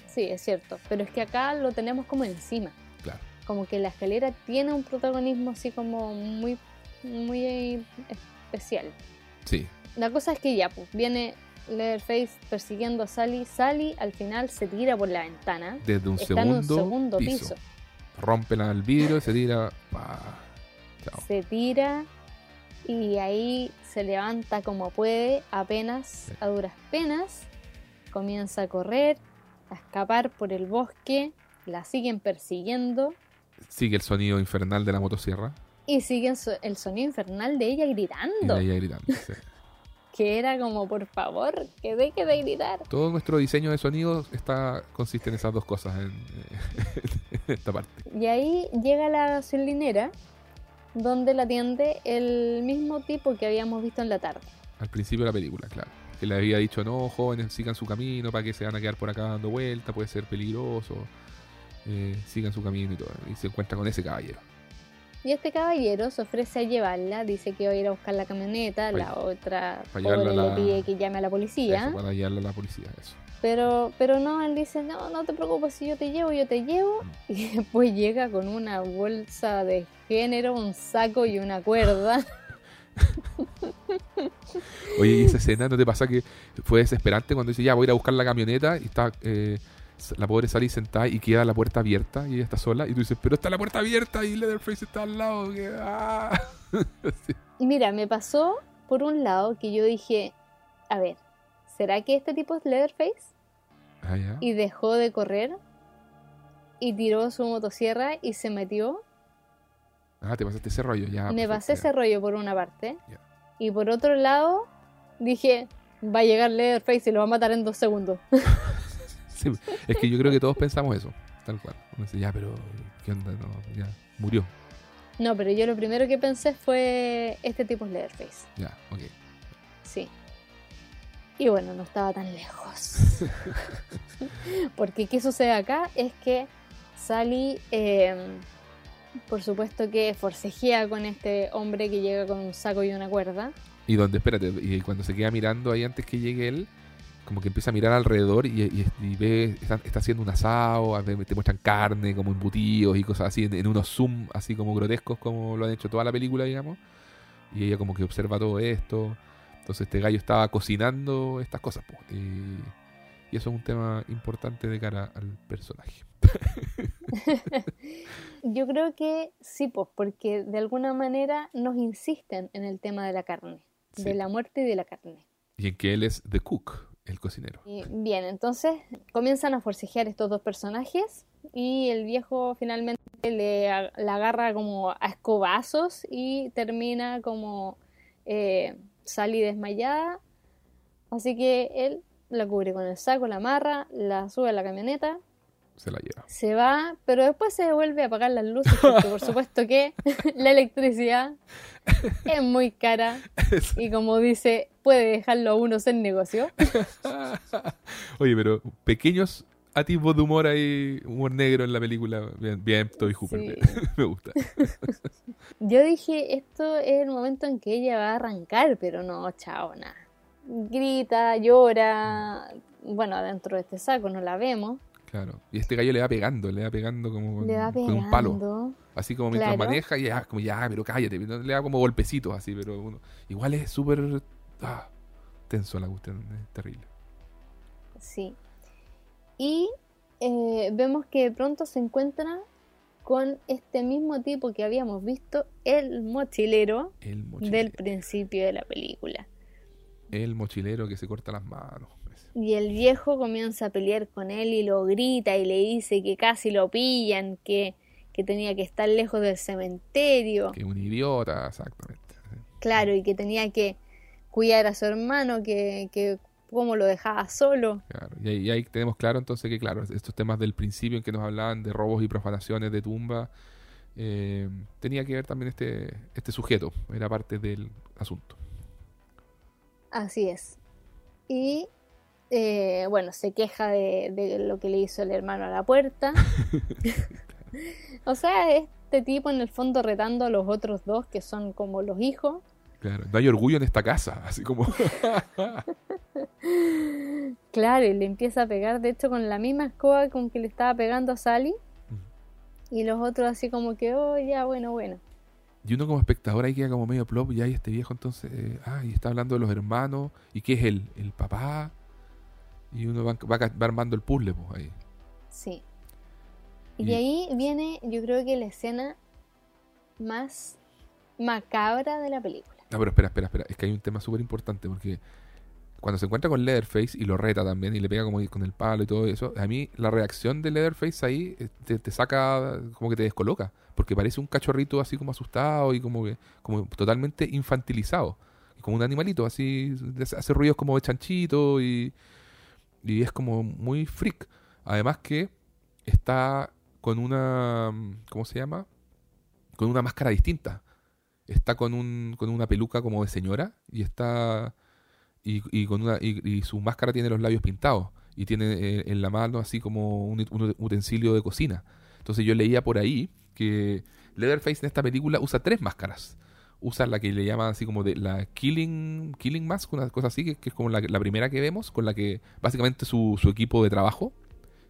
Sí, es cierto, pero es que acá lo tenemos como encima. Claro. Como que la escalera tiene un protagonismo así como muy, muy especial. Sí, La cosa es que ya, pues, viene Leatherface persiguiendo a Sally. Sally al final se tira por la ventana. desde un Está en un segundo, segundo piso. piso. Rompen el vidrio y se tira. pa. Chao. Se tira y ahí se levanta como puede, apenas, a duras penas. Comienza a correr, a escapar por el bosque. La siguen persiguiendo. Sigue el sonido infernal de la motosierra Y siguen so- el sonido infernal de ella y gritando. de ella gritando. sí. [LAUGHS] Que era como, por favor, que deje de gritar. Todo nuestro diseño de sonido está consiste en esas dos cosas en, en esta parte. Y ahí llega la gasolinera, donde la atiende el mismo tipo que habíamos visto en la tarde. Al principio de la película, claro. Que le había dicho, no, jóvenes, sigan su camino, para que se van a quedar por acá dando vueltas, puede ser peligroso. eh, sigan su camino y todo. Y se encuentra con ese caballero. Y este caballero se ofrece a llevarla, dice que va a ir a buscar la camioneta, Pa- la otra pobre llevarla a le la- pide que llame a la policía. Eso, para guiarle a la policía, eso. Pero, pero no, él dice, no, no te preocupes, si yo te llevo, yo te llevo. Mm. Y después llega con una bolsa de género, un saco y una cuerda. [LAUGHS] Oye, ¿y esa escena no te pasa que fue desesperante cuando dice, ya voy a ir a buscar la camioneta y está eh, la pobre Sally sentada y queda la puerta abierta y ella está sola y tú dices, pero está la puerta abierta y Leatherface está al lado. que- ah". [LAUGHS] Sí. Y mira, me pasó por un lado que yo dije, a ver, ¿será que este tipo es Leatherface? Ah. Y dejó de correr y tiró su motosierra y se metió. Ah, te pasaste ese rollo, ya. me perfecto, pasé ya. ese rollo por una parte. Y por otro lado, dije, va a llegar Leatherface y lo va a matar en dos segundos. [LAUGHS] [LAUGHS] Sí, es que yo creo que todos pensamos eso, tal cual. Uno dice, ya, pero ¿qué onda? No, ya, murió. No, pero yo lo primero que pensé fue, este tipo es Leatherface. Ya, ok. Sí. Y bueno, no estaba tan lejos. [LAUGHS] Porque qué sucede acá es que Sally, eh, por supuesto que forcejea con este hombre que llega con un saco y una cuerda. Y donde, espérate, y cuando se queda mirando ahí antes que llegue él, como que empieza a mirar alrededor y, y- y ve, está, está haciendo un asado, te muestran carne, como embutidos y cosas así, en, en unos zoom así como grotescos, como lo han hecho toda la película, digamos. Y ella como que observa todo esto. Entonces este gallo estaba cocinando estas cosas. po. Y, y eso es un tema importante de cara al personaje. [LAUGHS] Yo creo que sí, pues, porque de alguna manera nos insisten en el tema de la carne, Sí. de la muerte y de la carne. Y en que él es The Cook, el cocinero. Y bien, entonces comienzan a forcejear estos dos personajes y el viejo finalmente le a- la agarra como a escobazos y termina como eh, Sally desmayada. Así que él la cubre con el saco, la amarra, la sube a la camioneta, Se la lleva. se va, pero después se vuelve a apagar las luces porque por supuesto que [LAUGHS] la electricidad [LAUGHS] es muy cara y como dice, puede dejarlo a uno ser negocio. [LAUGHS] Oye, pero pequeños atisbos de humor ahí, humor negro en la película. Bien, bien Toby Hooper. Sí. [LAUGHS] Me gusta. [LAUGHS] Yo dije, esto es el momento en que ella va a arrancar, pero no, chao, nada. Grita, llora. Bueno, dentro de este saco no la vemos. Claro. Y este gallo le va pegando, le va pegando como con, Le va con pegando. un palo. Así como mientras Claro. maneja, y ya, como ya, pero cállate. Le da como golpecitos así, pero uno, igual es súper ah, tenso la cuestión, es terrible. Sí. Y eh, vemos que de pronto se encuentra con este mismo tipo que habíamos visto, el mochilero El mochilero, del principio de la película. el mochilero que se corta las manos. Y el viejo comienza a pelear con él y lo grita y le dice que casi lo pillan, que, que tenía que estar lejos del cementerio. Que un idiota, exactamente. Claro, y que tenía que cuidar a su hermano, que, que cómo lo dejaba solo. Claro, y ahí, y ahí tenemos claro entonces que, claro, estos temas del principio en que nos hablaban de robos y profanaciones de tumba, eh, tenía que ver también este, este sujeto, era parte del asunto. Así es. Y eh, bueno, se queja de, de lo que le hizo el hermano a la puerta. [LAUGHS] [LAUGHS] o sea, este tipo en el fondo retando a los otros dos que son como los hijos. Claro, no hay orgullo en esta casa, así como... [LAUGHS] Claro, y le empieza a pegar, de hecho, con la misma escoba con que le estaba pegando a Sally. Y los otros así como que, oh, ya, bueno, bueno. y uno como espectador ahí queda como medio plop, y ahí este viejo entonces, eh, ah, y está hablando de los hermanos, ¿y qué es él? ¿El papá? Y uno va, va, va armando el puzzle, pues, ahí. Sí. Y Y- de ahí viene, yo creo que la escena más macabra de la película. No, pero espera, espera, espera. Es que hay un tema súper importante porque cuando se encuentra con Leatherface y lo reta también y le pega como con el palo y todo eso, a mí la reacción de Leatherface ahí eh, te, te saca, como que te descoloca. Porque parece un cachorrito así como asustado y como que como totalmente infantilizado. Como un animalito, así hace ruidos como de chanchito y, y es como muy freak. Además que está con una, ¿cómo se llama? Con una máscara distinta está con un con una peluca como de señora y está y, y con una y, y su máscara tiene los labios pintados y tiene eh, en la mano así como un, un utensilio de cocina entonces yo leía por ahí que Leatherface en esta película usa tres máscaras. Usa la que le llaman así como de la Killing, killing Mask, una cosa así, que, que es como la, la primera que vemos, con la que básicamente su, su equipo de trabajo,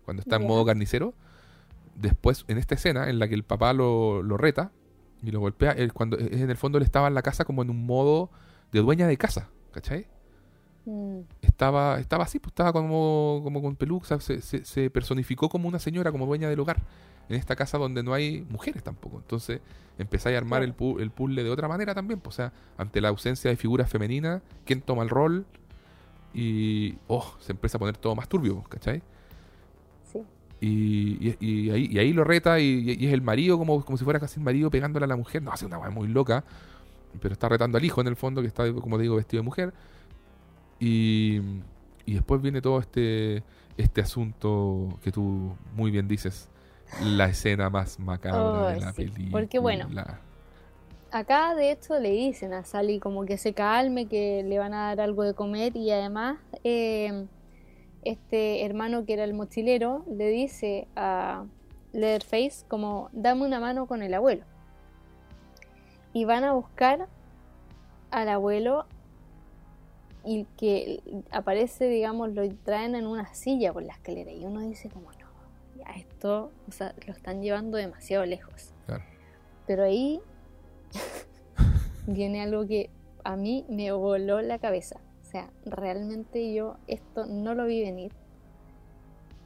cuando está en modo carnicero. Después, en esta escena en la que el papá lo, lo reta y lo golpea, él cuando es- en el fondo él estaba en la casa como en un modo de dueña de casa, ¿cachai? Mm, estaba, estaba así, pues estaba como, como con peluca, se, se- se personificó como una señora, como dueña del hogar, en esta casa donde no hay mujeres tampoco. Entonces empezáis a armar el, pu- el puzzle de otra manera también, pues, o sea, ante la ausencia de figuras femeninas, quién toma el rol y, oh, se empieza a poner todo más turbio, pues, ¿cachai? Y, y- y ahí, y ahí lo reta y, y es el marido como, como si fuera casi el marido pegándole a la mujer. No, hace una weá muy loca. Pero está retando al hijo en el fondo, que está, como te digo, vestido de mujer. Y, y después viene todo este, este asunto que tú muy bien dices. La escena más macabra Oh, de la sí. película. Porque, bueno, Acá de hecho le dicen a Sally como que se calme, que le van a dar algo de comer y además eh, este hermano que era el mochilero le dice a Leatherface como dame una mano con el abuelo. Y van a buscar al abuelo y que aparece, digamos, lo traen en una silla por la escalera y uno dice como no, ya esto, o sea, lo están llevando demasiado lejos. Claro. Pero ahí [LAUGHS] viene algo que a mí me voló la cabeza. O sea, realmente yo esto no lo vi venir.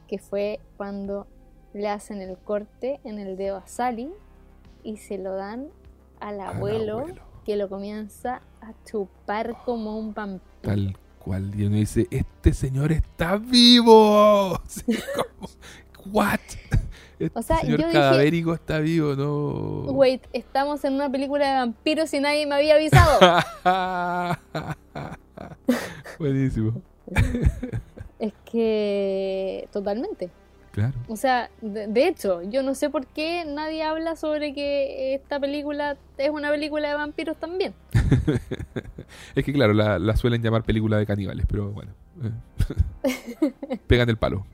Que fue cuando le hacen el corte en el dedo a Sally y se lo dan al Al abuelo, que lo comienza a chupar como un vampiro. Tal cual. Y uno dice, este señor está vivo. [LAUGHS] What? Este O sea, señor yo dije- cadavérico está vivo, no. Wait, estamos en una película de vampiros y nadie me había avisado. [LAUGHS] [LAUGHS] Buenísimo. [LAUGHS] es que totalmente. Claro. O sea, de, de hecho, yo no sé por qué nadie habla sobre que esta película es una película de vampiros también. [LAUGHS] Es que claro, la, la suelen llamar película de caníbales, pero bueno. eh. Pegan el palo.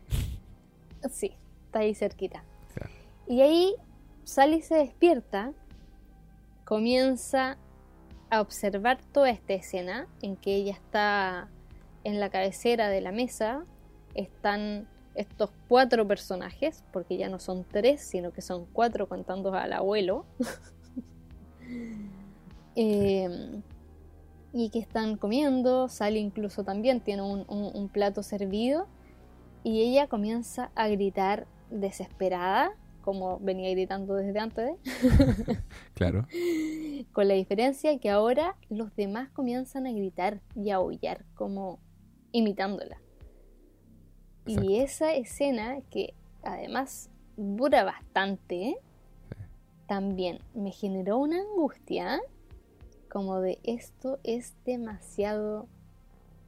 Sí, está ahí cerquita. Claro. Y ahí Sally se despierta, comienza a observar toda esta escena en que ella está en la cabecera de la mesa, están estos cuatro personajes, porque ya no son tres, sino que son cuatro contando al abuelo. [LAUGHS] Eh, y que están comiendo, Sally incluso también tiene un, un- un plato servido y ella comienza a gritar desesperada, como venía gritando desde antes, [LAUGHS] Claro. [LAUGHS] con la diferencia que ahora los demás comienzan a gritar y a aullar, como imitándola. Exacto. Y esa escena, que además dura bastante, también me generó una angustia, como de esto es demasiado,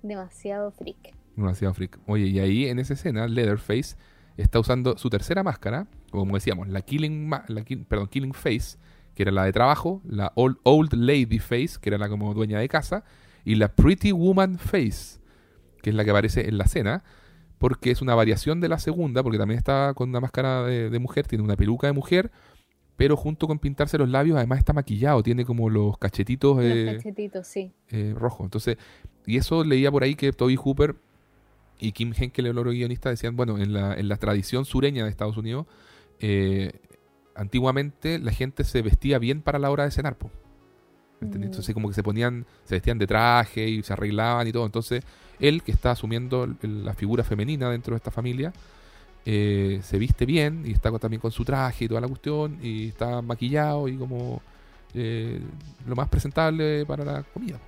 demasiado freak. Demasiado freak. Oye, y ahí en esa escena, Leatherface está usando su tercera máscara, como decíamos, la Killing, ma- la Kill- perdón, Killing Face, que era la de trabajo, la Old, old Lady Face, que era la como dueña de casa, y la Pretty Woman Face, que es la que aparece en la escena, porque es una variación de la segunda, porque también está con una máscara de, de mujer, tiene una peluca de mujer, pero junto con pintarse los labios, además está maquillado, tiene como los cachetitos Los eh, cachetitos, sí. eh, rojo. Entonces, y eso leía por ahí que Toby Hooper y Kim Henkel, el otro guionista, decían, bueno, en la, en la tradición sureña de Estados Unidos, eh, antiguamente la gente se vestía bien para la hora de cenar, po. Mm. Entonces como que se ponían, se vestían de traje y se arreglaban y todo. Entonces, él que está asumiendo la figura femenina dentro de esta familia, eh, se viste bien y está con- también con su traje y toda la cuestión y está maquillado y como eh, lo más presentable para la comida.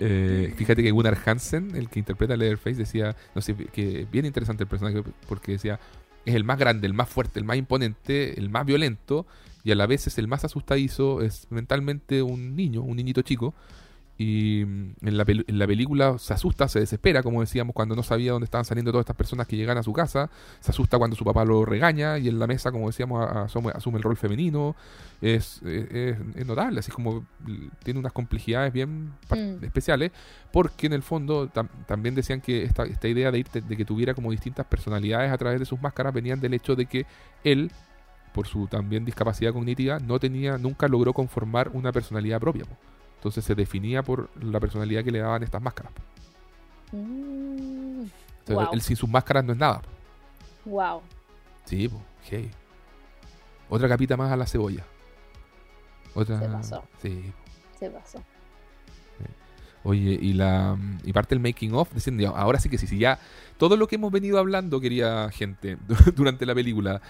Eh, fíjate que Gunnar Hansen, el que interpreta Leatherface, decía, no sé, que bien interesante el personaje porque decía, es el más grande, el más fuerte, el más imponente, el más violento y a la vez es el más asustadizo, es mentalmente un niño, un niñito chico. Y mm, en la, pel- en la película se asusta, se desespera, como decíamos, cuando no sabía dónde estaban saliendo todas estas personas que llegan a su casa. Se asusta cuando su papá lo regaña y en la mesa, como decíamos, asume, asume el rol femenino. Es, es, es- notable, así como tiene unas complejidades bien Mm. especiales, porque en el fondo tam- también decían que esta, esta idea de, irte- de que tuviera como distintas personalidades a través de sus máscaras venían del hecho de que él por su también discapacidad cognitiva, no tenía, nunca logró conformar una personalidad propia. po. Entonces se definía por la personalidad que le daban estas máscaras. Mm, Entonces, Wow. él sin sus máscaras no es nada. wow. Sí, po, hey. Otra capita más a la cebolla. Otra. Se pasó. Sí. Se pasó. Oye, y la y parte del making of diciendo, ya, ahora sí que sí, sí, ya todo lo que hemos venido hablando, quería gente, [LAUGHS] durante la película,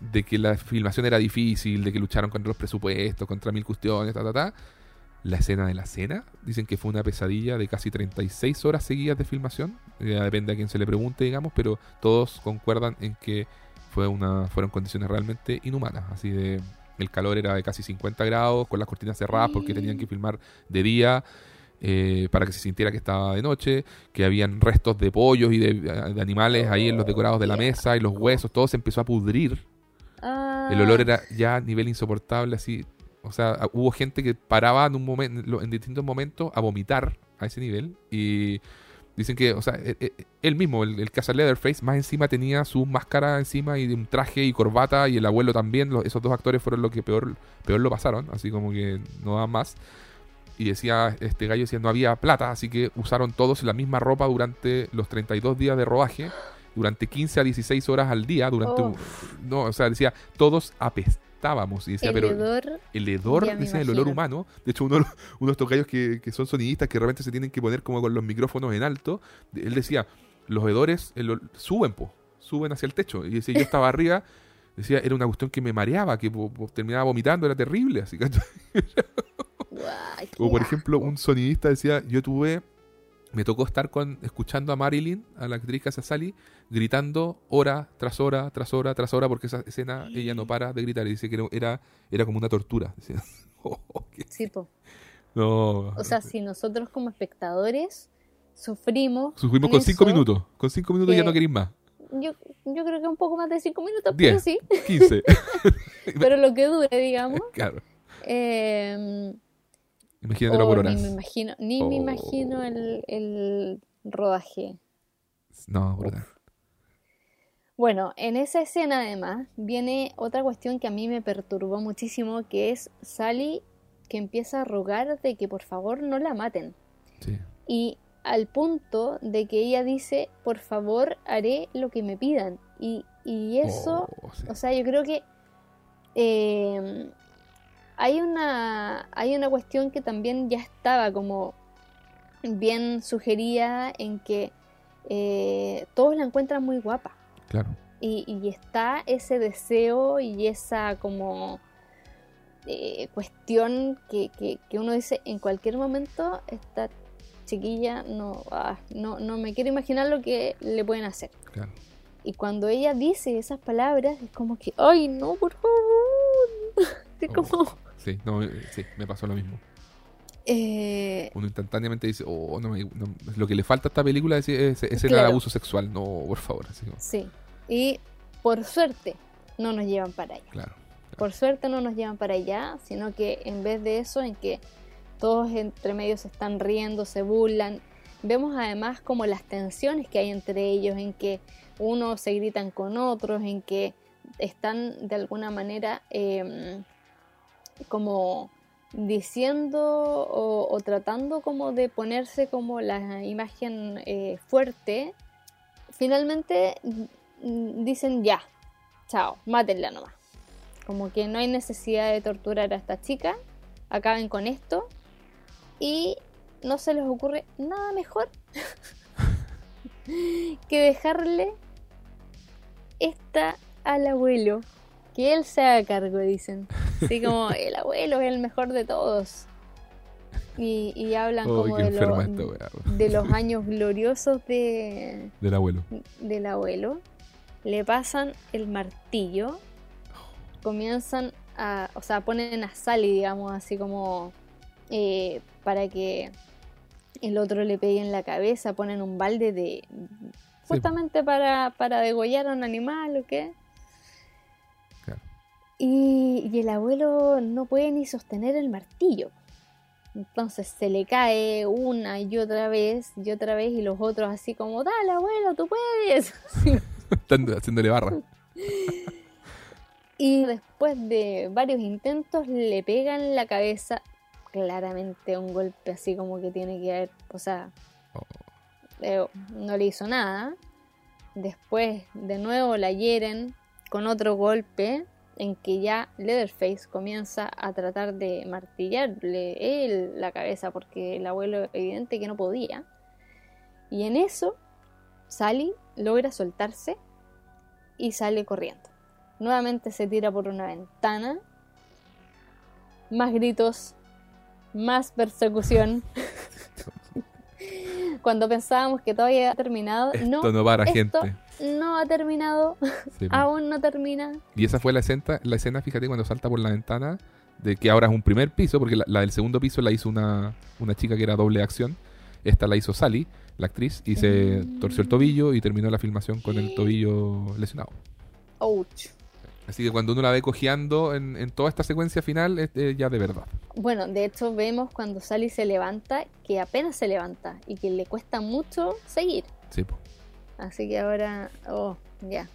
de que la filmación era difícil, de que lucharon contra los presupuestos, contra mil cuestiones, ta, ta, ta. La escena de la cena, dicen que fue una pesadilla de casi 36 horas seguidas de filmación. Depende a quien se le pregunte, digamos, pero todos concuerdan en que fue una, fueron condiciones realmente inhumanas. Así de. El calor era de casi 50 grados, con las cortinas cerradas porque tenían que filmar de día eh, para que se sintiera que estaba de noche, que habían restos de pollos y de, de animales ahí en los decorados de la mesa y los huesos, todo se empezó a pudrir. Ah, El olor era ya a nivel insoportable, así. O sea, hubo gente que paraba en un momento, en distintos momentos a vomitar a ese nivel y dicen que, o sea, e- e- él mismo, el, el Casa Leatherface, más encima tenía su máscara encima y un traje y corbata y el abuelo también. los- esos dos actores fueron los que peor, peor lo pasaron, así como que no da más. Y decía, este gallo decía, no había plata, así que usaron todos la misma ropa durante los 32 días de rodaje, durante 15 a 16 horas al día, durante... un- no, o sea, decía, todos Y decía, el pero hedor. el hedor, dicen, el olor humano. De hecho, uno, uno de estos gallos que, que son sonidistas que de repente se tienen que poner como con los micrófonos en alto, él decía, los hedores el suben, po, suben hacia el techo. Y decía, yo [LAUGHS] estaba arriba, decía, era una cuestión que me mareaba, que po- po- terminaba vomitando, era terrible. Así [LAUGHS] que, o por ejemplo, un sonidista decía, yo tuve, me tocó estar con escuchando a Marilyn, a la actriz Casa Sally, gritando hora tras hora, tras hora, tras hora, porque esa escena ella no para de gritar y dice que era, era, como una tortura. [LAUGHS] Decía, "Oh, Sí, po. [LAUGHS] no. O sea, si nosotros como espectadores sufrimos. Sufrimos con cinco minutos. Con cinco minutos ya que- no queréis más. Yo, yo creo que un poco más de cinco minutos, Diez. pero sí. 15. [LAUGHS] Pero lo que dure, digamos. claro. Eh, Imagínatelo oh, por ni me imagino, ni me Oh. imagino el, el rodaje. No, brutal. Bueno, en esa escena además viene otra cuestión que a mí me perturbó muchísimo, que es Sally que empieza a rogar de que por favor no la maten. Sí. Y al punto de que ella dice, por favor haré lo que me pidan. Y, y eso, Oh, sí. o sea, yo creo que eh, hay, una, hay una cuestión que también ya estaba como bien sugerida en que eh, todos la encuentran muy guapa. Claro. Y, y está ese deseo y esa como eh, cuestión que, que- que uno dice en cualquier momento esta chiquilla no, ah, no, no me quiero imaginar lo que le pueden hacer. Claro. Y cuando ella dice esas palabras es como que, ay no, por favor. [LAUGHS] Es Oh. como, Sí, no, eh, sí, me pasó lo mismo. eh, Uno instantáneamente dice, oh, no, me- no- lo que le falta a esta película es, es, es el Claro. abuso sexual. No, por favor. Así como, sí. Y por suerte no nos llevan para allá. claro. Por suerte no nos llevan para allá, sino que en vez de eso, en que todos entre medio se están riendo, se burlan, vemos además como las tensiones que hay entre ellos, en que unos se gritan con otros, en que están de alguna manera em, como diciendo o, tratando como de ponerse como la imagen eh, fuerte, finalmente dicen ya, chao, mátenla nomás. Como que no hay necesidad de torturar a esta chica, acaben con esto y no se les ocurre nada mejor [LAUGHS] que dejarle esta al abuelo, que él se haga cargo, dicen. Así como [LAUGHS] el abuelo es el mejor de todos. Y, y hablan Oh, como de, lo- esta de los años gloriosos de, Del abuelo. del abuelo, le pasan el martillo, comienzan a, o sea, ponen a Sally, digamos, así como eh, para que el otro le pegue en la cabeza, ponen un balde de... Justamente para, para degollar a un animal o qué. Y el abuelo no puede ni sostener el martillo. Entonces se le cae una y otra vez y otra vez y los otros así como, dale abuelo, tú puedes. [LAUGHS] Están haciéndole barra. Y después de varios intentos le pegan la cabeza claramente un golpe así como que tiene que haber, o sea, Oh. eh, no le hizo nada. Después de nuevo la hieren con otro golpe en que ya Leatherface comienza a tratar de martillarle él la cabeza porque el abuelo evidente que no podía. Y en eso Sally logra soltarse y sale corriendo. Nuevamente se tira por una ventana. Más gritos, más persecución. [LAUGHS] Cuando pensábamos que todo había terminado, Esto no, no, para, esto gente. No ha terminado, Sí, po. aún no termina. Y esa fue la escena, la escena, fíjate, cuando salta por la ventana, de que ahora es un primer piso, porque la, la del segundo piso la hizo una, una chica que era doble acción. Esta la hizo Sally, la actriz, y se Mm. torció el tobillo y terminó la filmación con el tobillo lesionado. Ouch. Así que cuando uno la ve cojeando en, en toda esta secuencia final, es eh, ya de verdad. Bueno, de hecho vemos cuando Sally se levanta que apenas se levanta y que le cuesta mucho seguir. Sí, po. Así que ahora, oh, ya.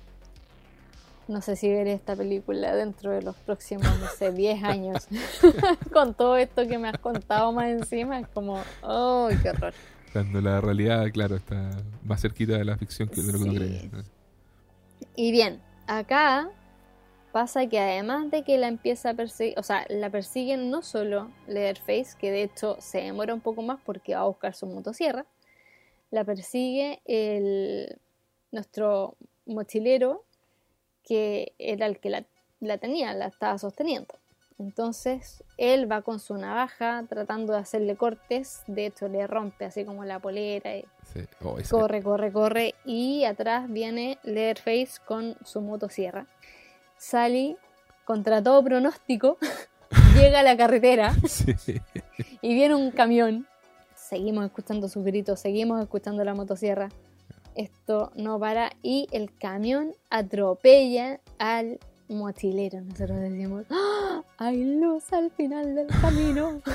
No sé si veré esta película dentro de los próximos, no sé, 10 años. [LAUGHS] Con todo esto que me has contado más encima, es como, oh, qué horror. Cuando la realidad, claro, está más cerquita de la ficción que de lo que uno Sí. cree. Y bien, acá pasa que además de que la empieza a perseguir, o sea, la persiguen no solo Leatherface, que de hecho se demora un poco más porque va a buscar su motosierra, la persigue el, nuestro mochilero, que era el que la, la tenía, la estaba sosteniendo. Entonces él va con su navaja tratando de hacerle cortes, de hecho le rompe así como la polera y Sí. Oh, ese- Corre, corre, corre. Y atrás viene Leatherface con su motosierra. Sally, contra todo pronóstico, [LAUGHS] llega a la carretera [LAUGHS] sí. y viene un camión. Seguimos escuchando sus gritos, seguimos escuchando la motosierra. Esto no para. Y el camión atropella al mochilero. Nosotros decimos, ¡Ah! hay luz al final del camino. [LAUGHS]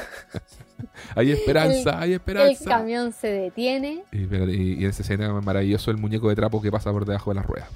Hay esperanza, hay El esperanza. camión se detiene. Y, y- y en esa escena maravilloso el muñeco de trapo que pasa por debajo de las ruedas.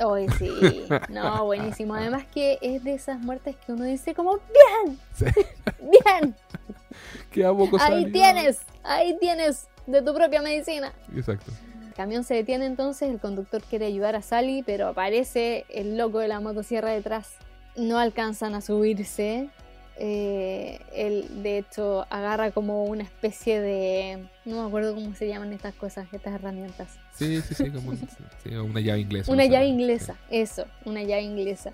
Hoy sí, [LAUGHS] no, buenísimo. Además que es de esas muertes que uno dice como, bien, Sí. [LAUGHS] bien, [LAUGHS] Qué ahí tienes, ahí tienes de tu propia medicina. Exacto. El camión se detiene entonces, el conductor quiere ayudar a Sally, pero aparece el loco de la motosierra detrás. No alcanzan a subirse. Eh, él de hecho agarra como una especie de... No me acuerdo cómo se llaman estas cosas, estas herramientas. Sí, sí, sí, como un- sí, una llave inglesa. Una no llave inglesa, eso, una llave inglesa.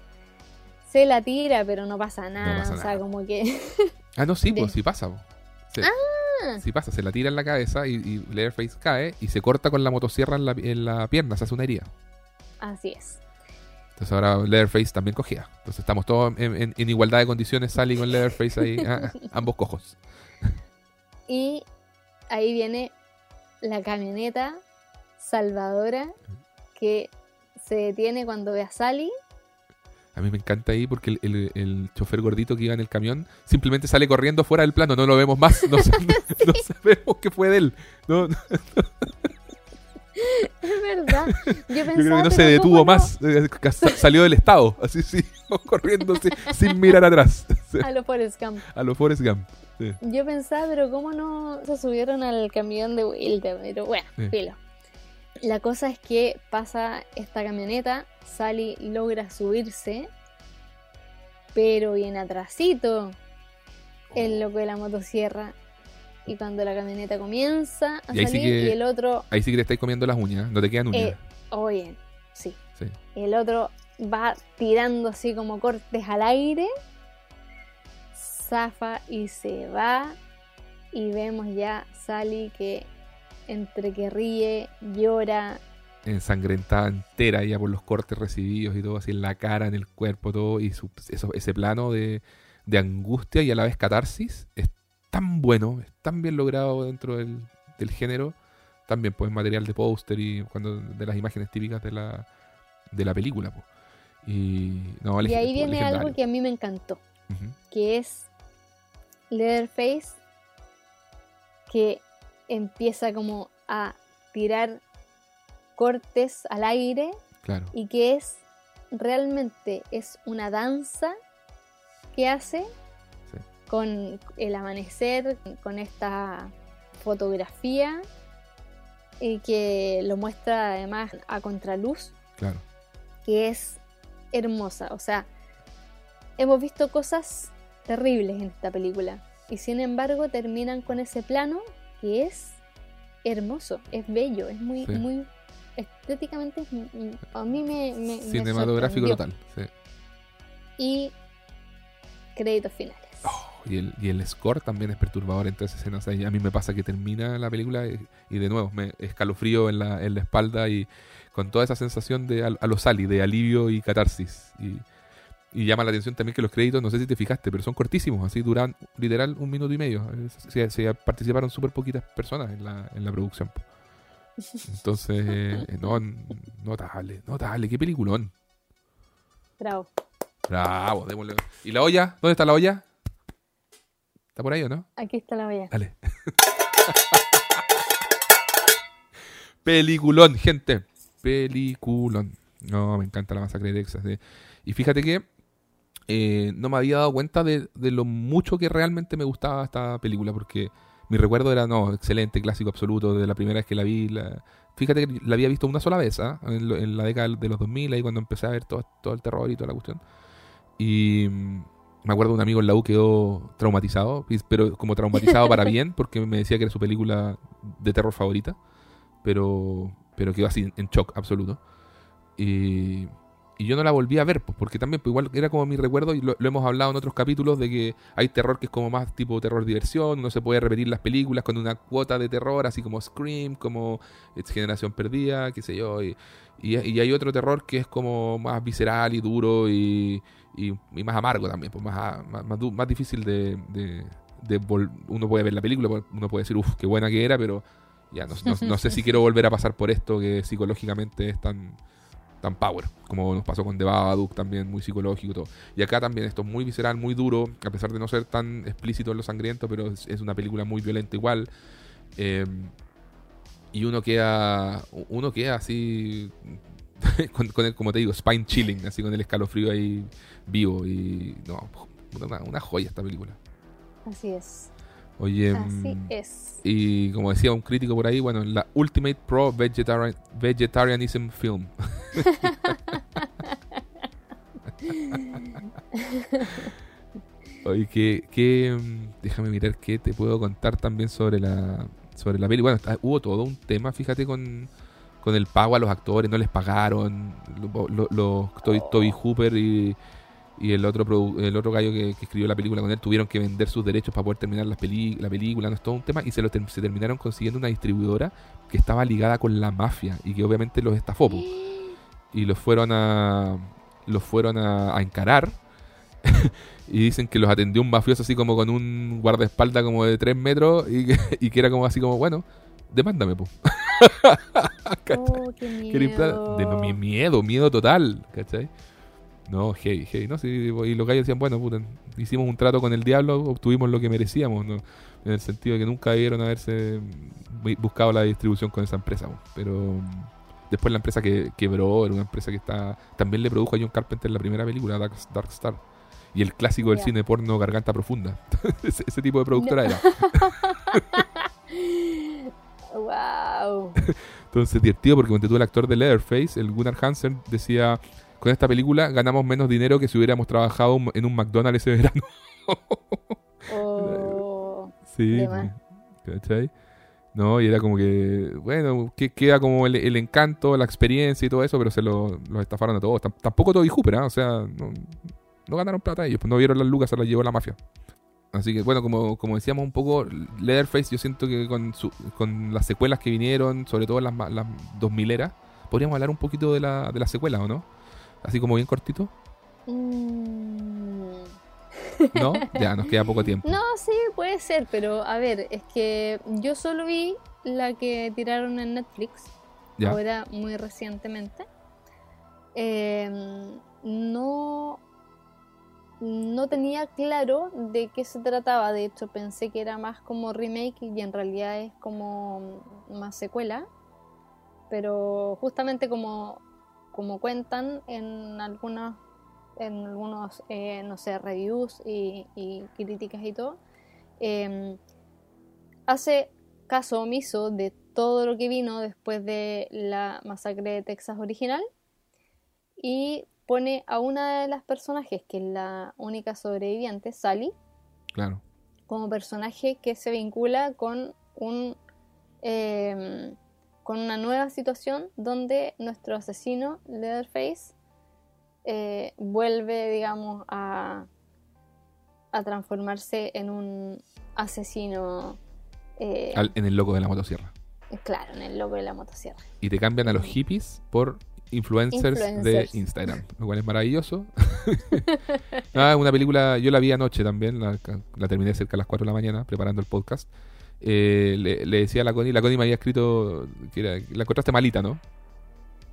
Se la tira, pero no pasa nada. pasa o sea, nada. como que. [LAUGHS] Ah, no, sí, de- pues sí pasa. po. Sí. Ah. Sí pasa, se la tira en la cabeza y, y Leatherface cae y se corta con la motosierra en la, en la pierna, se hace una herida. Así es. Entonces ahora Leatherface también cogía. Entonces estamos todos en, en- en igualdad de condiciones, Sally con Leatherface ahí, [LAUGHS] ah, ambos cojos. Y ahí viene la camioneta salvadora que se detiene cuando ve a Sally. A mí me encanta ahí porque el, el- el chofer gordito que iba en el camión simplemente sale corriendo fuera del plano, no lo vemos más, no [LAUGHS] sabemos qué fue de él. No, no, [LAUGHS] Es verdad. Yo, yo pensaba, creo que no se detuvo más, eh, salió del estado, así [LAUGHS] sí, corriendo sin, mirar atrás, [LAUGHS] A lo Forrest Gump. a los Forrest Gump. sí. Yo pensaba, pero ¿cómo no se subieron al camión de Wilder? Pero bueno, Sí. filo. La cosa es que pasa esta camioneta, Sally logra subirse, pero viene atrasito el loco de la motosierra. Y cuando la camioneta comienza a Y sí salir que- y el otro, Ahí sí que te estáis comiendo las uñas, no te quedan uñas. eh, oye, sí, Sí. el otro va tirando así como cortes al aire, zafa y se va. Y vemos ya Sally que entre que ríe, llora. ensangrentada entera ya por los cortes recibidos y todo, así en la cara, en el cuerpo, todo, y su- eso- ese plano de, de angustia y a la vez catarsis es tan bueno, es tan bien logrado dentro del, del género, también pues material de póster y cuando de las imágenes típicas de la, de la película. po. Y, no, Y ahí viene legendario. algo que a mí me encantó, que es Leatherface que empieza como a tirar cortes al aire Claro, y que es realmente es una danza que hace. Con el amanecer, con esta fotografía y que lo muestra además a contraluz, Claro. que es hermosa. O sea, hemos visto cosas terribles en esta película y sin embargo terminan con ese plano que es hermoso, es bello, es muy, Sí. muy estéticamente a mí me, me- Cinematográfico total. sí. y créditos finales. Y, el, y el score también es perturbador en todas esas escenas. O sea, a mí me pasa que termina la película y, y de nuevo me escalofrío en la, en la espalda y con toda esa sensación de a, a lo Sally, de alivio y catarsis. Y, y llama la atención también que los créditos, no sé si te fijaste, pero son cortísimos, así duran literal un minuto y medio. Se, se participaron súper poquitas personas en la, en la producción. [LAUGHS] Entonces, eh, no, notable, notable, qué peliculón. Bravo. Bravo, démosle. ¿Y la olla? ¿Dónde está la olla? ¿Está por ahí o no? Aquí está la olla. Dale. [LAUGHS] Peliculón, gente. Peliculón. No, me encanta la masacre de Texas. eh. Y fíjate que eh, no me había dado cuenta de, de lo mucho que realmente me gustaba esta película, porque mi recuerdo era, no, excelente, clásico absoluto, de la primera vez que la vi. la- Fíjate que la había visto una sola vez, ¿ah? en, lo- en la década de los 2000, ahí cuando empecé a ver todo, todo el terror y toda la cuestión. Y me acuerdo un amigo en la U quedó traumatizado, pero como traumatizado para [LAUGHS] bien, porque me decía que era su película de terror favorita, pero, pero quedó así en shock absoluto. Y, y yo no la volví a ver, pues, porque también pues, igual era como mi recuerdo, y lo, lo hemos hablado en otros capítulos, de que hay terror que es como más tipo terror diversión, no se puede repetir las películas con una cuota de terror, así como Scream, como eh, Generación Perdida, qué sé yo, y, y, y hay otro terror que es como más visceral y duro y, y, más amargo también, pues más, más, más, difícil de... de- de uno puede ver la película, uno puede decir, uff, qué buena que era, pero ya no, sé si quiero volver a pasar por esto que psicológicamente es tan, tan power, como nos pasó con The Babadook también, muy psicológico y todo. Y acá también esto es muy visceral, muy duro, a pesar de no ser tan explícito en lo sangriento, pero es, es una película muy violenta igual. Eh, y uno queda, uno queda así, [LAUGHS] con, con el, como te digo, spine chilling, así con el escalofrío ahí vivo. Y no, una, una joya esta película. Así es. Oye, Así mm, es. y como decía un crítico por ahí, bueno, la Ultimate Pro Vegetarian, Vegetarianism Film. [LAUGHS] Oye, que, que, mm, déjame mirar qué te puedo contar también sobre la sobre la peli. Bueno, hubo todo un tema, fíjate, con, con el pago a los actores, no les pagaron. Lo- lo- Los Toby, Hooper y, el otro el otro gallo que, escribió la película con él tuvieron que vender sus derechos para poder terminar las peli- la película, no es todo un tema, y se, lo se terminaron consiguiendo una distribuidora que estaba ligada con la mafia y que obviamente los estafó. po y los fueron a los fueron a, a encarar [LAUGHS] y dicen que los atendió un mafioso así como con un guardaespaldas como de 3 metros y que, y que era como así como bueno demándame po [LAUGHS] [LAUGHS] Oh, qué de no, mi- miedo. miedo total ¿cachai? no hey hey no sí, y los gallos decían bueno puta, hicimos un trato con el diablo obtuvimos lo que merecíamos ¿no? en el sentido de que nunca debieron haberse bu- buscado la distribución con esa empresa po. pero Después la empresa que quebró, era una empresa que está también le produjo a John Carpenter la primera película, Dark, Dark Star. Y el clásico del cine porno Garganta Profunda. [LAUGHS] ese, ese tipo de productora era. [LAUGHS] Wow. Entonces, divertido porque cuando tú el actor de Leatherface, el Gunnar Hansen, decía, con esta película ganamos menos dinero que si hubiéramos trabajado en un McDonald's ese verano. [LAUGHS] Oh, sí. ¿Cachai? No, y era como que, bueno, que queda como el, el encanto, la experiencia y todo eso, pero se lo, los estafaron a todos. Tam- Tampoco Toby Hooper, ¿ah? O sea, no, no ganaron plata ellos, pues no vieron las lucas, se las llevó la mafia. Así que, bueno, como, como decíamos un poco, Leatherface, yo siento que con, su, con las secuelas que vinieron, sobre todo las, las 2000 eras, podríamos hablar un poquito de, la, de las secuelas, ¿o no? Así como bien cortito, Mm. ¿no? ya, nos queda poco tiempo. No, sí, puede ser, pero a ver, es que yo solo vi la que tiraron en Netflix, Ya. ahora muy recientemente. Eh, no, no tenía claro de qué se trataba, de hecho pensé que era más como remake y en realidad es como más secuela, pero justamente como, como cuentan en algunos, en algunos eh, no sé, reviews y, y críticas y todo, em, hace caso omiso de todo lo que vino después de la masacre de Texas original y pone a una de las personajes, que es la única sobreviviente, Sally, Claro. como personaje que se vincula con un em, con una nueva situación donde nuestro asesino Leatherface eh, vuelve digamos a a transformarse en un asesino eh, Al- en el loco de la motosierra. claro en el logo de la motosierra Y te cambian a los hippies por influencers, Influencers. de Instagram, lo cual es maravilloso. [LAUGHS] Ah, una película, yo la vi anoche también, la, la terminé cerca a las 4 de la mañana preparando el podcast. Eh, le, le decía a la Connie, la Connie me había escrito que era- la encontraste malita, ¿no?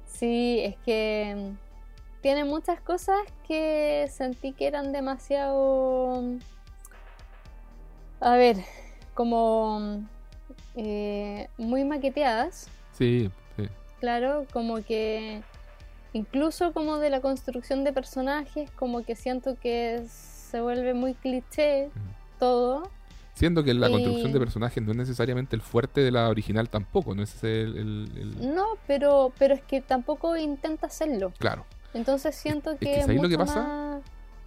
Sí, es que mm, tiene muchas cosas que sentí que eran demasiado... A ver, como mm, eh, muy maqueteadas, sí. Claro, como que incluso como de la construcción de personajes, como que siento que se vuelve muy cliché todo. Siendo que la Y- construcción de personajes no es necesariamente el fuerte de la original tampoco, no es ese el, el- el- No, pero, pero es que tampoco intenta hacerlo. Claro, Entonces siento Es que que es, ¿sabéis lo mucho que pasa? más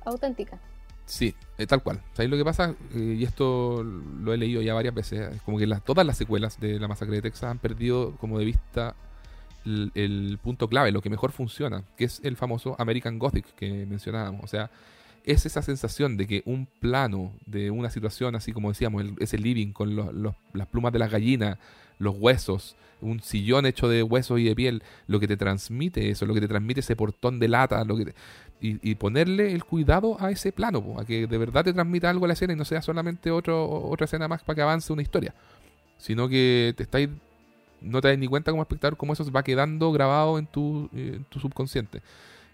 auténtica. sí, eh, tal cual. ¿Sabéis lo que pasa? Eh, y esto lo he leído ya varias veces, es como que las, todas las secuelas de la masacre de Texas han perdido como de vista el, punto clave, lo que mejor funciona, que es el famoso American Gothic que mencionábamos. O sea, es esa sensación de que un plano de una situación, así como decíamos, el- ese living con las plumas de las gallinas, los huesos, un sillón hecho de huesos y de piel, lo que te transmite eso, lo que te transmite ese portón de lata, lo que te- y, ponerle el cuidado a ese plano, a que de verdad te transmita algo a la escena y no sea solamente otro, otra escena más para que avance una historia, sino que te estáis no te das ni cuenta como espectador cómo eso va quedando grabado en tu, eh, en tu subconsciente.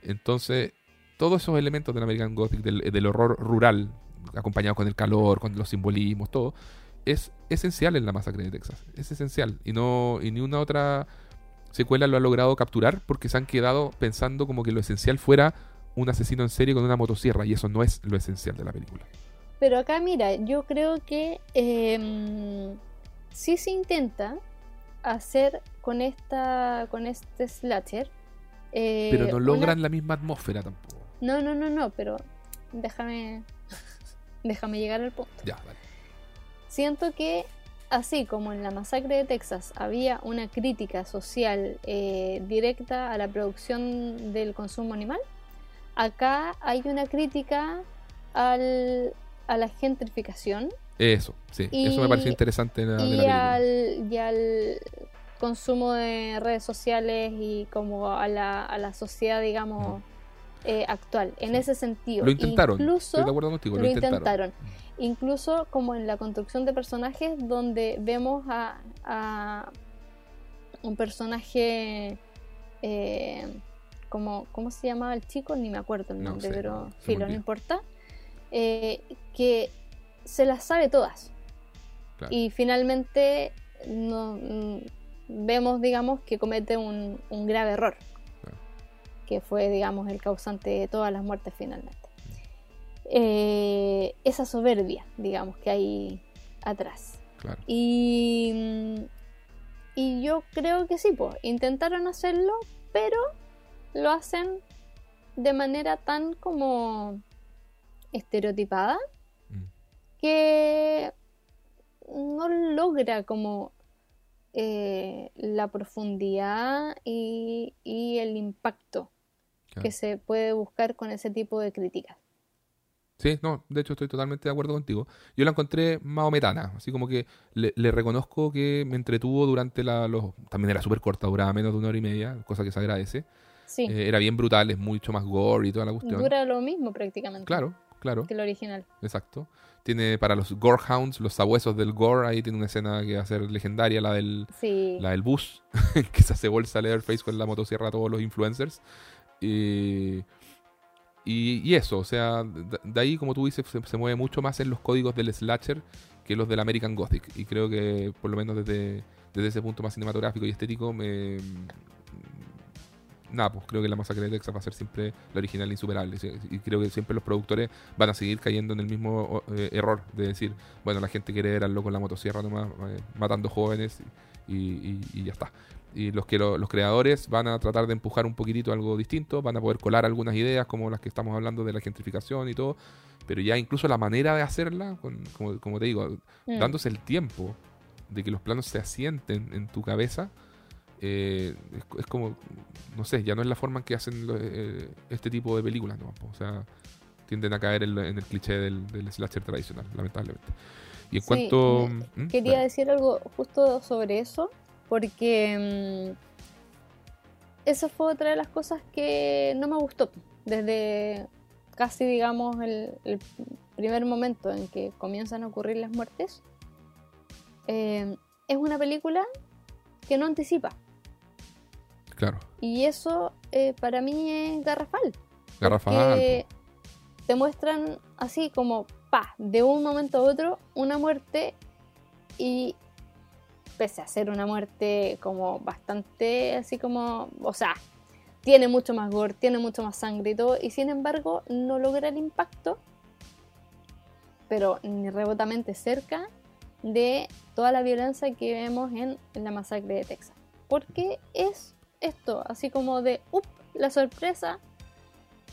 Entonces, todos esos elementos del American Gothic, del, del horror rural, acompañado con el calor, con los simbolismos, todo, es esencial en la masacre de Texas. Es esencial. Y no y ni una otra secuela lo ha logrado capturar porque se han quedado pensando como que lo esencial fuera un asesino en serie con una motosierra. Y eso no es lo esencial de la película. Pero acá, mira, yo creo que em, sí se intenta hacer con esta con este slasher. eh, Pero no una- logran la misma atmósfera tampoco. No, no, no, no, pero déjame [LAUGHS] déjame llegar al punto. Ya, vale. Siento que así como en la masacre de Texas había una crítica social eh, directa a la producción del consumo animal, acá hay una crítica al, a la gentrificación Eso, sí. Y- eso me pareció interesante de la, de la y al, y al consumo de redes sociales y como a la, a la sociedad, digamos, eh, actual. En Sí. ese sentido. Lo intentaron. Incluso Estoy de acuerdo contigo. Lo, lo intentaron. intentaron. incluso como en la construcción de personajes donde vemos a, a un personaje eh, como cómo se llamaba el chico ni me acuerdo el No nombre sé, pero me filo no importa eh, que se las sabe todas Claro. y finalmente no, mm, vemos digamos que comete un, un grave error Claro. que fue digamos el causante de todas las muertes finalmente eh, esa soberbia, digamos, que hay atrás. Claro. Y, mm, y yo creo que sí, pues, intentaron hacerlo, pero lo hacen de manera tan como estereotipada Mm. Que no logra como eh, la profundidad y, y el impacto Claro. que se puede buscar con ese tipo de críticas. Sí, no, de hecho estoy totalmente de acuerdo contigo. Yo la encontré maometana, así como que le, le reconozco que me entretuvo durante la... Los, también era súper corta, duraba menos de una hora y media, cosa que se agradece. Sí, Eh, era bien brutal, es mucho más gore y toda la cuestión. dura lo mismo prácticamente Claro, claro, que el original. exacto. Tiene para los gorehounds, los sabuesos del gore, ahí tiene una escena que va a ser legendaria, la del, Sí, la del bus, [LAUGHS] que se hace bolsa Leatherface con la motosierra a todos los influencers. Y, y, y eso, o sea, de, de ahí, como tú dices, se, se mueve mucho más en los códigos del slasher que los del American Gothic. Y creo que, por lo menos desde, desde ese punto más cinematográfico y estético, me, nada, pues creo que la masacre de Texas va a ser siempre la original insuperable. Y creo que siempre los productores van a seguir cayendo en el mismo eh, error de decir, bueno, la gente quiere ver al loco en la motosierra nomás, eh, matando jóvenes y, ya está. Y los que los creadores van a tratar de empujar un poquitito algo distinto, van a poder colar algunas ideas como las que estamos hablando de la gentrificación y todo, pero ya incluso la manera de hacerla, como, te digo, mm. dándose el tiempo de que los planos se asienten en tu cabeza, eh, es, como, no sé, ya no es la forma en que hacen eh, este tipo de películas, ¿no? O sea, tienden a caer en, el cliché del, slasher tradicional, lamentablemente. Y en cuanto... ¿Mm? Quería decir algo justo sobre eso, porque mm, esa fue otra de las cosas que no me gustó. Desde casi, digamos, el, primer momento en que comienzan a ocurrir las muertes, eh, es una película que no anticipa. Claro. Y eso eh, para mí es garrafal. Garrafal. Te muestran así como, pa, de un momento a otro, una muerte y pese a ser una muerte como bastante así como, o sea, tiene mucho más gore, tiene mucho más sangre y todo, y sin embargo no logra el impacto, pero ni rebotamente cerca de toda la violencia que vemos en, en la masacre de Texas. Porque es esto, así como de, up, la sorpresa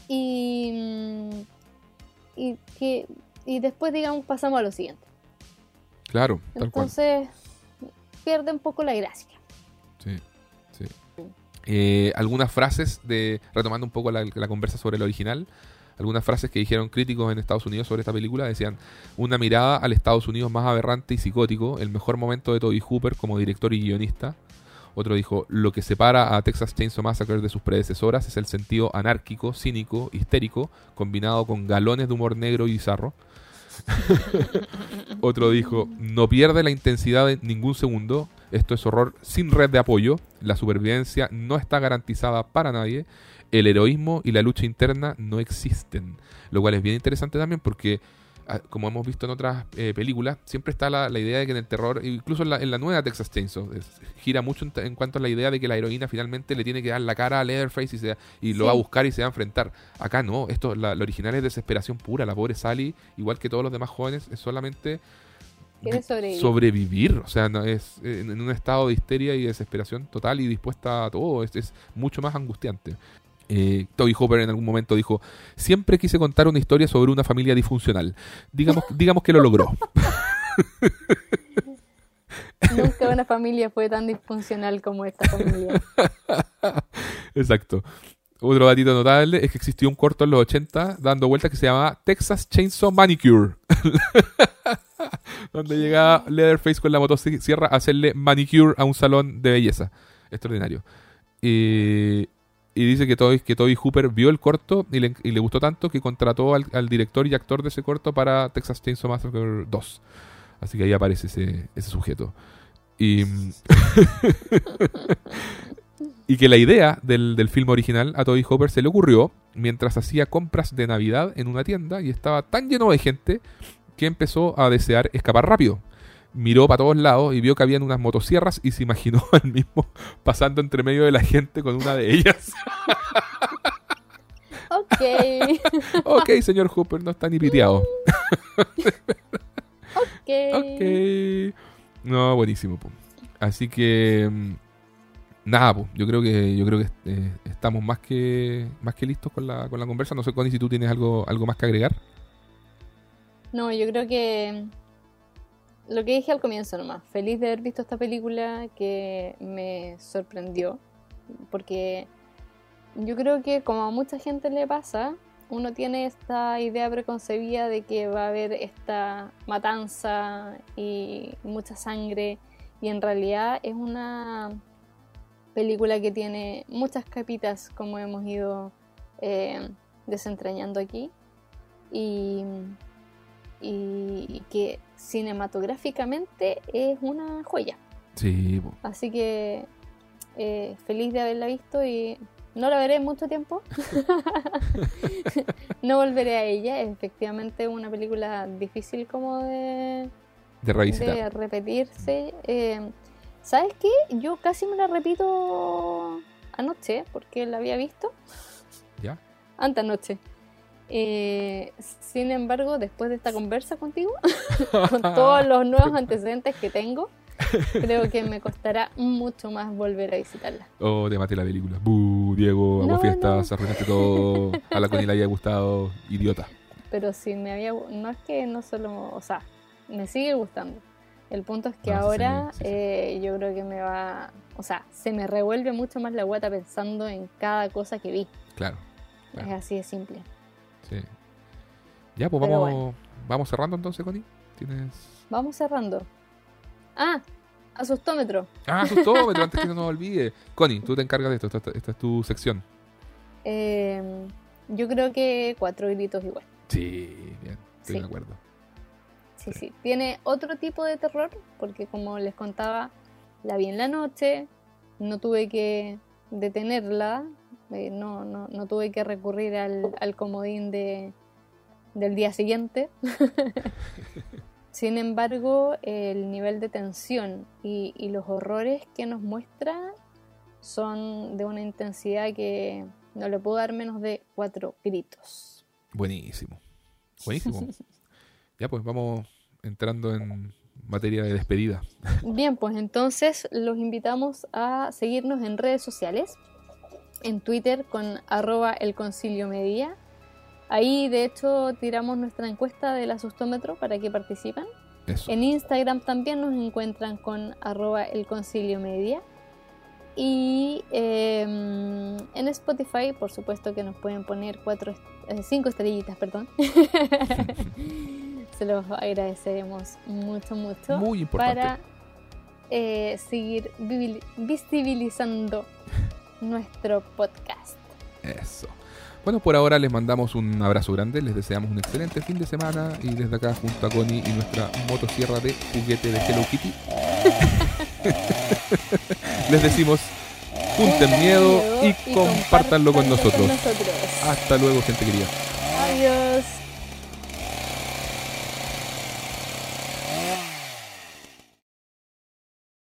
y, mm, y, que, y después, digamos, pasamos a lo siguiente. Claro, Entonces, pierde un poco la gracia. Sí, sí. Eh, algunas frases de, retomando un poco la, la conversa sobre el original, algunas frases que dijeron críticos en Estados Unidos sobre esta película decían una mirada al Estados Unidos más aberrante y psicótico, el mejor momento de Toby Hooper como director y guionista, otro dijo, lo que separa a Texas Chainsaw Massacre de sus predecesoras es el sentido anárquico, cínico, histérico, combinado con galones de humor negro y bizarro. [LAUGHS] Otro dijo, no pierde la intensidad en ningún segundo, esto es horror sin red de apoyo, la supervivencia no está garantizada para nadie, el heroísmo y la lucha interna no existen. Lo cual es bien interesante también porque como hemos visto en otras eh, películas, siempre está la, idea de que en el terror, incluso en la, nueva Texas Chainsaw, gira mucho en, cuanto a la idea de que la heroína finalmente le tiene que dar la cara a Leatherface y, se, y lo va a buscar y se va a enfrentar. Acá no, esto la, lo original es desesperación pura. La pobre Sally, igual que todos los demás jóvenes, es solamente sobrevivir. O sea, no, es en, un estado de histeria y desesperación total y dispuesta a todo. es mucho más angustiante. Eh, Toby Hopper en algún momento dijo, siempre quise contar una historia sobre una familia disfuncional. Digamos, [LAUGHS] digamos que lo logró. [LAUGHS] Nunca una familia fue tan disfuncional como esta familia. [LAUGHS] Exacto. Otro datito notable es que existió un corto en los 80 dando vueltas que se llamaba Texas Chainsaw Manicure. donde llegaba Leatherface con la motosierra a hacerle manicure a un salón de belleza. Extraordinario. Y y dice que Toby, que Toby Hooper vio el corto y le, y le gustó tanto que contrató al, director y actor de ese corto para Texas Chainsaw Massacre 2. Así que ahí aparece ese, ese sujeto. Y, [LAUGHS] y que la idea del, del film original a Toby Hooper se le ocurrió mientras hacía compras de Navidad en una tienda y estaba tan lleno de gente que empezó a desear escapar rápido miró para todos lados y vio que habían unas motosierras y se imaginó [LAUGHS] al mismo pasando entre medio de la gente con una de ellas. [LAUGHS] ok. ok, señor Hooper, no está ni piteado. ok. Ok. No, buenísimo. Así que mm, nada, pues, yo creo que yo creo que eh, estamos más que más que listos con la, con la conversa. No sé, Connie, si tú tienes algo algo más que agregar. No, yo creo que lo que dije al comienzo nomás, feliz de haber visto esta película que me sorprendió, porque yo creo que como a mucha gente le pasa, uno tiene esta idea preconcebida de que va a haber esta matanza y mucha sangre, y en realidad es una película que tiene muchas capitas, como hemos ido eh, desentrañando aquí, y, y que cinematográficamente es una joya. Sí. Así que eh, feliz de haberla visto y no la veré en mucho tiempo. [LAUGHS] [LAUGHS] no volveré a ella. Es efectivamente una película difícil como de, de, repetirse. Eh, ¿Sabes qué? Yo casi me la repito anoche, porque la había visto. ¿Ya? Antes anoche. Eh, sin embargo, después de esta conversa contigo, [LAUGHS] con todos los nuevos antecedentes que tengo, creo que me costará mucho más volver a visitarla. Oh, te maté la película. Buh, Diego, hago No, fiestas, no. arruinaste todo. A la Connie le haya gustado. Idiota. Pero sí, me había. No es que no solo. O sea, me sigue gustando. El punto es que No, sí, ahora sí, sí. eh, yo creo que me va. O sea, se me revuelve mucho más la guata pensando en cada cosa que vi. Claro. Claro. Es así de simple. Sí. Ya, pues Pero vamos, vamos cerrando entonces, Connie. ¿Tienes. Vamos cerrando. Ah, asustómetro. Ah, asustómetro, antes que se nos olvide. Connie, tú te encargas de esto. Esta, esta es tu sección. Eh, yo creo que cuatro gritos igual. Sí, bien. Estoy Sí. de acuerdo. Sí, sí. Tiene otro tipo de terror, porque como les contaba, la vi en la noche, no tuve que detenerla, no, no, no tuve que recurrir al, al comodín de, del día siguiente. [LAUGHS] Sin embargo, el nivel de tensión y, y los horrores que nos muestra son de una intensidad que no le puedo dar menos de cuatro gritos. Buenísimo. Buenísimo. [LAUGHS] ya, pues vamos entrando en materia de despedida. Bien, pues entonces los invitamos a seguirnos en redes sociales, en Twitter con arroba el concilio media. Ahí de hecho tiramos nuestra encuesta del asustómetro para que participen. Eso. En Instagram también nos encuentran con arroba el concilio media. Y eh, en Spotify, por supuesto que nos pueden poner cuatro, est- eh, cinco estrellitas, perdón. [LAUGHS] Se los agradeceremos mucho, mucho Muy importante. para eh, seguir visibilizando nuestro podcast. Eso. Bueno, por ahora les mandamos un abrazo grande, les deseamos un excelente fin de semana y desde acá junto a Connie y nuestra motosierra de juguete de Hello Kitty, [LAUGHS] les decimos junten miedo y compártanlo con nosotros. nosotros. Hasta luego, gente querida.